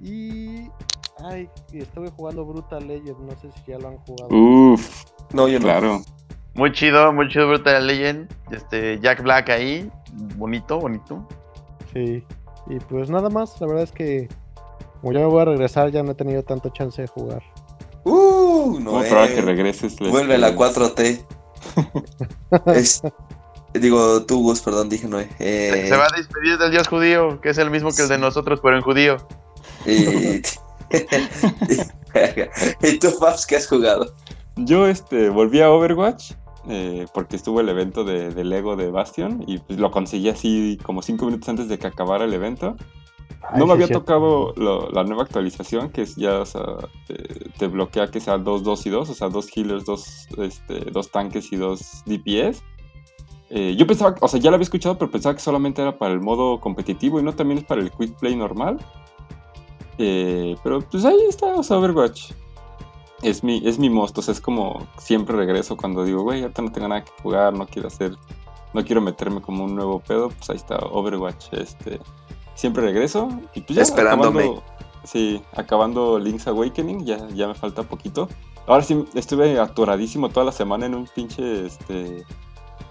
[SPEAKER 4] Y. Ay, estuve jugando Brutal Legend, no sé si ya lo han jugado.
[SPEAKER 3] Uf, no, yo claro.
[SPEAKER 2] Muy chido, muy chido Brutal Legend. Este, Jack Black ahí, bonito, bonito.
[SPEAKER 4] Sí, y pues nada más, la verdad es que como ya me voy a regresar, ya no he tenido tanta chance de jugar.
[SPEAKER 1] Uh, no.
[SPEAKER 3] que regreses.
[SPEAKER 1] Vuelve la 4T. <laughs> digo, tú, Gus, perdón, dije no.
[SPEAKER 2] Eh... Se va a despedir del Dios judío, que es el mismo que el de nosotros, pero en judío.
[SPEAKER 1] Y, <laughs> ¿Y tú, Fabs, qué has jugado?
[SPEAKER 3] Yo este, volví a Overwatch. Eh, porque estuvo el evento de, de, Lego de Bastion y pues lo conseguí así como cinco minutos antes de que acabara el evento no me había tocado la nueva actualización, que es ya, te, bloquea que sea 2, 2 y 2, o sea, dos healers, dos, este, dos tanques y dos DPS. Eh, yo pensaba, o sea, ya lo había escuchado, pero pensaba que solamente era para el modo competitivo y no también es para el quick play normal. Eh, pero pues ahí está, o sea, Overwatch. Es mi, es mi most, o sea, es como siempre regreso cuando digo, güey, ahorita no tengo nada que jugar, no quiero hacer, no quiero meterme como un nuevo pedo, pues ahí está Overwatch, este siempre regreso. Y pues ya
[SPEAKER 1] Esperándome.
[SPEAKER 3] Acabando, sí, acabando Link's Awakening, ya, ya me falta poquito. Ahora sí, estuve atoradísimo toda la semana en un pinche este,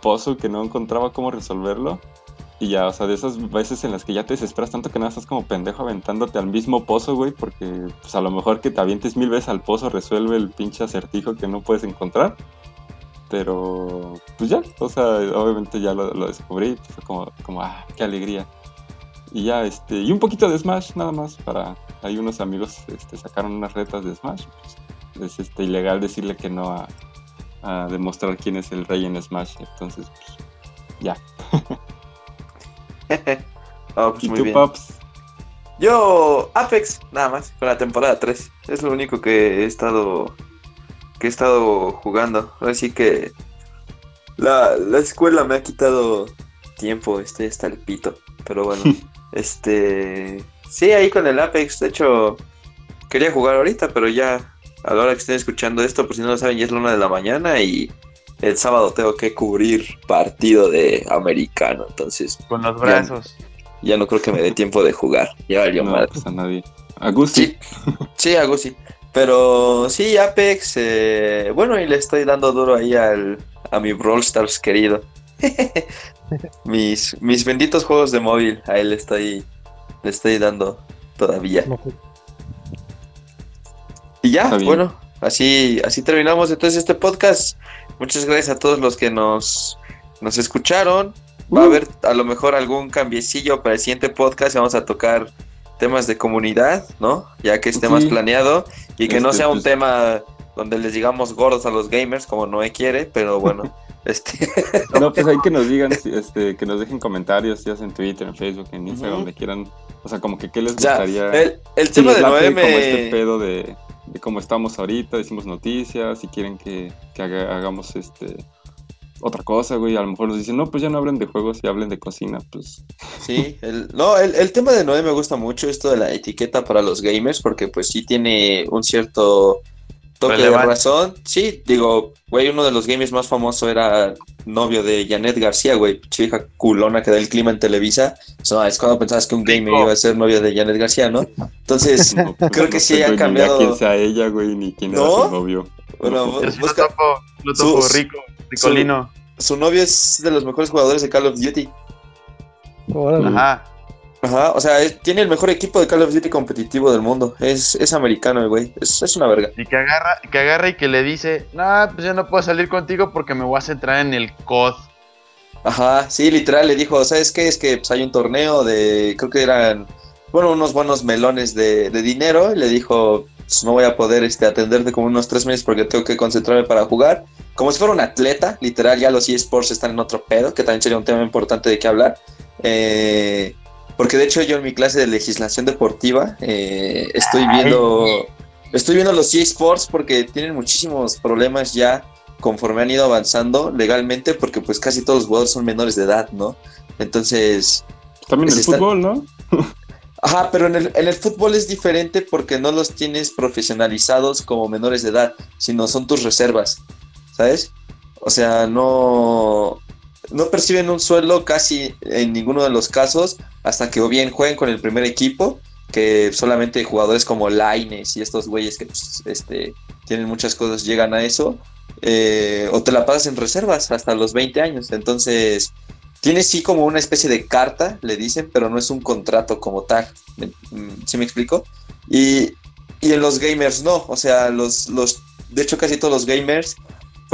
[SPEAKER 3] pozo que no encontraba cómo resolverlo. Y ya, o sea, de esas veces en las que ya te desesperas tanto que nada estás como pendejo aventándote al mismo pozo, güey, porque pues a lo mejor que te avientes mil veces al pozo resuelve el pinche acertijo que no puedes encontrar. Pero, pues ya, o sea, obviamente ya lo, descubrí, fue como, como, ah, qué alegría. Y ya, este, y un poquito de Smash nada más para, hay unos amigos este, sacaron unas retas de Smash. Pues, es este, ilegal decirle que no a, demostrar quién es el rey en Smash. Entonces, pues, ya. <laughs>
[SPEAKER 1] oh, pues ¿Y tú, Pops? Yo, Apex, nada más, con la temporada 3. Es lo único que he estado que he estado jugando. Así que la, la escuela me ha quitado tiempo, estoy hasta el pito. Pero bueno. <laughs> Este. Sí, ahí con el Apex. De hecho, quería jugar ahorita, pero ya a la hora que estén escuchando esto, por si no lo saben, ya es la una de la mañana y el sábado tengo que cubrir partido de americano. Entonces.
[SPEAKER 2] Con los brazos.
[SPEAKER 1] Ya, no creo que me dé tiempo de jugar. Ya valió
[SPEAKER 3] no, pues a nadie. A Gusti.
[SPEAKER 1] Sí, a Gusti. Pero sí, Apex. Eh, bueno, y le estoy dando duro ahí al, a mi Brawl Stars querido. <laughs> mis, mis benditos juegos de móvil, a él le estoy, le estoy dando todavía. Y ya, bueno, así, así terminamos entonces este podcast. Muchas gracias a todos los que nos, nos escucharon. Va a uh. haber a lo mejor algún cambiecillo para el siguiente podcast. Vamos a tocar temas de comunidad, ¿no? Ya que esté más planeado y que no este, sea un pues tema donde les digamos gordos a los gamers como Noé quiere, pero bueno. <laughs> Este, <laughs>
[SPEAKER 3] no, pues hay que nos digan, este, que nos dejen comentarios, ya sea en Twitter, en Facebook, en Instagram, donde quieran. O sea, como que qué les gustaría.
[SPEAKER 1] el, tema de Noé
[SPEAKER 3] Como este pedo de, cómo estamos ahorita, decimos noticias, si quieren que, hagamos este otra cosa, güey. A lo mejor nos dicen, no, pues ya no hablen de juegos y hablen de cocina, pues.
[SPEAKER 1] Sí, el, no, el, el, tema de Noé me gusta mucho, esto de la etiqueta para los gamers, porque pues sí tiene un cierto toque de razón. Sí, digo, güey, uno de los gamers más famosos era novio de Janet García, güey, chica culona que da el clima en Televisa. es cuando pensabas que un gamer iba a ser novio de Janet García, ¿no? Entonces, <laughs> creo que sí ha cambiado.
[SPEAKER 3] Ni quién sea ella, güey, ni quién ¿No? era su novio.
[SPEAKER 2] Bueno, <laughs> busca... lo topo, rico, ricolino.
[SPEAKER 1] Su, novio es de los mejores jugadores de Call of Duty.
[SPEAKER 2] Ajá.
[SPEAKER 1] Ajá, o sea, tiene el mejor equipo de Call of Duty competitivo del mundo. Es, es americano el güey. Es, es, una verga.
[SPEAKER 2] Y que agarra, que agarra y que le dice, no, pues yo no puedo salir contigo porque me voy a centrar en el COD.
[SPEAKER 1] Ajá, sí, literal, le dijo, ¿sabes qué? Es que pues, hay un torneo de, creo que eran, bueno, unos buenos melones de, de dinero. Y le dijo, pues, no voy a poder este, atenderte como unos tres meses porque tengo que concentrarme para jugar. Como si fuera un atleta, literal, ya los eSports están en otro pedo, que también sería un tema importante de qué hablar. Eh, porque de hecho yo en mi clase de legislación deportiva eh, estoy viendo estoy viendo los eSports porque tienen muchísimos problemas ya conforme han ido avanzando legalmente porque pues casi todos los jugadores son menores de edad, ¿no? Entonces...
[SPEAKER 3] También en el fútbol, ¿no?
[SPEAKER 1] Ajá, pero en el, en el fútbol es diferente porque no los tienes profesionalizados como menores de edad, sino son tus reservas, ¿sabes? O sea, no, no perciben un sueldo casi en ninguno de los casos hasta que o bien jueguen con el primer equipo, que solamente jugadores como Laines y estos güeyes que pues, este, tienen muchas cosas llegan a eso, eh, o te la pasas en reservas hasta los 20 años. Entonces, tiene sí como una especie de carta, le dicen, pero no es un contrato como tal. Mm, ¿Sí me explico? Y, y en los gamers no, o sea, los, los, de hecho casi todos los gamers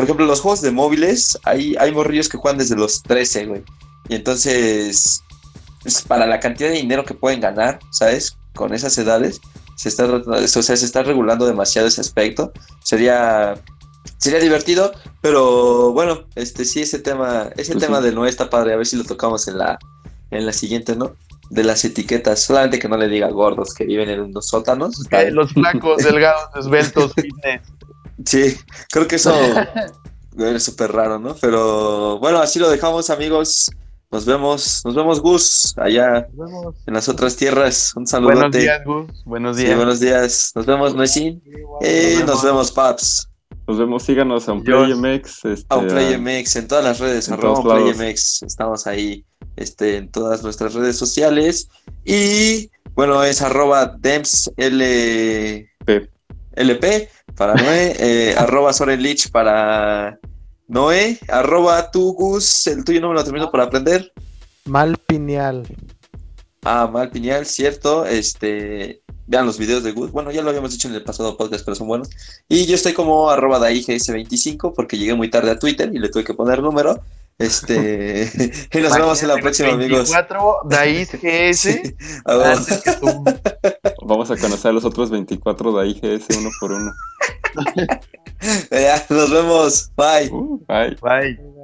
[SPEAKER 1] por ejemplo, los juegos de móviles, hay, hay morrillos que juegan desde los 13, güey. Y entonces, pues, para la cantidad de dinero que pueden ganar, ¿sabes? Con esas edades, se está, o sea, se está regulando demasiado ese aspecto. Sería, sería divertido, pero bueno, este sí, ese tema, ese pues tema de no está padre, a ver si lo tocamos en la, en la siguiente, ¿no? De las etiquetas, solamente que no le diga gordos que viven en unos sótanos.
[SPEAKER 2] los flacos, <laughs> delgados, esbeltos, fitness.
[SPEAKER 1] Sí, creo que eso es súper raro, ¿no? Pero bueno, así lo dejamos, amigos. Nos vemos, nos vemos, Gus, allá en las otras tierras. Un saludo.
[SPEAKER 2] Buenos días, Gus. Buenos días.
[SPEAKER 1] buenos días. Nos vemos, Noesin. Y nos vemos, Paps.
[SPEAKER 3] Nos vemos, síganos a UnPlayMX.
[SPEAKER 1] Este, a UnPlayMX en todas las redes, arroba Estamos ahí este, en todas nuestras redes sociales. Y bueno, es arroba DEMSLP LP para Noé, eh, <laughs> arroba Sorenlich para Noé, arroba tu Gus, el tuyo no me lo termino para aprender.
[SPEAKER 4] Malpineal.
[SPEAKER 1] Ah, Malpineal, cierto. Este, vean los videos de Gus. Bueno, ya lo habíamos dicho en el pasado podcast, pero son buenos. Y yo estoy como arroba DaiGS25 porque llegué muy tarde a Twitter y le tuve que poner número. Este, <laughs> y nos vemos en la próxima, 24
[SPEAKER 2] amigos. GS. <laughs>
[SPEAKER 3] Vamos a conocer a los otros 24 de GS uno por uno. <laughs>
[SPEAKER 1] ya, nos vemos. Bye.
[SPEAKER 3] Uh, bye.
[SPEAKER 2] Bye.